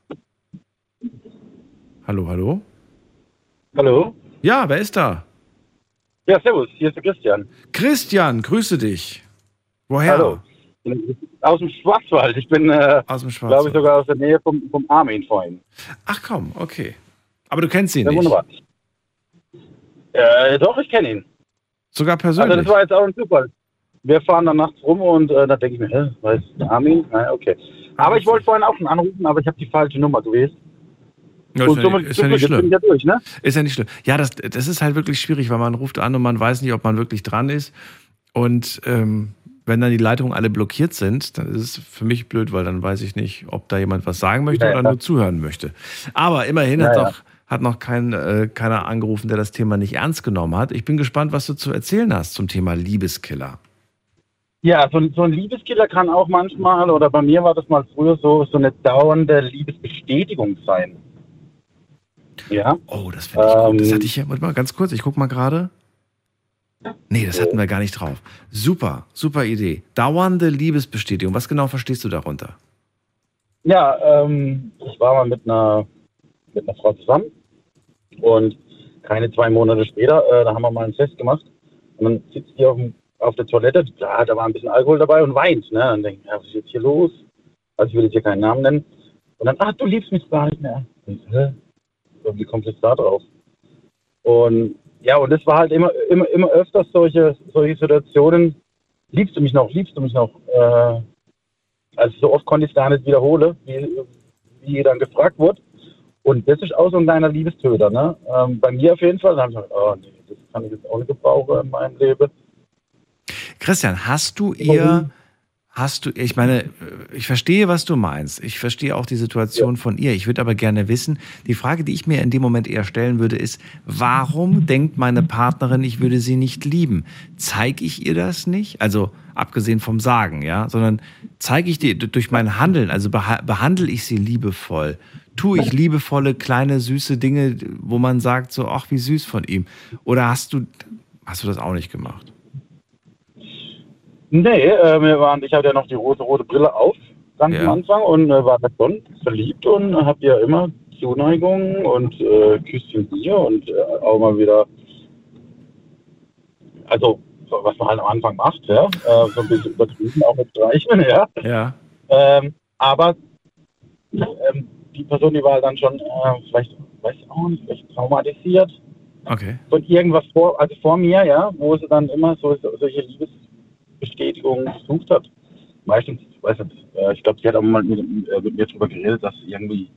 Hallo, hallo? Hallo? Ja, wer ist da? Ja, servus, hier ist der Christian. Christian, grüße dich. Woher? Hallo. Aus dem Schwarzwald. Ich bin, äh, glaube ich, sogar aus der Nähe vom, vom Armin vorhin. Ach komm, okay. Aber du kennst ihn Ja, nicht. wunderbar. Äh, doch, ich kenne ihn. Sogar persönlich. Also das war jetzt auch ein Zufall. Wir fahren dann nachts rum und äh, da denke ich mir, hä, was ist der Armin? Ja, okay. Aber ich wollte vorhin auch schon anrufen, aber ich habe die falsche Nummer gewählt. Ja, ist, ja, nicht- ist ja nicht schlimm. ja durch, ne? Ist ja nicht schlimm. Ja, das, das ist halt wirklich schwierig, weil man ruft an und man weiß nicht, ob man wirklich dran ist. Und ähm, wenn dann die Leitungen alle blockiert sind, dann ist es für mich blöd, weil dann weiß ich nicht, ob da jemand was sagen möchte Ja, oder ja. nur zuhören möchte. Aber immerhin Ja, hat ja. noch, hat noch kein, äh, keiner angerufen, der das Thema nicht ernst genommen hat. Ich bin gespannt, was du zu erzählen hast zum Thema Liebeskiller. Ja, so, ein- so ein Liebeskiller kann auch manchmal, oder bei mir war das mal früher so, so eine dauernde Liebesbestätigung sein. Ja. Oh, das finde ich gut. Das Ähm, hatte ich ja, warte mal ganz kurz, ich guck mal gerade. Nee, das hatten wir gar nicht drauf. Super, super Idee. Dauernde Liebesbestätigung. Was genau verstehst du darunter? Ja, ähm, ich war mal mit einer, mit einer Frau zusammen und keine zwei Monate später, äh, da haben wir mal ein Fest gemacht und dann sitzt die auf, dem, auf der Toilette, da, da war ein bisschen Alkohol dabei und weint. Ne? Dann denke ich, ja, was ist jetzt hier los? Also ich will jetzt hier keinen Namen nennen. Und dann, ach, du liebst mich gar nicht mehr. Und, hä? Und wie kommt jetzt da drauf? Und ja, und es war halt immer, immer, immer öfters solche, solche Situationen. Liebst du mich noch? Liebst du mich noch? Äh, also so oft konnte ich es gar nicht wiederholen, wie, wie dann gefragt wurde. Und das ist auch so ein kleiner Liebestöter. Ne? Ähm, bei mir auf jeden Fall. Da habe ich gedacht, oh nee, das kann ich jetzt auch nicht gebrauchen in meinem Leben. Christian, hast du ihr, hast du, ich meine, ich verstehe, was du meinst. Ich verstehe auch die Situation von ihr. Ich würde aber gerne wissen, die Frage, die ich mir in dem Moment eher stellen würde, ist, warum denkt meine Partnerin, ich würde sie nicht lieben? Zeige ich ihr das nicht? Also, abgesehen vom Sagen, ja, sondern zeige ich dir durch mein Handeln, also beha behandle ich sie liebevoll? Tue ich liebevolle, kleine, süße Dinge, wo man sagt so, ach, wie süß von ihm? Oder hast du, hast du das auch nicht gemacht? Nee, äh, wir waren, ich hatte ja noch die rote, rote Brille auf, ganz Ja. am Anfang und äh, war da schon verliebt und hab ja immer Zuneigung und äh, Küsschen hier und äh, auch mal wieder, also so, was man halt am Anfang macht, ja, äh, so ein bisschen übertrieben, auch mit Streichen, (laughs) ja. Ja. Ähm, aber ähm, die Person, die war dann schon, äh, vielleicht, weiß ich auch nicht, vielleicht traumatisiert Okay. von irgendwas vor, also vor mir, ja, wo sie dann immer so, so solche Liebesbestätigungen gesucht hat. Meistens, ich weiß nicht, äh, ich glaube, sie hat auch mal mit, äh, mit mir drüber geredet, dass irgendwie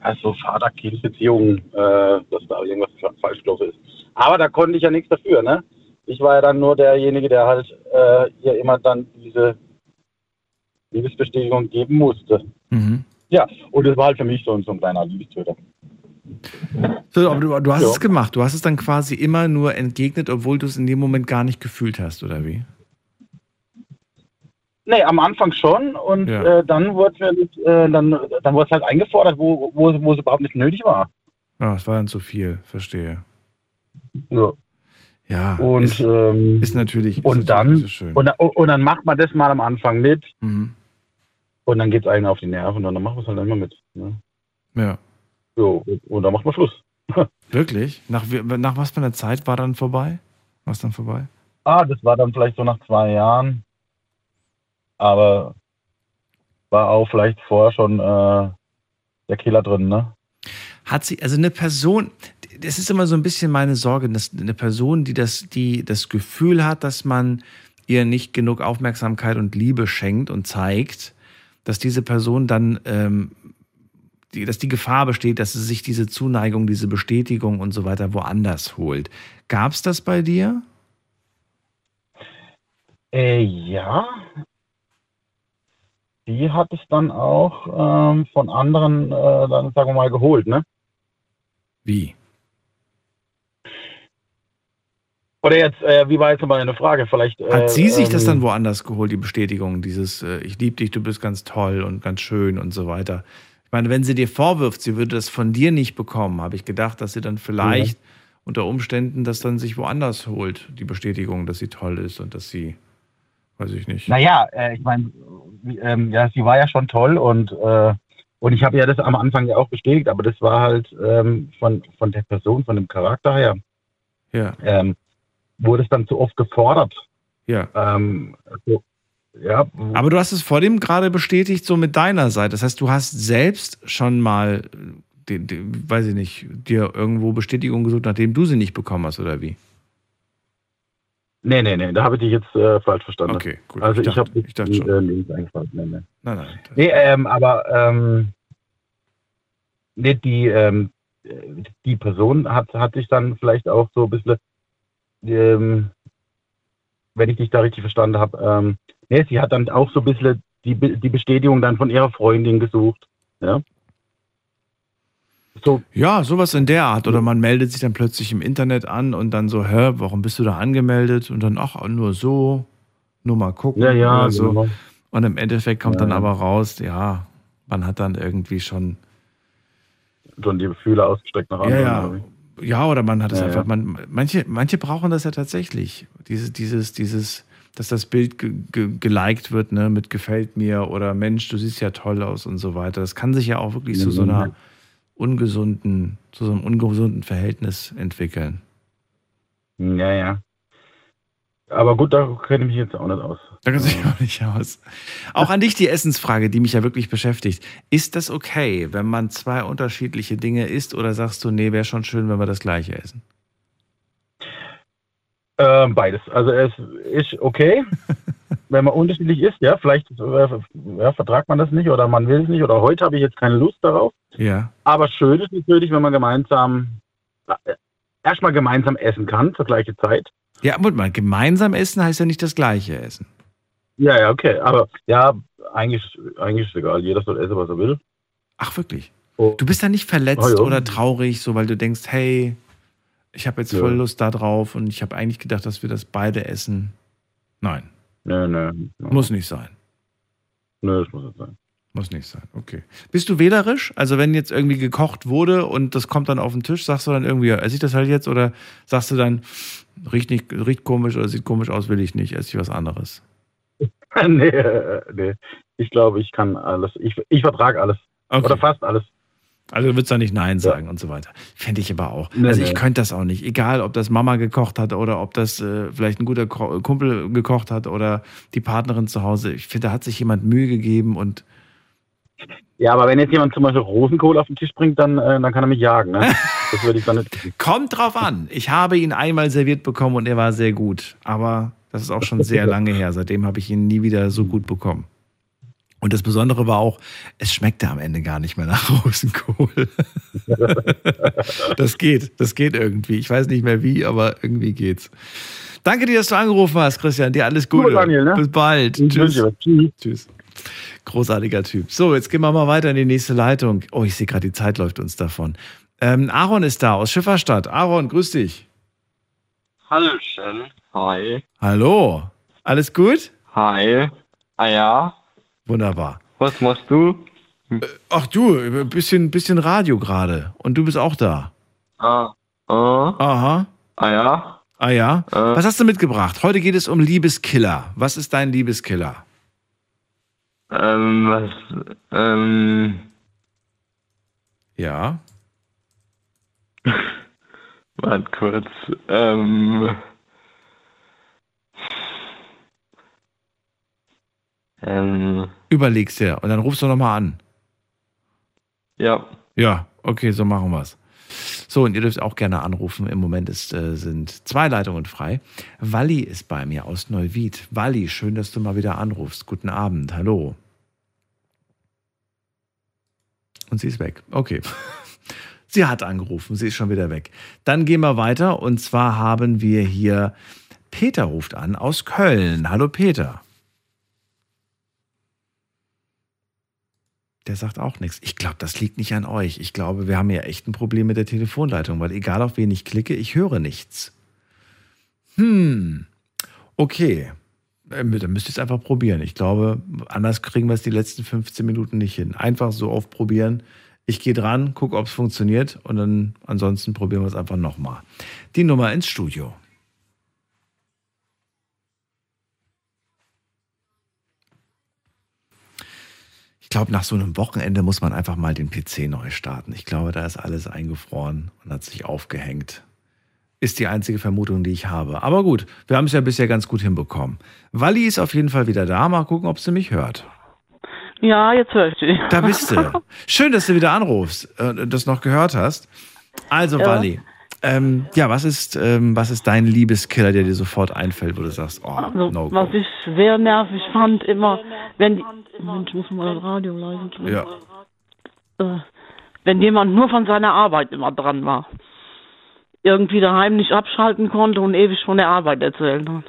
also Vater-Kind-Beziehungen, äh, dass da irgendwas fa- falsch gelaufen ist. Aber da konnte ich ja nichts dafür, ne? Ich war ja dann nur derjenige, der halt äh, ihr immer dann diese Liebesbestätigung geben musste. Mhm. Ja, und das war halt für mich so, so ein kleiner Liebestöter. So, aber du, du hast Ja. es gemacht. Du hast es dann quasi immer nur entgegnet, obwohl du es in dem Moment gar nicht gefühlt hast, oder wie? Nee, am Anfang schon und Ja. äh, dann wurde das, äh, dann, dann es halt eingefordert, wo, wo, wo es überhaupt nicht nötig war. Ja, es war dann zu viel, verstehe. Ja. Ja, Und, ist, ähm, ist natürlich. ist und natürlich dann und, dann- und dann macht man das mal am Anfang mit Mhm. und dann geht es einem auf die Nerven und dann macht man es halt immer mit. Ne? Ja. So, und dann macht man Schluss. (laughs) Wirklich? Nach, nach was für einer Zeit war dann vorbei? Was dann vorbei? Ah, das war dann vielleicht so nach zwei Jahren. Aber war auch vielleicht vorher schon äh, der Killer drin, ne? Hat sie, also eine Person, das ist immer so ein bisschen meine Sorge, dass eine Person, die das, die das Gefühl hat, dass man ihr nicht genug Aufmerksamkeit und Liebe schenkt und zeigt, dass diese Person dann, ähm, die, dass die Gefahr besteht, dass sie sich diese Zuneigung, diese Bestätigung und so weiter woanders holt. Gab es das bei dir? Äh, ja. Die hat es dann auch ähm, von anderen, äh, dann sagen wir mal, geholt, ne? Wie? Oder jetzt, äh, wie war jetzt nochmal eine Frage? Vielleicht. Äh, Hat sie sich das ähm, dann woanders geholt, die Bestätigung, dieses äh, Ich liebe dich, du bist ganz toll und ganz schön und so weiter? Ich meine, wenn sie dir vorwirft, sie würde das von dir nicht bekommen, habe ich gedacht, dass sie dann vielleicht unter Umständen das dann sich woanders holt, die Bestätigung, dass sie toll ist und dass sie, weiß ich nicht. Naja, äh, ich meine, ähm, ja, sie war ja schon toll und, äh, und ich habe ja das am Anfang ja auch bestätigt, aber das war halt ähm, von, von der Person, von dem Charakter her, Ja, ähm, wurde es dann zu oft gefordert. ja. Ähm, also, ja, Aber du hast es vor dem gerade bestätigt, so mit deiner Seite. Das heißt, du hast selbst schon mal den, den, weiß ich nicht, dir irgendwo Bestätigung gesucht, nachdem du sie nicht bekommen hast, oder wie? Nee, nee, nee, da habe ich dich jetzt äh, falsch verstanden. Okay, gut. Also Ich ich, habe ich dachte die schon. äh, Links eingefallen. Nee, nee. Nein, nein. Nee, ähm, aber ähm, nee, die, ähm, die Person hat, hat dich dann vielleicht auch so ein bisschen, ähm, wenn ich dich da richtig verstanden habe, ähm, nee, sie hat dann auch so ein bisschen die, die Bestätigung dann von ihrer Freundin gesucht. Ja. So, Ja, sowas in der Art. Oder man meldet sich dann plötzlich im Internet an und dann so, hä, warum bist du da angemeldet? Und dann, ach, nur so, nur mal gucken. Ja, ja, oder so. genau. Und im Endeffekt kommt Ja, dann ja. aber raus, ja, man hat dann irgendwie schon. schon die Gefühle ausgestreckt nach Ja, anderen. ja. Ja, oder man hat es einfach, man, manche, manche brauchen das ja tatsächlich. Dieses, dieses, dieses, dass das Bild ge, ge, geliked wird, ne, mit gefällt mir oder Mensch, du siehst ja toll aus und so weiter. Das kann sich ja auch wirklich zu so einer ungesunden, zu so einem ungesunden Verhältnis entwickeln. Ja, ja. Aber gut, da kenne ich mich jetzt auch nicht aus. Da kann sich auch nicht aus. Auch an dich die Essensfrage, die mich ja wirklich beschäftigt. Ist das okay, wenn man zwei unterschiedliche Dinge isst oder sagst du, nee, wäre schon schön, wenn wir das gleiche essen? Ähm, beides. Also es ist okay, (laughs) wenn man unterschiedlich ist, ja, vielleicht äh, ja, vertragt man das nicht oder man will es nicht oder heute habe ich jetzt keine Lust darauf. Ja. Aber schön ist natürlich, wenn man gemeinsam äh, erstmal gemeinsam essen kann zur gleichen Zeit. Ja, Moment mal, gemeinsam essen heißt ja nicht das gleiche essen. Ja, ja, okay. Aber ja, eigentlich, eigentlich ist egal. Jeder soll essen, was er will. Ach, wirklich? Oh. Du bist da nicht verletzt ja. oder traurig, so weil du denkst, hey, ich habe jetzt Ja. voll Lust da drauf und ich habe eigentlich gedacht, dass wir das beide essen. Nein, Nö, nö. muss nicht sein. Nö, das muss nicht sein. Muss nicht sein, okay. Bist du wählerisch? Also wenn jetzt irgendwie gekocht wurde und das kommt dann auf den Tisch, sagst du dann irgendwie, esse ich das halt jetzt? Oder sagst du dann, riecht, nicht, riecht komisch oder sieht komisch aus, will ich nicht, esse ich was anderes? (laughs) nee, äh, nee. Ich glaube, ich kann alles. Ich, ich vertrage alles. Okay. Oder fast alles. Also du würdest da nicht Nein sagen und so weiter. Fände ich aber auch. Nee, also nee. ich könnte das auch nicht. Egal, ob das Mama gekocht hat oder ob das äh, vielleicht ein guter Kumpel gekocht hat oder die Partnerin zu Hause. Ich finde, da hat sich jemand Mühe gegeben und Ja, aber wenn jetzt jemand zum Beispiel Rosenkohl auf den Tisch bringt, dann, äh, dann kann er mich jagen. Ne? (laughs) Das würde ich dann nicht. kommt drauf an. Ich habe ihn einmal serviert bekommen und er war sehr gut. Aber das ist auch schon (laughs) sehr lange her. Seitdem habe ich ihn nie wieder so gut bekommen. Und das Besondere war auch, es schmeckte am Ende gar nicht mehr nach (laughs) Rosenkohl. das geht, das geht irgendwie. Ich weiß nicht mehr wie, aber irgendwie geht's. Danke dir, dass du angerufen hast, Christian. Dir alles Gute. Gut, Daniel, ne? Bis bald. Tschüss. Tschüss. Tschüss. Großartiger Typ. So, jetzt gehen wir mal weiter in die nächste Leitung. Oh, ich sehe gerade, die Zeit läuft uns davon. Ähm, Aaron ist da aus Schifferstadt. Aaron, grüß dich. Hallöchen. Hi. Hallo. Alles gut? Hi. Ah ja. Wunderbar. Was machst du? Ach du, ein bisschen, bisschen Radio gerade. Und du bist auch da. Ah. Ah. Aha. Ah ja. Ah ja. Äh. Was hast du mitgebracht? Heute geht es um Liebeskiller. Was ist dein Liebeskiller? Ähm, was, ähm, Ja. (laughs) warte kurz. Ähm, ähm, Überlegst dir und dann rufst du nochmal an. ja. Ja, okay, so machen wir's. So, und ihr dürft auch gerne anrufen. Im Moment ist, äh, sind zwei Leitungen frei. Walli ist bei mir aus Neuwied. Walli, schön, dass du mal wieder anrufst. Guten Abend, hallo. Und sie ist weg. Okay. (laughs) Sie hat angerufen, sie ist schon wieder weg. Dann gehen wir weiter und zwar haben wir hier Peter ruft an aus Köln. Hallo Peter. Der sagt auch nichts. Ich glaube, das liegt nicht an euch. Ich glaube, wir haben ja echt ein Problem mit der Telefonleitung, weil egal auf wen ich klicke, ich höre nichts. Hm. Okay. Ähm, Dann müsst ihr es einfach probieren. Ich glaube, anders kriegen wir es die letzten 15 Minuten nicht hin. Einfach so oft probieren. Ich gehe dran, gucke, ob es funktioniert und dann ansonsten probieren wir es einfach nochmal. Die Nummer ins Studio. Glaube, nach so einem Wochenende muss man einfach mal den PC neu starten. Ich glaube, da ist alles eingefroren und hat sich aufgehängt. Ist die einzige Vermutung, die ich habe. Aber gut, wir haben es ja bisher ganz gut hinbekommen. Walli ist auf jeden Fall wieder da. Mal gucken, ob sie mich hört. Ja, jetzt höre ich dich. Da bist du. (laughs) Schön, dass du wieder anrufst, äh, das noch gehört hast. Also, Ja. Wally, ähm, ja, was ist, ähm, was ist dein Liebeskiller, der dir sofort einfällt, wo du sagst, oh, Also, no go. was ich sehr nervig fand, immer, wenn die, Mensch, ich muss mal das Radio leise. Ja. Äh, wenn jemand nur von seiner Arbeit immer dran war. Irgendwie daheim nicht abschalten konnte und ewig von der Arbeit erzählt hat.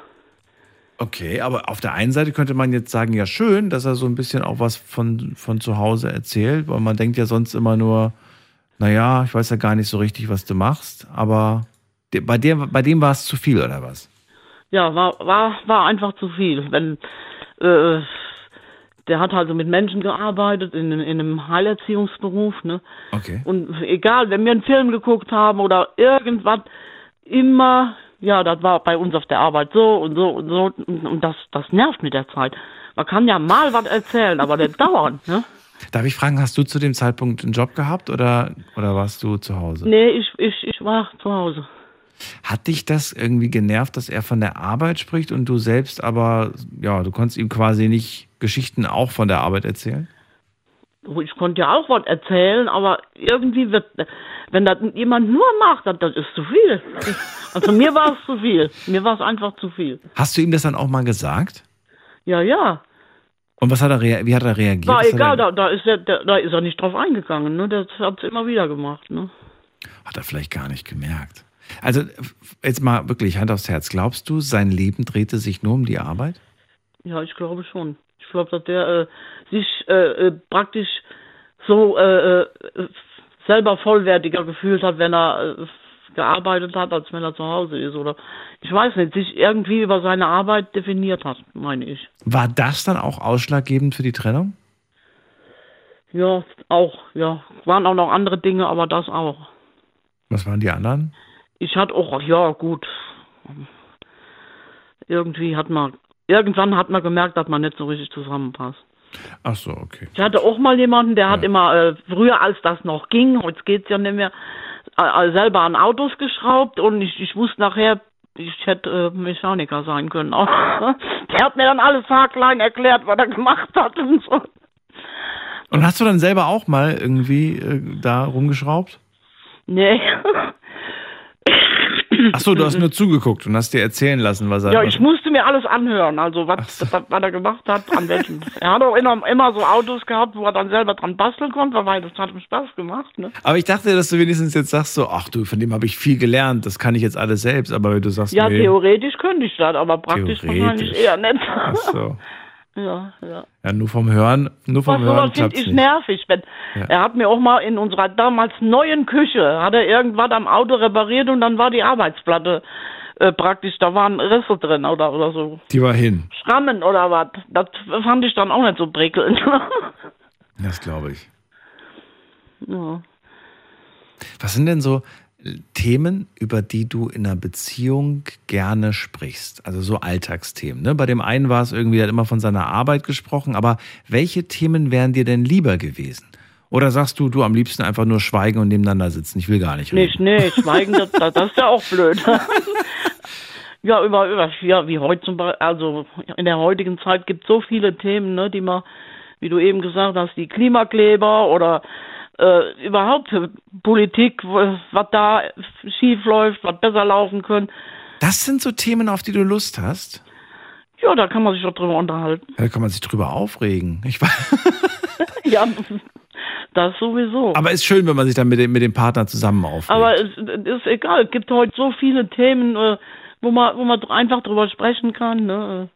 Okay, aber auf der einen Seite könnte man jetzt sagen, ja schön, dass er so ein bisschen auch was von, von zu Hause erzählt, weil man denkt ja sonst immer nur, naja, ich weiß ja gar nicht so richtig, was du machst, aber bei, der, bei dem war es zu viel, oder was? Ja, war, war, war einfach zu viel. Wenn, äh, der hat also mit Menschen gearbeitet in, in einem Heilerziehungsberuf, ne? Okay. Und egal, wenn wir einen Film geguckt haben oder irgendwas, immer, ja, das war bei uns auf der Arbeit so und so und so und, das, das nervt mit der Zeit. Man kann ja mal was erzählen, aber nicht (laughs) dauernd, ne? Darf ich fragen, hast du zu dem Zeitpunkt einen Job gehabt oder, oder warst du zu Hause? Nee, ich, ich, ich war zu Hause. Hat dich das irgendwie genervt, dass er von der Arbeit spricht und du selbst aber, ja, du konntest ihm quasi nicht Geschichten auch von der Arbeit erzählen? Ich konnte ja auch was erzählen, aber irgendwie wird, wenn das jemand nur macht, das, das ist zu viel. Also mir war es zu viel. Mir war es einfach zu viel. Hast du ihm das dann auch mal gesagt? Ja, ja. Und was hat er wie hat er reagiert? War Was egal, da, da, ist er, da, da ist er nicht drauf eingegangen. Ne? Das hat es immer wieder gemacht. Ne? hat er vielleicht gar nicht gemerkt. Also jetzt mal wirklich Hand aufs Herz. Glaubst du, sein Leben drehte sich nur um die Arbeit? Ja, ich glaube schon. Ich glaube, dass der äh, sich äh, äh, praktisch so äh, äh, selber vollwertiger gefühlt hat, wenn er äh, gearbeitet hat, als wenn er zu Hause ist. Oder ich weiß nicht, sich irgendwie über seine Arbeit definiert hat, meine ich. War das dann auch ausschlaggebend für die Trennung? Ja, auch, ja. Waren auch noch andere Dinge, aber das auch. Was waren die anderen? Ich hatte auch, ja, gut. Irgendwie hat man, irgendwann hat man gemerkt, dass man nicht so richtig zusammenpasst. Ach so, okay. Ich hatte auch mal jemanden, der hat immer, äh, früher als das noch ging, heute geht's ja nicht mehr, selber an Autos geschraubt und ich, ich wusste nachher, ich hätte äh, Mechaniker sein können. (laughs) Der hat mir dann alles haarklein erklärt, was er gemacht hat und so. Und hast du dann selber auch mal irgendwie äh, da rumgeschraubt? Nee. (laughs) Ach so, du hast nur zugeguckt und hast dir erzählen lassen, was er Ja, ich musste mir alles anhören, also was, was, was er gemacht hat, an welchen. er hat auch immer, immer so Autos gehabt, wo er dann selber dran basteln konnte, weil das hat ihm Spaß gemacht, ne? Aber ich dachte, dass du wenigstens jetzt sagst so, ach du, von dem habe ich viel gelernt, das kann ich jetzt alles selbst. Aber wenn du sagst, Ja, nee, theoretisch könnte ich das, aber praktisch wahrscheinlich eher nicht. Ach so. (laughs) ja, ja. Ja, nur vom Hören, nur vom Was Hören klappt's ich nicht. nervig. Wenn, Ja. Er hat mir auch mal in unserer damals neuen Küche, hat er irgendwas am Auto repariert und dann war die Arbeitsplatte äh, praktisch, da waren Risse drin oder, oder so. Die war hin. Schrammen oder was. Das fand ich dann auch nicht so prickelnd. Das glaube ich. (laughs) ja. Was sind denn so Themen, über die du in einer Beziehung gerne sprichst? Also so Alltagsthemen. Ne? Bei dem einen war es irgendwie, er hat immer von seiner Arbeit gesprochen, aber welche Themen wären dir denn lieber gewesen? Oder sagst du, du am liebsten einfach nur schweigen und nebeneinander sitzen? Ich will gar nicht reden. Nicht, nee, schweigen, das, das, das ist ja auch blöd. (laughs) ja, über, über, ja, wie heute zum Beispiel, also in der heutigen Zeit gibt es so viele Themen, ne, die man, wie du eben gesagt hast, die Klimakleber oder äh, überhaupt Politik, was da schief läuft, was besser laufen könnte. Das sind so Themen, auf die du Lust hast? Ja, da kann man sich doch drüber unterhalten. Da kann man sich drüber aufregen. Ich (laughs) ja, das sowieso. Aber ist schön, wenn man sich dann mit dem, mit dem Partner zusammen aufregt. Aber es, es ist egal, es gibt heute so viele Themen, äh, wo man, wo man einfach drüber sprechen kann. Ne?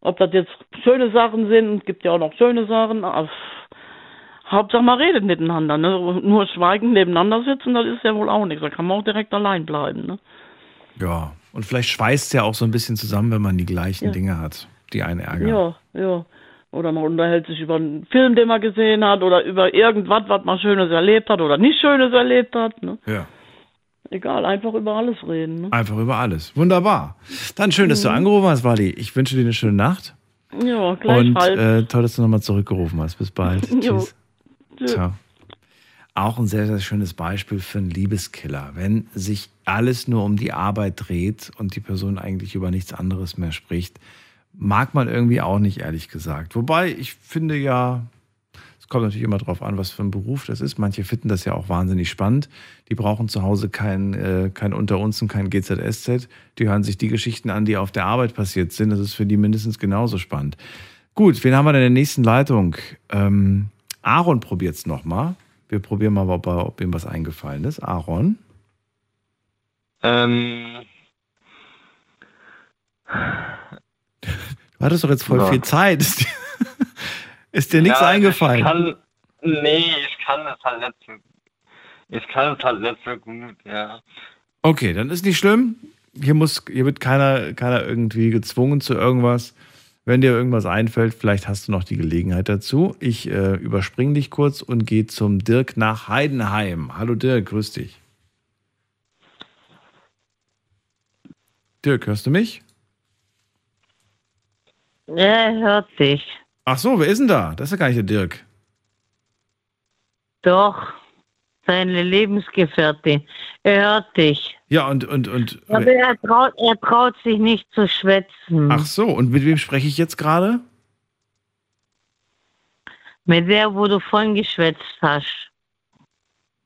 Ob das jetzt schöne Sachen sind, es gibt ja auch noch schöne Sachen. Hauptsache man redet miteinander. Ne? Nur schweigend nebeneinander sitzen, das ist ja wohl auch nichts. Da kann man auch direkt allein bleiben. Ne? Ja, und vielleicht schweißt es ja auch so ein bisschen zusammen, wenn man die gleichen Ja. Dinge hat, die einen ärgern. Ja, ja. Oder man unterhält sich über einen Film, den man gesehen hat, oder über irgendwas, was man Schönes erlebt hat oder nicht Schönes erlebt hat. Ne? Ja. Egal, einfach über alles reden. Ne? Einfach über alles. Wunderbar. Dann schön, dass du Mhm. angerufen hast, Wally. Ich wünsche dir eine schöne Nacht. Ja, Und gleichfalls. äh, toll, dass du nochmal zurückgerufen hast. Bis bald. (laughs) Jo. Tschüss. Ciao. Auch ein sehr, sehr schönes Beispiel für einen Liebeskiller. Wenn sich alles nur um die Arbeit dreht und die Person eigentlich über nichts anderes mehr spricht, mag man irgendwie auch nicht, ehrlich gesagt. Wobei ich finde ja, es kommt natürlich immer drauf an, was für ein Beruf das ist. Manche finden das ja auch wahnsinnig spannend. Die brauchen zu Hause kein, äh, kein Unter uns und kein GZSZ. Die hören sich die Geschichten an, die auf der Arbeit passiert sind. Das ist für die mindestens genauso spannend. Gut, wen haben wir denn in der nächsten Leitung? Ähm, Aaron probiert es nochmal. Wir probieren mal, ob, er- ob ihm was eingefallen ist. Aaron? Ähm, Du hattest doch jetzt voll Ja. viel Zeit. Ist dir, (laughs) ist dir nichts ja, eingefallen? Ich kann, nee, ich kann es halt nicht ich kann es halt nicht so gut, ja. Okay, dann ist nicht schlimm. Hier, muss, hier wird keiner, keiner irgendwie gezwungen zu irgendwas. Wenn dir irgendwas einfällt, vielleicht hast du noch die Gelegenheit dazu. Ich äh, überspringe dich kurz und gehe zum Dirk nach Heidenheim. Hallo Dirk, grüß dich. Dirk, hörst du mich? Er hört dich. Ach so, wer ist denn da? Das ist ja gar nicht der Dirk. Doch, seine Lebensgefährtin. Er hört dich. Ja, und, und, und. Aber er traut, er traut sich nicht zu schwätzen. Ach so, und mit wem spreche ich jetzt gerade? Mit der, wo du vorhin geschwätzt hast.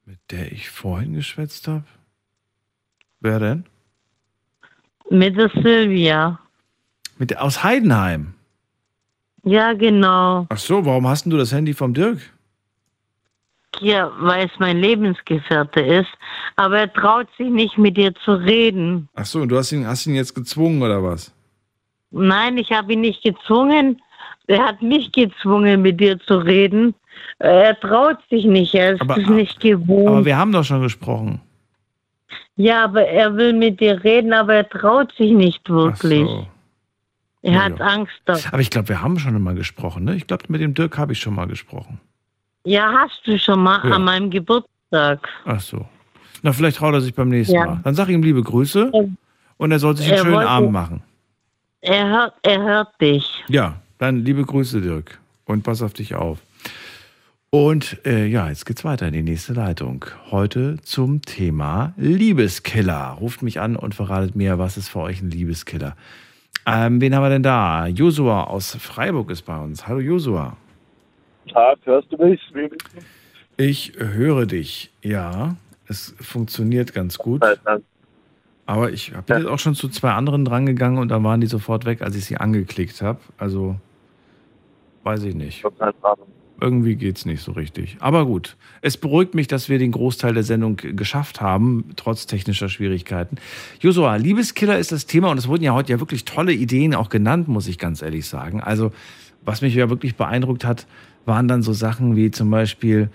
Mit der ich vorhin geschwätzt habe? Wer denn? Mit der Silvia. Mit der, aus Heidenheim. Ja, genau. Ach so, warum hast denn du das Handy vom Dirk? Ja, weil es mein Lebensgefährte ist. Aber er traut sich nicht, mit dir zu reden. Ach so, und du hast ihn, hast ihn jetzt gezwungen oder was? Nein, ich habe ihn nicht gezwungen. Er hat mich gezwungen, mit dir zu reden. Er traut sich nicht. Er ist Aber- es nicht gewohnt. Aber wir haben doch schon gesprochen. Ja, aber er will mit dir reden, aber er traut sich nicht wirklich. so. Er Ja, hat ja. Angst davor. Aber ich glaube, wir haben schon mal gesprochen, ne? Ich glaube, mit dem Dirk habe ich schon mal gesprochen. Ja, hast du schon mal Ja. an meinem Geburtstag. Ach so. Na, vielleicht traut er sich beim nächsten Ja. Mal. Dann sag ihm liebe Grüße und er soll sich einen schönen wollte- Abend machen. Er hört, er hört dich. Ja, dann liebe Grüße, Dirk. Und pass auf dich auf. Und äh, ja, jetzt geht's weiter in die nächste Leitung. Heute zum Thema Liebeskiller. Ruft mich an und verratet mir, was ist für euch ein Liebeskiller. Ähm, wen haben wir denn da? Josua aus Freiburg ist bei uns. Hallo Josua. Tag, hörst du mich? Ich höre dich. Ja, es funktioniert ganz gut. Aber ich bin jetzt auch schon zu zwei anderen drangegangen und da waren die sofort weg, als ich sie angeklickt habe. Also weiß ich nicht. Irgendwie geht's nicht so richtig. Aber gut, es beruhigt mich, dass wir den Großteil der Sendung geschafft haben, trotz technischer Schwierigkeiten. Josua, Liebeskiller ist das Thema und es wurden ja heute ja wirklich tolle Ideen auch genannt, muss ich ganz ehrlich sagen. Also, was mich ja wirklich beeindruckt hat, waren dann so Sachen wie zum Beispiel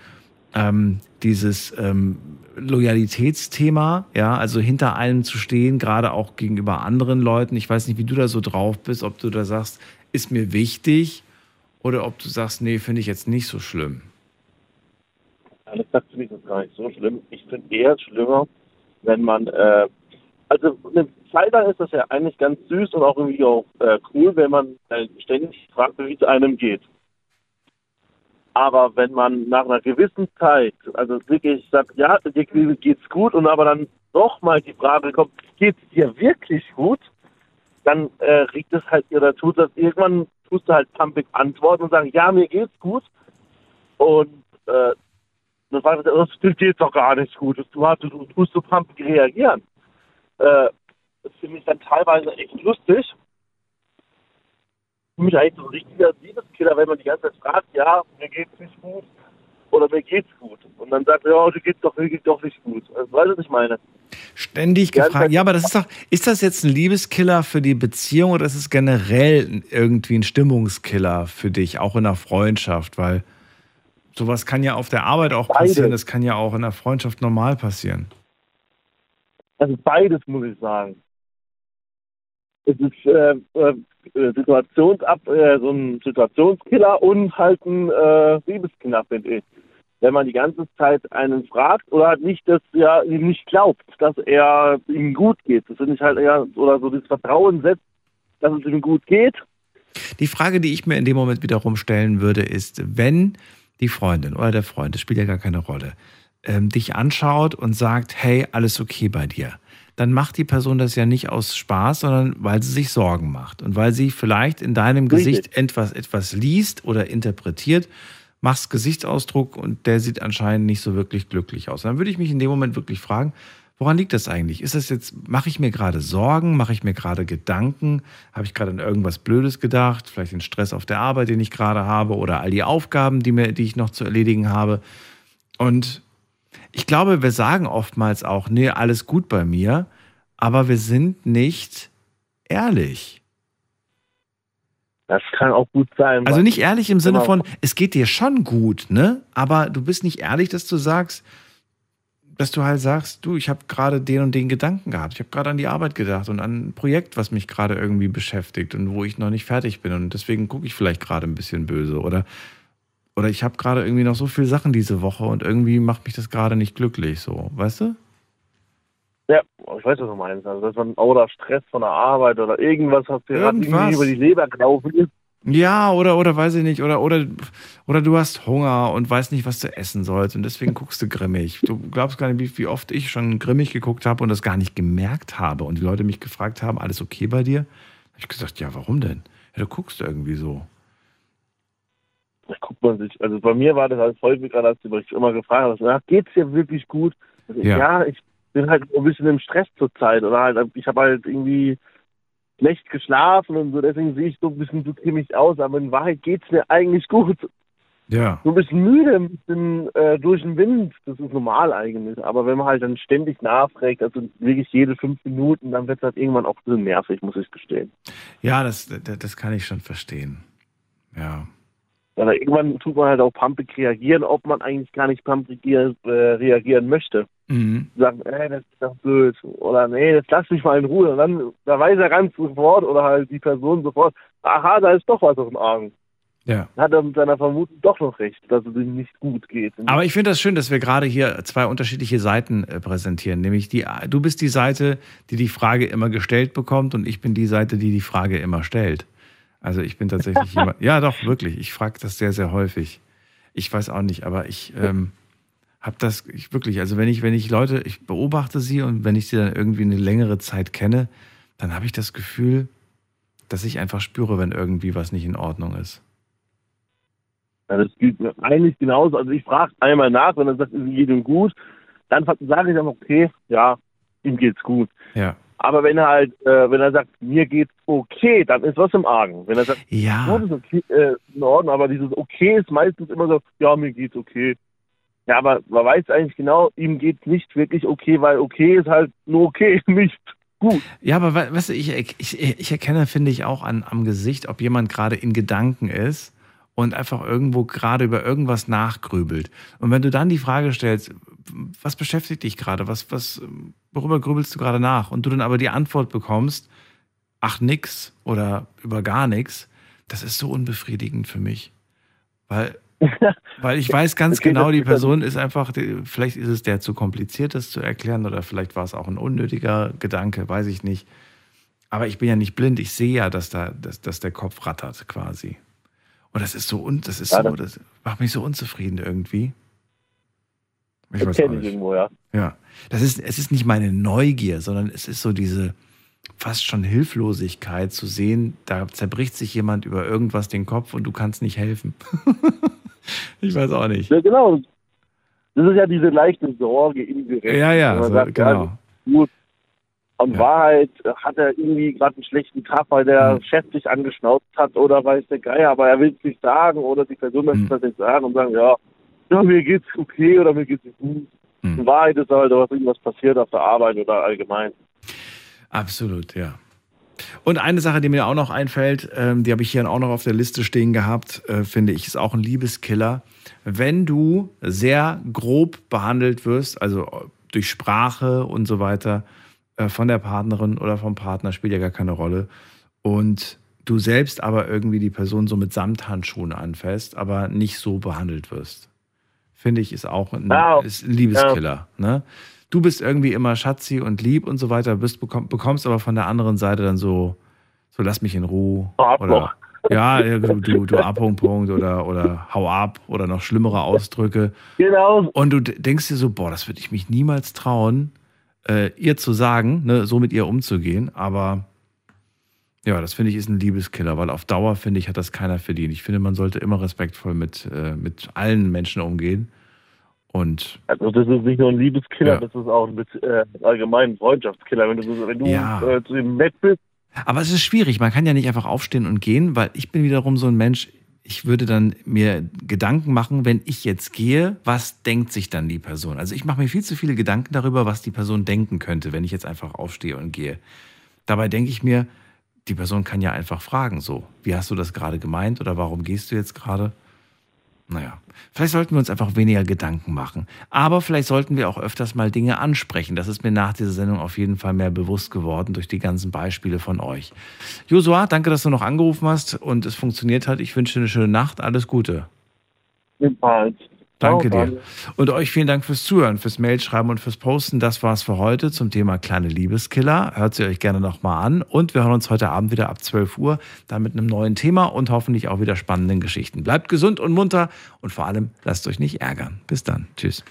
ähm, dieses ähm, Loyalitätsthema, ja, also hinter allem zu stehen, gerade auch gegenüber anderen Leuten. Ich weiß nicht, wie du da so drauf bist, ob du da sagst, ist mir wichtig oder ob du sagst, nee, finde ich jetzt nicht so schlimm. Gesagt finde ich das gar nicht so schlimm. Ich finde eher schlimmer, wenn man, äh, also eine Zeit lang ist das ja eigentlich ganz süß und auch irgendwie auch äh, cool, wenn man äh, ständig fragt, wie es einem geht. Aber wenn man nach einer gewissen Zeit, also wirklich sagt, ja, dir geht's gut und aber dann doch mal die Frage kommt, geht's dir wirklich gut? Dann äh, regt es halt oder tut das irgendwann tust du halt pumpig antworten und sagen, ja, mir geht's gut. Und äh, dann sagt er, das geht doch gar nicht gut. Du, hast- du tust so pumpig reagieren. Äh, das finde ich dann teilweise echt lustig. Für mich eigentlich so ein richtiger Liebeskiller, wenn man die ganze Zeit fragt, ja, mir geht's nicht gut oder mir geht's gut. Und dann sagt er, ja, dir geht's doch, mir geht's doch nicht gut. Also, weißt du, was ich meine? Ständig gefragt. Ja, aber das ist doch, ist das jetzt ein Liebeskiller für die Beziehung oder ist es generell irgendwie ein Stimmungskiller für dich, auch in der Freundschaft? Weil sowas kann ja auf der Arbeit auch passieren, das kann ja auch in der Freundschaft normal passieren. Also beides muss ich sagen. Es ist äh, äh, Situationsab, äh, so ein Situationskiller und halt ein äh, Liebeskiller, finde ich. Wenn man die ganze Zeit einen fragt oder halt nicht, dass er ihm nicht glaubt, dass er ihm gut geht. Das finde ich halt eher, oder so das Vertrauen setzt, dass es ihm gut geht. Die Frage, die ich mir in dem Moment wiederum stellen würde, ist, wenn die Freundin oder der Freund, das spielt ja gar keine Rolle, ähm, dich anschaut und sagt, hey, alles okay bei dir, dann macht die Person das ja nicht aus Spaß, sondern weil sie sich Sorgen macht. Und weil sie vielleicht in deinem Gesicht etwas, etwas liest oder interpretiert, machst Gesichtsausdruck und der sieht anscheinend nicht so wirklich glücklich aus. Dann würde ich mich in dem Moment wirklich fragen, woran liegt das eigentlich? Ist das jetzt, mache ich mir gerade Sorgen, mache ich mir gerade Gedanken, habe ich gerade an irgendwas Blödes gedacht, vielleicht den Stress auf der Arbeit, den ich gerade habe oder all die Aufgaben, die, mir, die ich noch zu erledigen habe. Und ich glaube, wir sagen oftmals auch, nee, alles gut bei mir, aber wir sind nicht ehrlich. Das kann auch gut sein. Also nicht ehrlich im Sinne von, es geht dir schon gut, ne? Aber du bist nicht ehrlich, dass du sagst, dass du halt sagst, du, ich habe gerade den und den Gedanken gehabt. Ich habe gerade an die Arbeit gedacht und an ein Projekt, was mich gerade irgendwie beschäftigt und wo ich noch nicht fertig bin. Und deswegen gucke ich vielleicht gerade ein bisschen böse. Oder, oder ich habe gerade irgendwie noch so viele Sachen diese Woche und irgendwie macht mich das gerade nicht glücklich. So, weißt du? Ja, ich weiß, was du meinst. Also, dass man oder Stress von der Arbeit oder irgendwas, was dir irgendwie über die Leber gelaufen ist. Ja, oder, oder weiß ich nicht, oder, oder, oder du hast Hunger und weißt nicht, was du essen sollst und deswegen guckst du grimmig. Du glaubst gar nicht, wie, wie oft ich schon grimmig geguckt habe und das gar nicht gemerkt habe und die Leute mich gefragt haben, alles okay bei dir? Hab ich gesagt, ja, warum denn? Ja, du guckst irgendwie so. Da guckt man sich, also bei mir war das halt häufiger, dass du mich immer gefragt hast, na, geht's dir wirklich gut? Also, Ja. ja. ich bin halt ein bisschen im Stress zurzeit oder halt, ich habe halt irgendwie schlecht geschlafen und so, deswegen sehe ich so ein bisschen so grimmig aus, aber in Wahrheit geht's mir eigentlich gut. Ja. So ein bisschen müde, ein bisschen äh, durch den Wind, das ist normal eigentlich. Aber wenn man halt dann ständig nachfragt, also wirklich jede fünf Minuten, dann wird es halt irgendwann auch ein bisschen nervig, muss ich gestehen. Ja, das, das, das kann ich schon verstehen. Ja. Aber irgendwann tut man halt auch pumpig reagieren, ob man eigentlich gar nicht pumpig reagieren, äh, reagieren möchte. Mhm. Sagen, ey, das ist doch blöd. Oder nee, jetzt lass mich mal in Ruhe. Und dann, da weiß er ganz sofort oder halt die Person sofort, aha, da ist doch was auf dem Arm. Ja. Hat er mit seiner Vermutung doch noch recht, dass es ihm nicht gut geht. Aber ich finde das schön, dass wir gerade hier zwei unterschiedliche Seiten äh, präsentieren. Nämlich die, du bist die Seite, die die Frage immer gestellt bekommt und ich bin die Seite, die die Frage immer stellt. Also ich bin tatsächlich jemand, (laughs) ja doch, wirklich. Ich frage das sehr, sehr häufig. Ich weiß auch nicht, aber ich ähm, habe das ich, wirklich, also wenn ich, wenn ich Leute, ich beobachte sie und wenn ich sie dann irgendwie eine längere Zeit kenne, dann habe ich das Gefühl, dass ich einfach spüre, wenn irgendwie was nicht in Ordnung ist. Ja, das gilt mir eigentlich genauso. Also ich frage einmal nach, wenn er sagt, es geht ihm gut, dann sage ich dann, okay, ja, ihm geht's gut. Ja. Aber wenn er halt, äh, wenn er sagt, mir geht's okay, dann ist was im Argen. Wenn er sagt, ja. gut, ist okay, äh, in Ordnung, aber dieses okay ist meistens immer so, ja, mir geht's okay. Ja, aber man weiß eigentlich genau, ihm geht's nicht wirklich okay, weil okay ist halt nur okay, (laughs) nicht gut. Ja, aber we- weißt du, ich, ich, ich erkenne, finde ich, auch an, am Gesicht, ob jemand gerade in Gedanken ist und einfach irgendwo gerade über irgendwas nachgrübelt. Und wenn du dann die Frage stellst, was beschäftigt dich gerade? Was, was, worüber grübelst du gerade nach? Und du dann aber die Antwort bekommst, ach nix oder über gar nichts, das ist so unbefriedigend für mich. Weil, (laughs) weil ich weiß ganz genau, die Person ist einfach, vielleicht ist es der zu kompliziert, das zu erklären, oder vielleicht war es auch ein unnötiger Gedanke, weiß ich nicht. Aber ich bin ja nicht blind, ich sehe ja, dass da, dass, dass der Kopf rattert quasi. Und das ist so, un, das ist Ja, so, das- das macht mich so unzufrieden irgendwie. Ich Das weiß kenn auch ich nicht. irgendwo, ja. Ja. Das ist, es ist nicht meine Neugier, sondern es ist so diese fast schon Hilflosigkeit zu sehen, da zerbricht sich jemand über irgendwas den Kopf und du kannst nicht helfen. (laughs) ich weiß auch nicht. Ja, genau. Das ist ja diese leichte Sorge indirekt. Ja, ja, so, sagt, genau. ja, gut. Und Wahrheit äh, hat er irgendwie gerade einen schlechten Tag, weil der Mhm. Chef sich angeschnauzt hat oder weiß der Geier, aber er will es nicht sagen oder die Person möchte Mhm. das nicht sagen und sagen, ja, ja, mir geht's okay oder mir geht's nicht gut. Mhm. In Wahrheit ist halt, dass irgendwas passiert auf der Arbeit oder allgemein. Absolut, ja. Und eine Sache, die mir auch noch einfällt, ähm, die habe ich hier auch noch auf der Liste stehen gehabt, äh, finde ich, ist auch ein Liebeskiller. Wenn du sehr grob behandelt wirst, also durch Sprache und so weiter, äh, von der Partnerin oder vom Partner, spielt ja gar keine Rolle. Und du selbst aber irgendwie die Person so mit Samthandschuhen anfasst, aber nicht so behandelt wirst. Finde ich, ist auch ein, Ja. ist ein Liebeskiller. Ne? Du bist irgendwie immer schatzi und lieb und so weiter, bist, bekomm, bekommst aber von der anderen Seite dann so, so lass mich in Ruhe. Oder, (laughs) ja, ja, du, du, du Abpunkt oder, oder hau ab oder noch schlimmere Ausdrücke. Genau. Und du denkst dir so, boah, das würde ich mich niemals trauen, äh, ihr zu sagen, ne, so mit ihr umzugehen. Aber ja, das finde ich ist ein Liebeskiller, weil auf Dauer, finde ich, hat das keiner verdient. Ich finde, man sollte immer respektvoll mit, äh, mit allen Menschen umgehen. Und Also das ist nicht nur ein Liebeskiller, Ja. das ist auch ein mit, äh, allgemein Freundschaftskiller. Wenn du, wenn du Ja. äh, zu ihm nett bist, Aber es ist schwierig. Man kann ja nicht einfach aufstehen und gehen, weil ich bin wiederum so ein Mensch, ich würde dann mir Gedanken machen, wenn ich jetzt gehe, was denkt sich dann die Person? Also ich mache mir viel zu viele Gedanken darüber, was die Person denken könnte, wenn ich jetzt einfach aufstehe und gehe. Dabei denke ich mir, die Person kann ja einfach fragen, so, wie hast du das gerade gemeint oder warum gehst du jetzt gerade? Naja, vielleicht sollten wir uns einfach weniger Gedanken machen. Aber vielleicht sollten wir auch öfters mal Dinge ansprechen. Das ist mir nach dieser Sendung auf jeden Fall mehr bewusst geworden durch die ganzen Beispiele von euch. Josua, danke, dass du noch angerufen hast und es funktioniert hat. Ich wünsche dir eine schöne Nacht. Alles Gute. ebenfalls. Danke dir. Und euch vielen Dank fürs Zuhören, fürs Mailschreiben und fürs Posten. Das war's für heute zum Thema kleine Liebeskiller. Hört sie euch gerne nochmal an. Und wir hören uns heute Abend wieder ab 12 Uhr, dann mit einem neuen Thema und hoffentlich auch wieder spannenden Geschichten. Bleibt gesund und munter und vor allem lasst euch nicht ärgern. Bis dann. Tschüss.